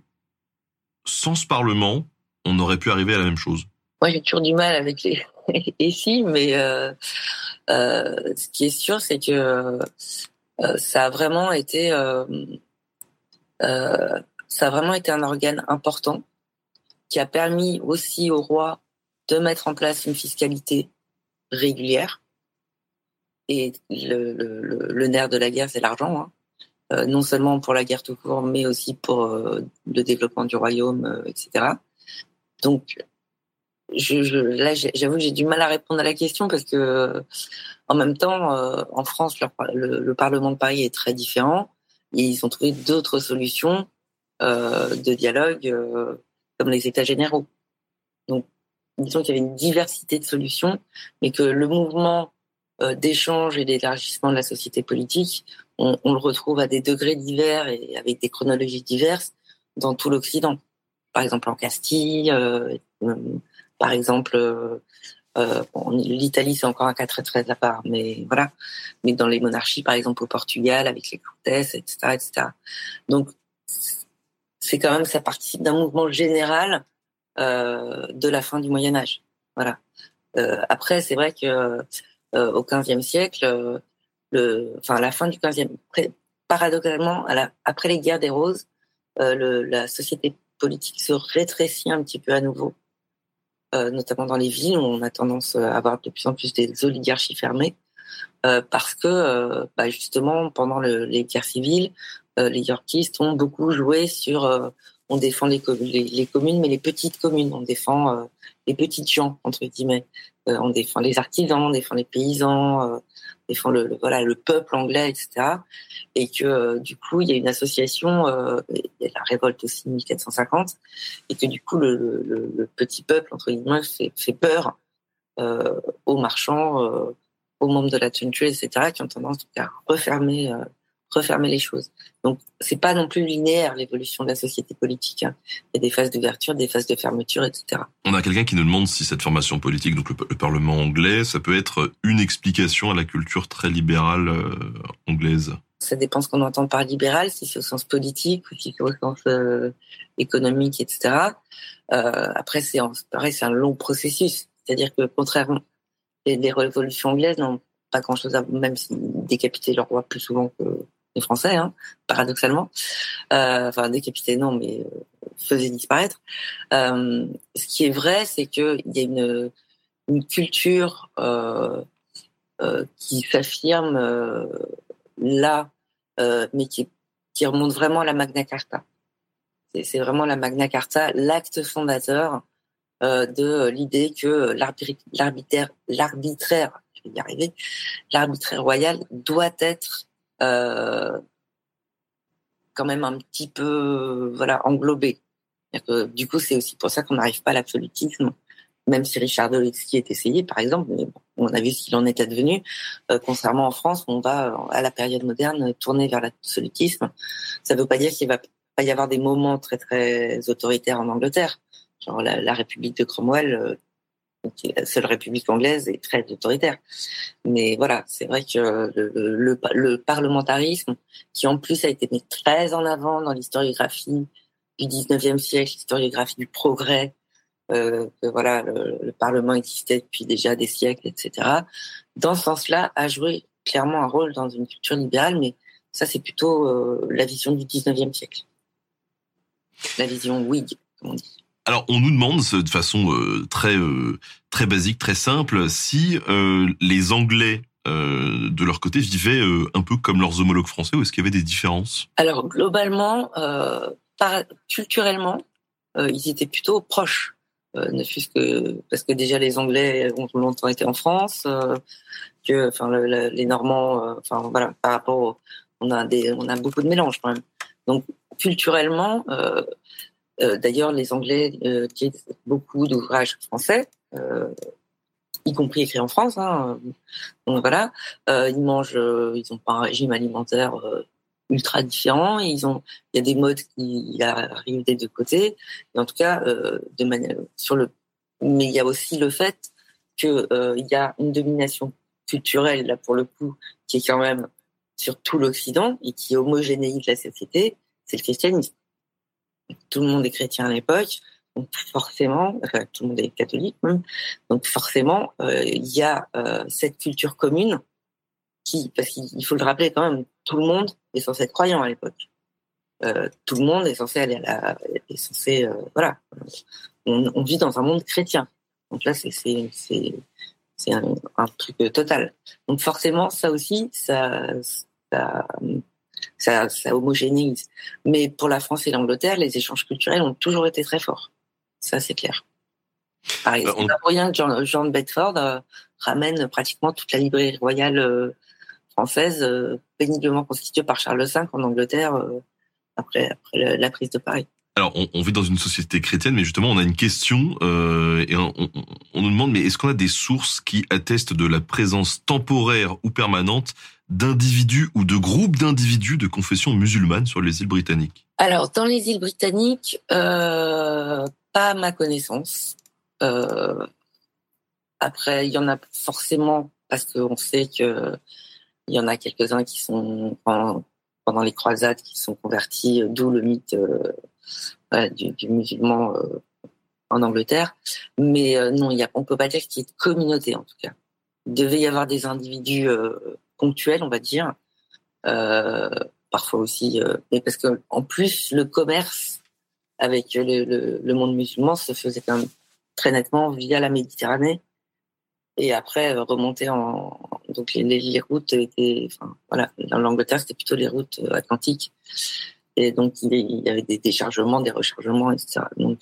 sans ce Parlement, on aurait pu arriver à la même chose? Moi, j'ai toujours du mal avec les et si, mais euh, euh, ce qui est sûr, c'est que ça a vraiment été ça a vraiment été un organe important qui a permis aussi au roi de mettre en place une fiscalité régulière et le, nerf de la guerre, c'est l'argent. Hein. Euh, non seulement pour la guerre tout court, mais aussi pour euh, le développement du royaume, euh, etc. Donc, là, j'avoue que j'ai du mal à répondre à la question parce que, en même temps, en France, le, le, Parlement de Paris est très différent. Et ils ont trouvé d'autres solutions de dialogue, comme les États généraux. Donc, disons qu'il y avait une diversité de solutions, mais que le mouvement d'échange et d'élargissement de la société politique, on, on, le retrouve à des degrés divers et avec des chronologies diverses dans tout l'Occident. Par exemple en Castille, euh, euh par exemple euh, euh l'Italie c'est encore un cas très très à part, mais voilà. Mais dans les monarchies, par exemple au Portugal avec les comtesses, etc., etc. Donc c'est quand même ça participe d'un mouvement général euh, de la fin du Moyen Âge. Voilà. Euh, après, c'est vrai que euh, au XVe siècle, euh, enfin à la fin du XVe, paradoxalement, après les guerres des roses, euh, la société politique se rétrécit un petit peu à nouveau, notamment dans les villes où on a tendance à avoir de plus en plus des oligarchies fermées. parce que bah, justement pendant le, les guerres civiles, les Yorkistes ont beaucoup joué sur on défend les, les, communes, mais les petites communes, on défend les petites gens entre guillemets, on défend les artisans, on défend les paysans, défend le, voilà le peuple anglais, etc. Et que euh, du coup il y a une association, euh, il y a la révolte aussi 1450, et que du coup le, le, le petit peuple entre guillemets fait, fait peur euh, aux marchands, euh, aux membres de la Trinity, etc. qui ont tendance à refermer euh, refermer les choses. Donc, c'est pas non plus linéaire l'évolution de la société politique. Hein. Il y a des phases d'ouverture, des phases de fermeture, etc. On a quelqu'un qui nous demande si cette formation politique, donc le, Parlement anglais, ça peut être une explication à la culture très libérale euh, anglaise. Ça dépend ce qu'on entend par libéral, si c'est au sens politique ou si c'est au sens euh, économique, etc. Euh, après, c'est pareil, c'est un long processus. C'est-à-dire que contrairement les révolutions anglaises n'ont pas grand-chose à même si décapiter le roi plus souvent que Français, hein, paradoxalement. Euh, enfin, décapiter, non, mais euh, faisait disparaître. Euh, ce qui est vrai, c'est qu'il y a une, culture qui s'affirme là, mais qui, remonte vraiment à la Magna Carta. C'est vraiment la Magna Carta, l'acte fondateur de l'idée que l'arbitraire, l'arbitraire, je l'arbitraire royal doit être quand même un petit peu voilà englobé. Que, du coup, c'est aussi pour ça qu'on n'arrive pas à l'absolutisme, même si Richard Dolitzky est essayé, par exemple, mais on a vu ce qu'il en est advenu. Euh, concernant en France, on va, à la période moderne, tourner vers l'absolutisme. Ça ne veut pas dire qu'il va pas y avoir des moments très très autoritaires en Angleterre. Genre la, la République de Cromwell, euh, la seule république anglaise est très autoritaire. Mais voilà, c'est vrai que le, le, parlementarisme, qui en plus a été mis très en avant dans l'historiographie du 19e siècle, l'historiographie du progrès, euh, que voilà, le, Parlement existait depuis déjà des siècles, etc. Dans ce sens-là, a joué clairement un rôle dans une culture libérale, mais ça, c'est plutôt euh, la vision du 19e siècle. La vision Whig, comme on dit. Alors, on nous demande de façon euh, très euh, très basique, très simple, si euh, les Anglais de leur côté vivaient un peu comme leurs homologues français ou est-ce qu'il y avait des différences? Alors globalement, par, culturellement, ils étaient plutôt proches. ne fût-ce que parce que déjà les Anglais ont longtemps été en France, que enfin les Normands, enfin voilà, par rapport, on a des, on a beaucoup de mélanges quand même. Donc culturellement, d'ailleurs, les Anglais euh, beaucoup d'ouvrages français, euh, y compris écrits en France. Hein. Voilà, euh, ils mangent, euh, ils pas un régime alimentaire ultra différent. Il y a des modes qui arrivent des deux côtés. En tout cas, de manière sur le, mais il y a aussi le fait que il y a une domination culturelle là pour le coup qui est quand même sur tout l'Occident et qui homogénéise la société, c'est le christianisme tout le monde est chrétien à l'époque, donc forcément, enfin, tout le monde est catholique même, donc forcément, euh, il y a euh, cette culture commune qui, parce qu'il faut le rappeler quand même, tout le monde est censé être croyant à l'époque. Euh, tout le monde est censé aller à la, est censé, voilà, on, vit dans un monde chrétien. Donc là, c'est c'est un, un, truc total. Donc forcément, ça aussi, ça ça, ça homogénéise. Mais pour la France et l'Angleterre, les échanges culturels ont toujours été très forts. Ça, c'est clair. Par bah, exemple, on... Jean, Jean Bedford euh, ramène pratiquement toute la librairie royale euh, française, euh, péniblement constituée par Charles V en Angleterre après, après la prise de Paris. Alors, on, vit dans une société chrétienne, mais justement, on a une question euh, et on, nous demande, mais est-ce qu'on a des sources qui attestent de la présence temporaire ou permanente d'individus ou de groupes d'individus de confession musulmane sur les îles britanniques? Alors, dans les îles britanniques, euh, pas à ma connaissance. Euh, après, il y en a forcément parce qu'on sait que il y en a quelques-uns qui sont pendant les croisades qui sont convertis, d'où le mythe du, du, musulman euh, en Angleterre. Mais euh, non, on peut pas dire qu'il y ait de communauté en tout cas. Il devait y avoir des individus euh, ponctuels, on va dire. parfois aussi, mais parce que en plus le commerce avec le, monde musulman se faisait quand même très nettement via la Méditerranée et après remonter en, donc les, les, routes étaient, enfin voilà, dans l'Angleterre c'était plutôt les routes atlantiques, et donc il y avait des déchargements, des rechargements, etc. Donc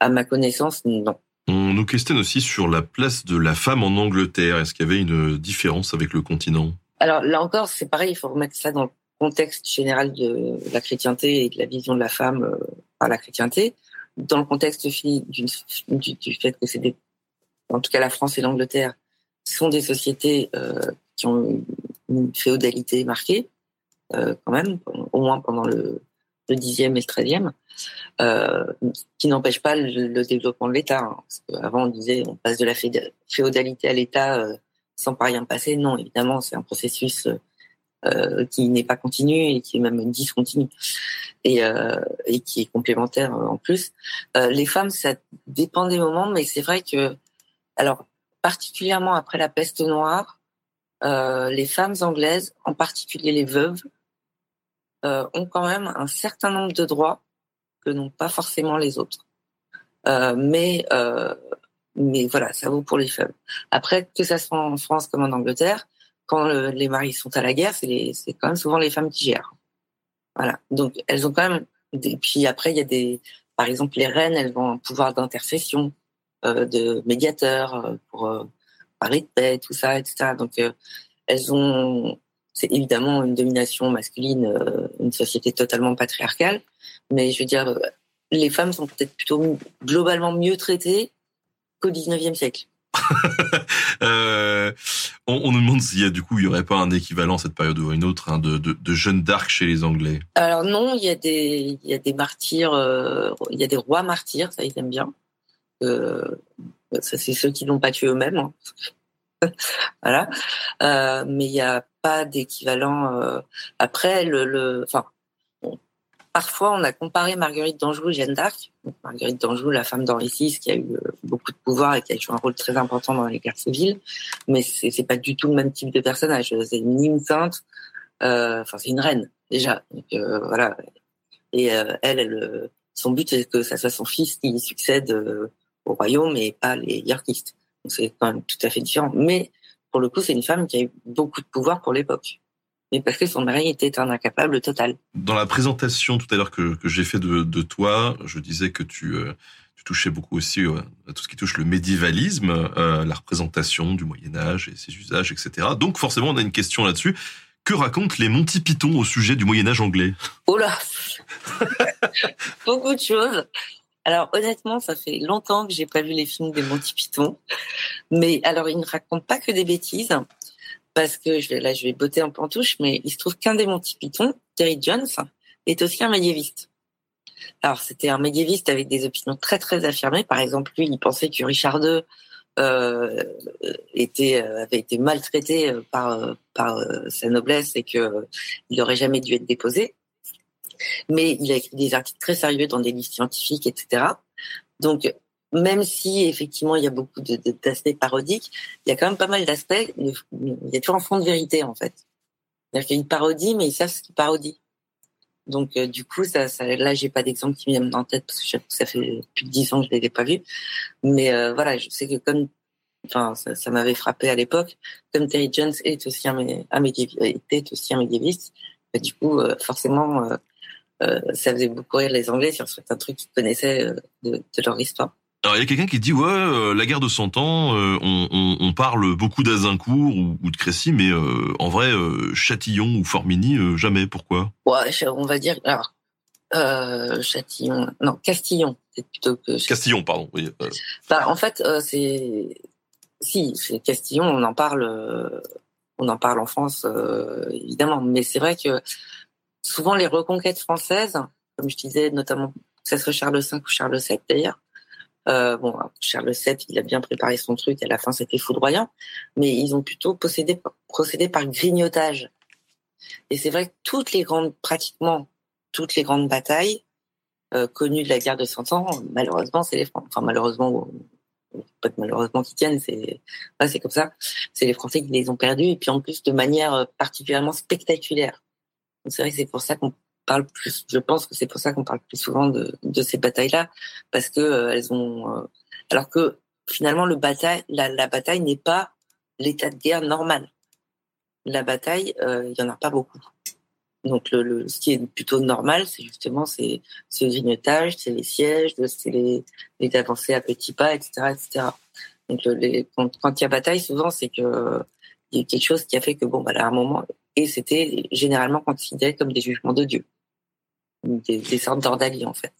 à ma connaissance, non. On nous questionne aussi sur la place de la femme en Angleterre. Est-ce qu'il y avait une différence avec le continent? Alors là encore, c'est pareil, il faut remettre ça dans le contexte général de la chrétienté et de la vision de la femme euh, par la chrétienté. Dans le contexte du, du, fait que c'est des, en tout cas la France et l'Angleterre, sont des sociétés euh, qui ont une féodalité marquée, euh, quand même, au moins pendant le, le 10e et le 13e, euh, qui n'empêche pas le, développement de l'État. Hein. Avant, on disait on passe de la féodalité à l'État euh, sans pas rien passer. Non, évidemment, c'est un processus qui n'est pas continu et qui est même discontinu et, et qui est complémentaire en plus. Les femmes, ça dépend des moments, mais c'est vrai que, alors, particulièrement après la peste noire, les femmes anglaises, en particulier les veuves, euh, ont quand même un certain nombre de droits que n'ont pas forcément les autres. Euh, mais euh, mais voilà, ça vaut pour les femmes. Après, que ça soit en France comme en Angleterre, quand les maris sont à la guerre, c'est quand même souvent les femmes qui gèrent. Voilà. Donc elles ont quand même. Des, puis après, il y a des, par exemple, les reines, elles ont un pouvoir d'intercession, de médiateur pour parler de paix, tout ça, etc. Donc elles ont c'est évidemment une domination masculine, euh, une société totalement patriarcale. Mais je veux dire, euh, les femmes sont peut-être plutôt globalement mieux traitées qu'au 19e siècle. euh, on, on, nous demande s'il y a du coup il y aurait pas un équivalent à cette période ou une autre hein, de, de, de Jeanne d'Arc chez les Anglais. Alors non, il y a des il y a des martyrs, euh, il y a des rois martyrs, ça ils aiment bien. Euh, c'est ceux qui n'ont pas tué eux-mêmes. Hein. voilà. Euh, mais il n'y a pas d'équivalent. Euh, après, le, enfin, parfois on a comparé Marguerite d'Anjou et Jeanne d'Arc. Marguerite d'Anjou, la femme d'Henri VI, qui a eu euh, beaucoup de pouvoir et qui a joué un rôle très important dans les guerres civiles, mais c'est, c'est pas du tout le même type de personnage. C'est une hymne sainte. Enfin, c'est une reine déjà. Voilà. Et elle, elle, son but c'est que ça soit son fils qui succède au royaume et pas les yorkistes c'est quand même tout à fait différent. Mais pour le coup, c'est une femme qui a eu beaucoup de pouvoir pour l'époque. Mais parce que son mari était un incapable total. Dans la présentation tout à l'heure que, que j'ai fait de, de, toi, je disais que tu, euh, tu touchais beaucoup aussi euh, à tout ce qui touche le médiévalisme, euh, la représentation du Moyen Âge et ses usages, etc. Donc forcément, on a une question là-dessus. Que racontent les Monty Python au sujet du Moyen Âge anglais? Oh là Beaucoup de choses. Alors honnêtement, ça fait longtemps que j'ai pas vu les films des Monty Python, mais alors ils ne racontent pas que des bêtises, parce que là je vais botter un touche, mais il se trouve qu'un des Monty Python, Terry Jones, est aussi un médiéviste. Alors c'était un médiéviste avec des opinions très très affirmées. Par exemple, lui, il pensait que Richard II euh, était euh, avait été maltraité euh, par sa noblesse et que il n'aurait jamais dû être déposé mais il a écrit des articles très sérieux dans des livres scientifiques, etc. Donc, même si effectivement il y a beaucoup d'aspects parodiques, il y a quand même pas mal d'aspects. Il y a toujours un fond de vérité en fait. Il y a une parodie, mais ils savent ce qu'ils parodient. Donc euh, du coup, ça, ça, là, j'ai pas d'exemple qui me viennent en tête parce que ça fait plus de dix ans que je l'avais pas vu. Mais euh, voilà, je sais que comme, enfin, ça, ça m'avait frappé à l'époque, comme Terry Jones est aussi un, un était aussi un médiéviste. Bah, du coup, euh, forcément, euh, ça faisait beaucoup rire les Anglais sur certains trucs qu'ils connaissaient euh, de, de, leur histoire. Alors il y a quelqu'un qui dit ouais euh, la guerre de Cent Ans on, on, on, parle beaucoup d'Azincourt ou, ou, de Crécy mais en vrai Châtillon ou Formigny jamais pourquoi? Ouais on va dire alors Châtillon non Castillon c'est plutôt que Castillon pardon oui. Bah, en fait c'est si c'est Castillon on en parle on en parle en France évidemment mais c'est vrai que souvent les reconquêtes françaises, comme je disais, notamment que ce soit Charles V ou Charles VII d'ailleurs. Euh, bon, Charles VII, il a bien préparé son truc, à la fin c'était foudroyant, mais ils ont plutôt procédé, par grignotage. Et c'est vrai que toutes les grandes, pratiquement toutes les grandes batailles euh, connues de la guerre de Cent Ans, malheureusement, c'est les Français. Enfin, malheureusement, pas malheureusement qui tiennent, c'est c'est comme ça. C'est les Français qui les ont perdus, et puis en plus de manière euh, particulièrement spectaculaire. C'est vrai que c'est pour ça qu'on parle plus. Je pense que c'est pour ça qu'on parle plus souvent de, de ces batailles-là, parce que euh, elles ont. Euh, alors que finalement, le bataille, la, la bataille n'est pas l'état de guerre normal. La bataille, il y en a pas beaucoup. Donc le, le, ce qui est plutôt normal, c'est justement c'est ce grignotage, c'est les sièges, c'est les, les avancées à petits pas, etc., etc. Donc les, quand, quand, il y a bataille, souvent c'est que il y a quelque chose qui a fait que bon, bah, à un moment, et c'était généralement considéré comme des jugements de Dieu, des, des sortes d'ordalies en fait.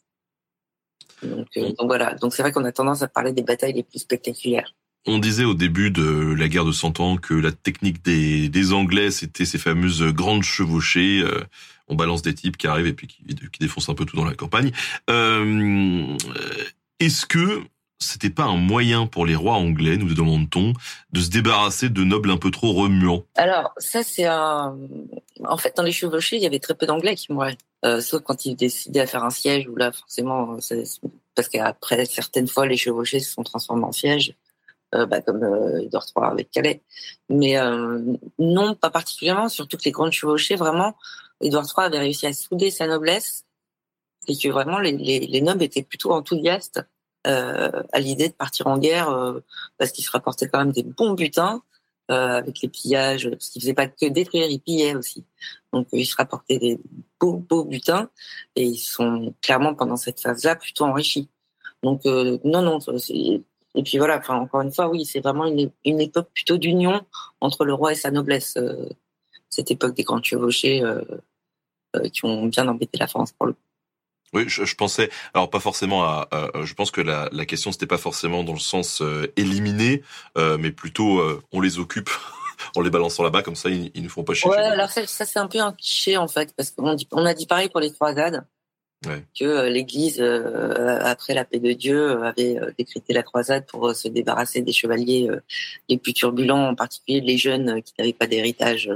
Donc, euh, donc voilà, donc c'est vrai qu'on a tendance à parler des batailles les plus spectaculaires. On disait au début de la guerre de Cent Ans que la technique des, des Anglais, c'était ces fameuses grandes chevauchées. Euh, on balance des types qui arrivent et puis qui, qui défoncent un peu tout dans la campagne. Euh, Est-ce que c'était pas un moyen pour les rois anglais, nous demande-t-on, de se débarrasser de nobles un peu trop remuants Alors, ça, c'est un... En fait, dans les chevauchées, il y avait très peu d'anglais qui mouraient. Euh, sauf quand ils décidaient à faire un siège, où là, forcément, parce qu'après, certaines fois, les chevauchés se sont transformés en sièges. Euh, bah, comme euh, Edouard III avec Calais. Mais euh, non, pas particulièrement, surtout que les grandes chevauchées, vraiment, Édouard III avait réussi à souder sa noblesse et que vraiment les nobles étaient plutôt enthousiastes euh, à l'idée de partir en guerre euh, parce qu'ils se rapportaient quand même des bons butins avec les pillages, parce qu'ils faisaient pas que détruire, ils pillaient aussi. Donc ils se rapportaient des beaux, beaux butins et ils sont clairement pendant cette phase-là plutôt enrichis. Donc non, non, et puis voilà, enfin encore une fois, oui, c'est vraiment une, une, époque plutôt d'union entre le roi et sa noblesse. Euh, cette époque des grands chevauchés euh, euh, qui ont bien embêté la France pour le coup. Oui, je, je, pensais, alors pas forcément à, à je pense que la, la question c'était pas forcément dans le sens euh, éliminer, euh, mais plutôt euh, on les occupe en les balançant là-bas comme ça ils, ils ne font pas chier. Ouais, alors ça, ça c'est un peu un cliché en fait parce qu'on on a dit pareil pour les croisades ouais. que euh, l'Église, après la paix de Dieu, avait décrété la croisade pour se débarrasser des chevaliers les plus turbulents, en particulier les jeunes qui n'avaient pas d'héritage.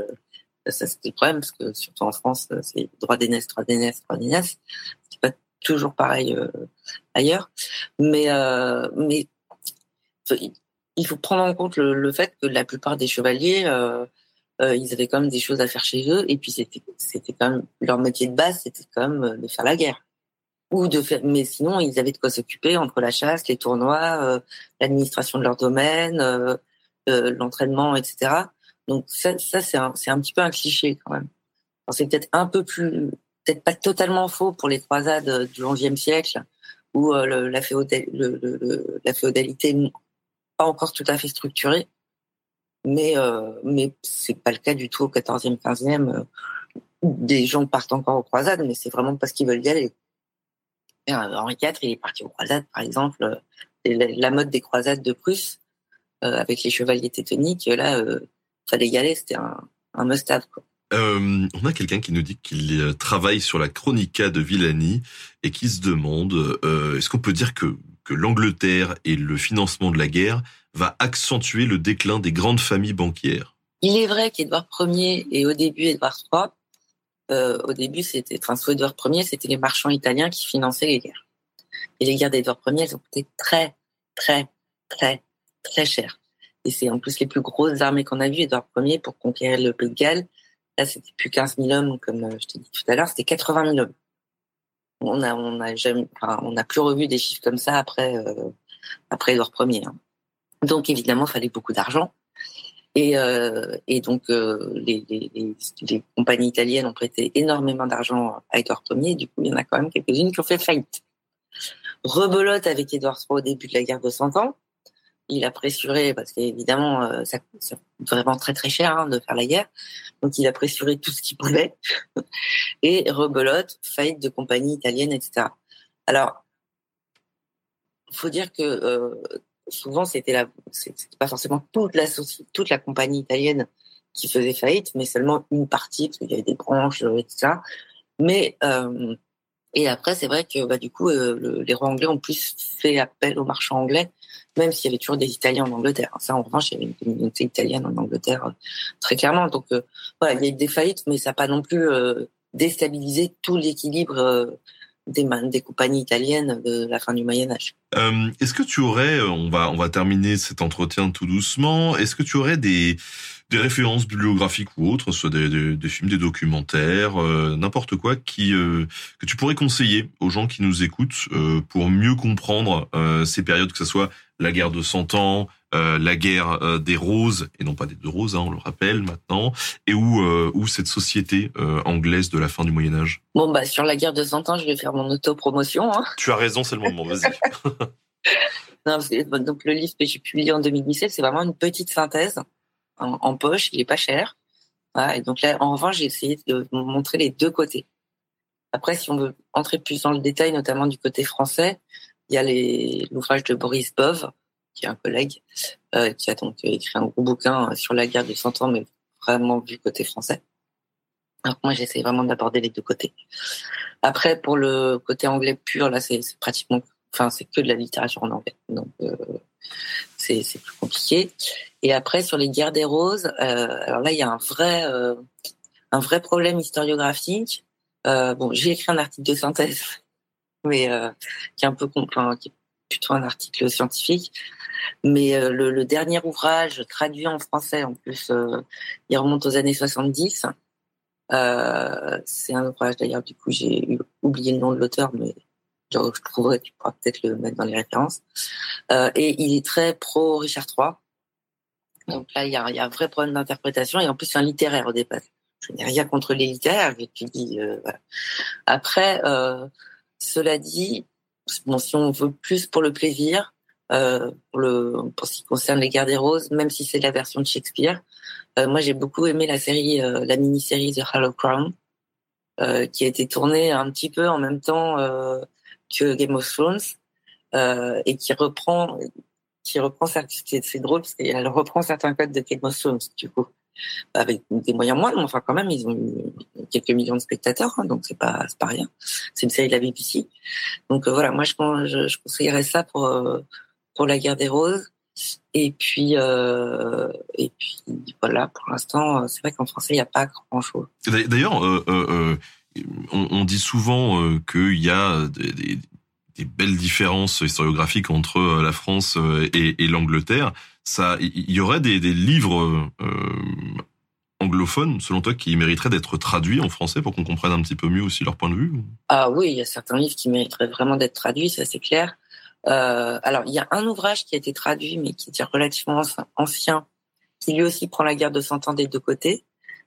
Ça, c'était le problème, parce que surtout en France, c'est droit d'aînesse, droit d'aînesse, droit d'aînesse. C'est pas toujours pareil ailleurs. Mais, mais il faut prendre en compte le, fait que la plupart des chevaliers euh, ils avaient quand même des choses à faire chez eux. Et puis c'était, c'était quand même leur métier de base, c'était quand même euh, de faire la guerre ou de faire. Mais sinon, ils avaient de quoi s'occuper entre la chasse, les tournois, euh, l'administration de leur domaine, euh, euh, l'entraînement, etc. Donc ça, c'est un, petit peu un cliché quand même. C'est peut-être un peu plus, peut-être pas totalement faux pour les croisades du XIe siècle où le, la, féodal, le, le, la féodalité n'est pas encore tout à fait structurée mais euh, mais c'est pas le cas du tout au 14e, 15e. Euh, des gens partent encore aux croisades, mais c'est vraiment parce qu'ils veulent y aller. Euh, Henri IV, il est parti aux croisades, par exemple. Euh, la, la, mode des croisades de Prusse, euh, avec les chevaliers tétoniques, là, euh, fallait y aller, c'était un, un must-have. Euh, on a quelqu'un qui nous dit qu'il travaille sur la Chronica de Villani et qui se demande euh, est-ce qu'on peut dire que, que l'Angleterre et le financement de la guerre va accentuer le déclin des grandes familles banquières? Il est vrai qu'Édouard Ier et au début Édouard III, euh, au début c'était, enfin sous Édouard Ier, c'était les marchands italiens qui finançaient les guerres. Et les guerres d'Édouard Ier, elles ont coûté très, très, très, très cher. Et c'est en plus les plus grosses armées qu'on a vues. Édouard Ier pour conquérir le Pays de Galles, là c'était plus 15 000 hommes comme euh, je t'ai dit tout à l'heure, c'était 80 000 hommes. On a, on a jamais, enfin, on n'a plus revu des chiffres comme ça après, euh, après Édouard Ier. Hein. Donc évidemment, il fallait beaucoup d'argent. Et, euh, et donc euh, les, les, les, compagnies italiennes ont prêté énormément d'argent à Édouard Ier. Du coup, il y en a quand même quelques-unes qui ont fait faillite. Rebelote avec Édouard III au début de la guerre de Cent Ans. Il a pressuré, parce qu'évidemment, euh, ça coûte vraiment très très cher hein, de faire la guerre. Donc il a pressuré tout ce qu'il pouvait. et rebelote, faillite de compagnies italiennes, etc. Alors, faut dire que euh, souvent c'était la, c'était pas forcément toute la toute la compagnie italienne qui faisait faillite, mais seulement une partie parce qu'il y avait des branches, euh, etc. Mais et après, c'est vrai que bah, du coup, le, les rois anglais ont plus fait appel aux marchands anglais, même s'il y avait toujours des Italiens en Angleterre. Ça, en revanche, il y avait une communauté italienne en Angleterre euh, très clairement. Donc euh, voilà, il y a eu des faillites, mais ça n'a pas non plus euh, déstabilisé tout l'équilibre des, des, compagnies italiennes de la fin du Moyen Âge. Euh, est-ce que tu aurais, on va on va terminer cet entretien tout doucement. Est-ce que tu aurais des des références bibliographiques ou autres, soit des, des, des films, des documentaires, euh, n'importe quoi qui euh, que tu pourrais conseiller aux gens qui nous écoutent euh, pour mieux comprendre ces périodes, que ce soit la guerre de 100 ans, la guerre des roses et non pas des deux roses, hein, on le rappelle maintenant, et où où cette société anglaise de la fin du Moyen Âge. Bon bah sur la guerre de 100 ans, je vais faire mon autopromotion. Hein. Tu as raison, c'est le moment. Vas-y. non, donc le livre que j'ai publié en 2017, c'est vraiment une petite synthèse en, poche, il est pas cher. et donc là, en revanche, j'ai essayé de montrer les deux côtés. Après, si on veut entrer plus dans le détail, notamment du côté français, il y a l'ouvrage de Boris Bove, qui est un collègue, euh, qui a donc écrit un gros bouquin sur la guerre de 100 ans, mais vraiment du côté français. Alors moi, j'essaie vraiment d'aborder les deux côtés. Après, pour le côté anglais pur, là, c'est pratiquement, enfin, c'est que de la littérature en anglais. Donc, euh, c'est plus compliqué. Et après, sur les guerres des roses, euh, alors là, il y a un vrai, euh, un vrai problème historiographique. Euh, bon, j'ai écrit un article de synthèse, mais euh, qui est un peu, enfin, qui est plutôt un article scientifique. Mais euh, le, le, dernier ouvrage traduit en français, en plus, euh, il remonte aux années 70. c'est un ouvrage d'ailleurs, du coup, j'ai oublié le nom de l'auteur, mais je trouverais, tu pourras peut-être le mettre dans les références. Euh, et il est très pro Richard III. Donc là, il y a, y a un vrai problème d'interprétation et en plus c'est un littéraire au départ. Je n'ai rien contre les littéraires, mais tu dis euh, voilà. Après, euh, cela dit, bon, si on veut plus pour le plaisir, euh, pour le pour ce qui concerne les Guerres des Roses, même si c'est la version de Shakespeare, euh, moi j'ai beaucoup aimé la série, euh, la mini-série The Hollow Crown, qui a été tournée un petit peu en même temps que Game of Thrones et qui reprend qui reprend c'est drôle parce qu'elle reprend certains codes de Game of Thrones du coup avec des moyens moindres mais enfin quand même ils ont eu quelques millions de spectateurs hein, donc c'est pas pas rien. C'est une série de la BBC donc euh, voilà moi je, conseillerais ça pour euh, pour la guerre des roses. Et puis euh, et puis voilà pour l'instant c'est vrai qu'en français il n'y a pas grand chose d'ailleurs on, dit souvent qu'il y a des, des, belles différences historiographiques entre euh, la France euh, et, et l'Angleterre. Ça, il y aurait des, livres anglophones, selon toi, qui mériteraient d'être traduits en français pour qu'on comprenne un petit peu mieux aussi leur point de vue Ah oui, il y a certains livres qui mériteraient vraiment d'être traduits, ça c'est clair. Euh, alors, il y a un ouvrage qui a été traduit, mais qui est relativement ancien, qui lui aussi prend la guerre de cent ans des deux côtés.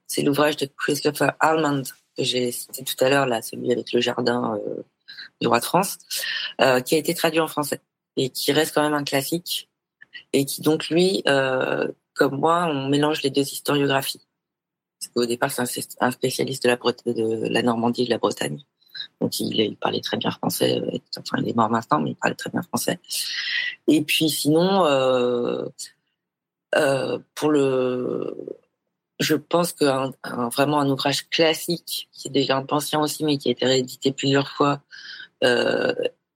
C'est l'ouvrage de Christopher Almond, que j'ai cité tout à l'heure, là, celui avec le jardin euh, du roi de France, euh, qui a été traduit en français et qui reste quand même un classique et qui donc lui, euh, comme moi, on mélange les deux historiographies. Parce qu'au départ, c'est un spécialiste de la, Normandie et de la Bretagne. Donc il, parlait très bien français. Euh, enfin, il est mort maintenant, mais il parlait très bien français. Et puis sinon, pour le je pense qu'un un, vraiment un ouvrage classique, qui est déjà un ancien aussi, mais qui a été réédité plusieurs fois, euh,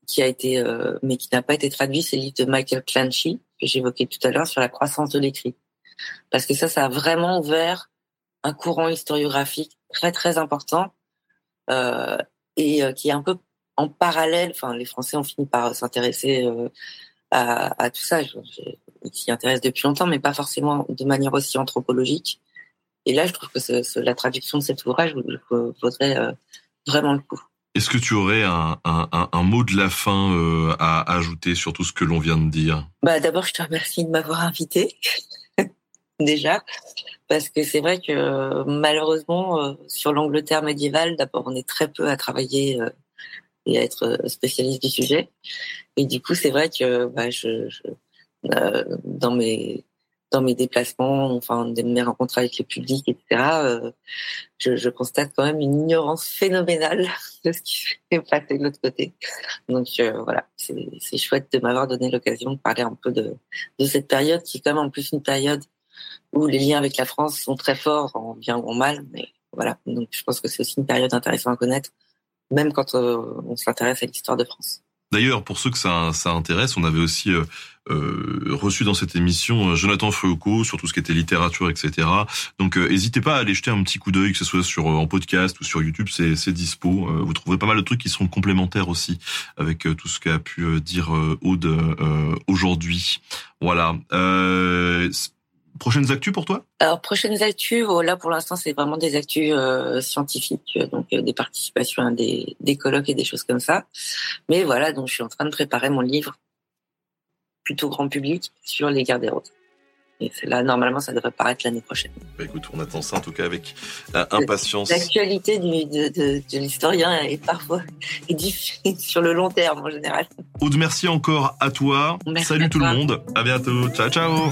qui a été, euh, mais qui n'a pas été traduit, c'est le livre de Michael Clanchy, que j'évoquais tout à l'heure, sur la croissance de l'écrit. Parce que ça, ça a vraiment ouvert un courant historiographique très, très important, euh, et euh, qui est un peu en parallèle, enfin, les Français ont fini par s'intéresser euh, à, à, tout ça, qui s'y intéressent depuis longtemps, mais pas forcément de manière aussi anthropologique. Et là, je trouve que ce, ce, la traduction de cet ouvrage vaudrait euh, vraiment le coup. Est-ce que tu aurais un, un, un, mot de la fin euh, à ajouter sur tout ce que l'on vient de dire? Bah, D'abord, je te remercie de m'avoir invité, déjà, parce que c'est vrai que malheureusement, euh, sur l'Angleterre médiévale, d'abord, on est très peu à travailler euh, et à être spécialiste du sujet. Et du coup, c'est vrai que bah, je, je dans mes dans mes déplacements, enfin mes rencontres avec le public, etc., euh, je, constate quand même une ignorance phénoménale de ce qui s'est passé de l'autre côté. Donc euh, voilà, c'est chouette de m'avoir donné l'occasion de parler un peu de, de cette période qui est quand même en plus une période où les liens avec la France sont très forts, en bien ou en mal. Mais voilà, donc je pense que c'est aussi une période intéressante à connaître, même quand euh, on s'intéresse à l'histoire de France. D'ailleurs, pour ceux que ça, intéresse, on avait aussi euh, reçu dans cette émission euh, Jonathan Feuco sur tout ce qui était littérature, etc. Donc, n'hésitez pas à aller jeter un petit coup d'œil, que ce soit sur en podcast ou sur YouTube, c'est dispo. vous trouverez pas mal de trucs qui seront complémentaires aussi avec tout ce qu'a pu dire Aude aujourd'hui. Voilà Prochaines actus pour toi? Alors, prochaines actus, oh, là pour l'instant, c'est vraiment des actus euh, scientifiques, donc euh, des participations à des, des colloques et des choses comme ça. Mais voilà, donc je suis en train de préparer mon livre plutôt grand public sur les guerres des roses. Et c'est là, normalement, ça devrait paraître l'année prochaine. Bah écoute, on attend ça en tout cas avec euh, impatience. L'actualité de, de, de l'historien est parfois est difficile sur le long terme en général. Aude, merci encore à toi. Merci Salut à tout toi. le monde. À bientôt. Ciao, ciao.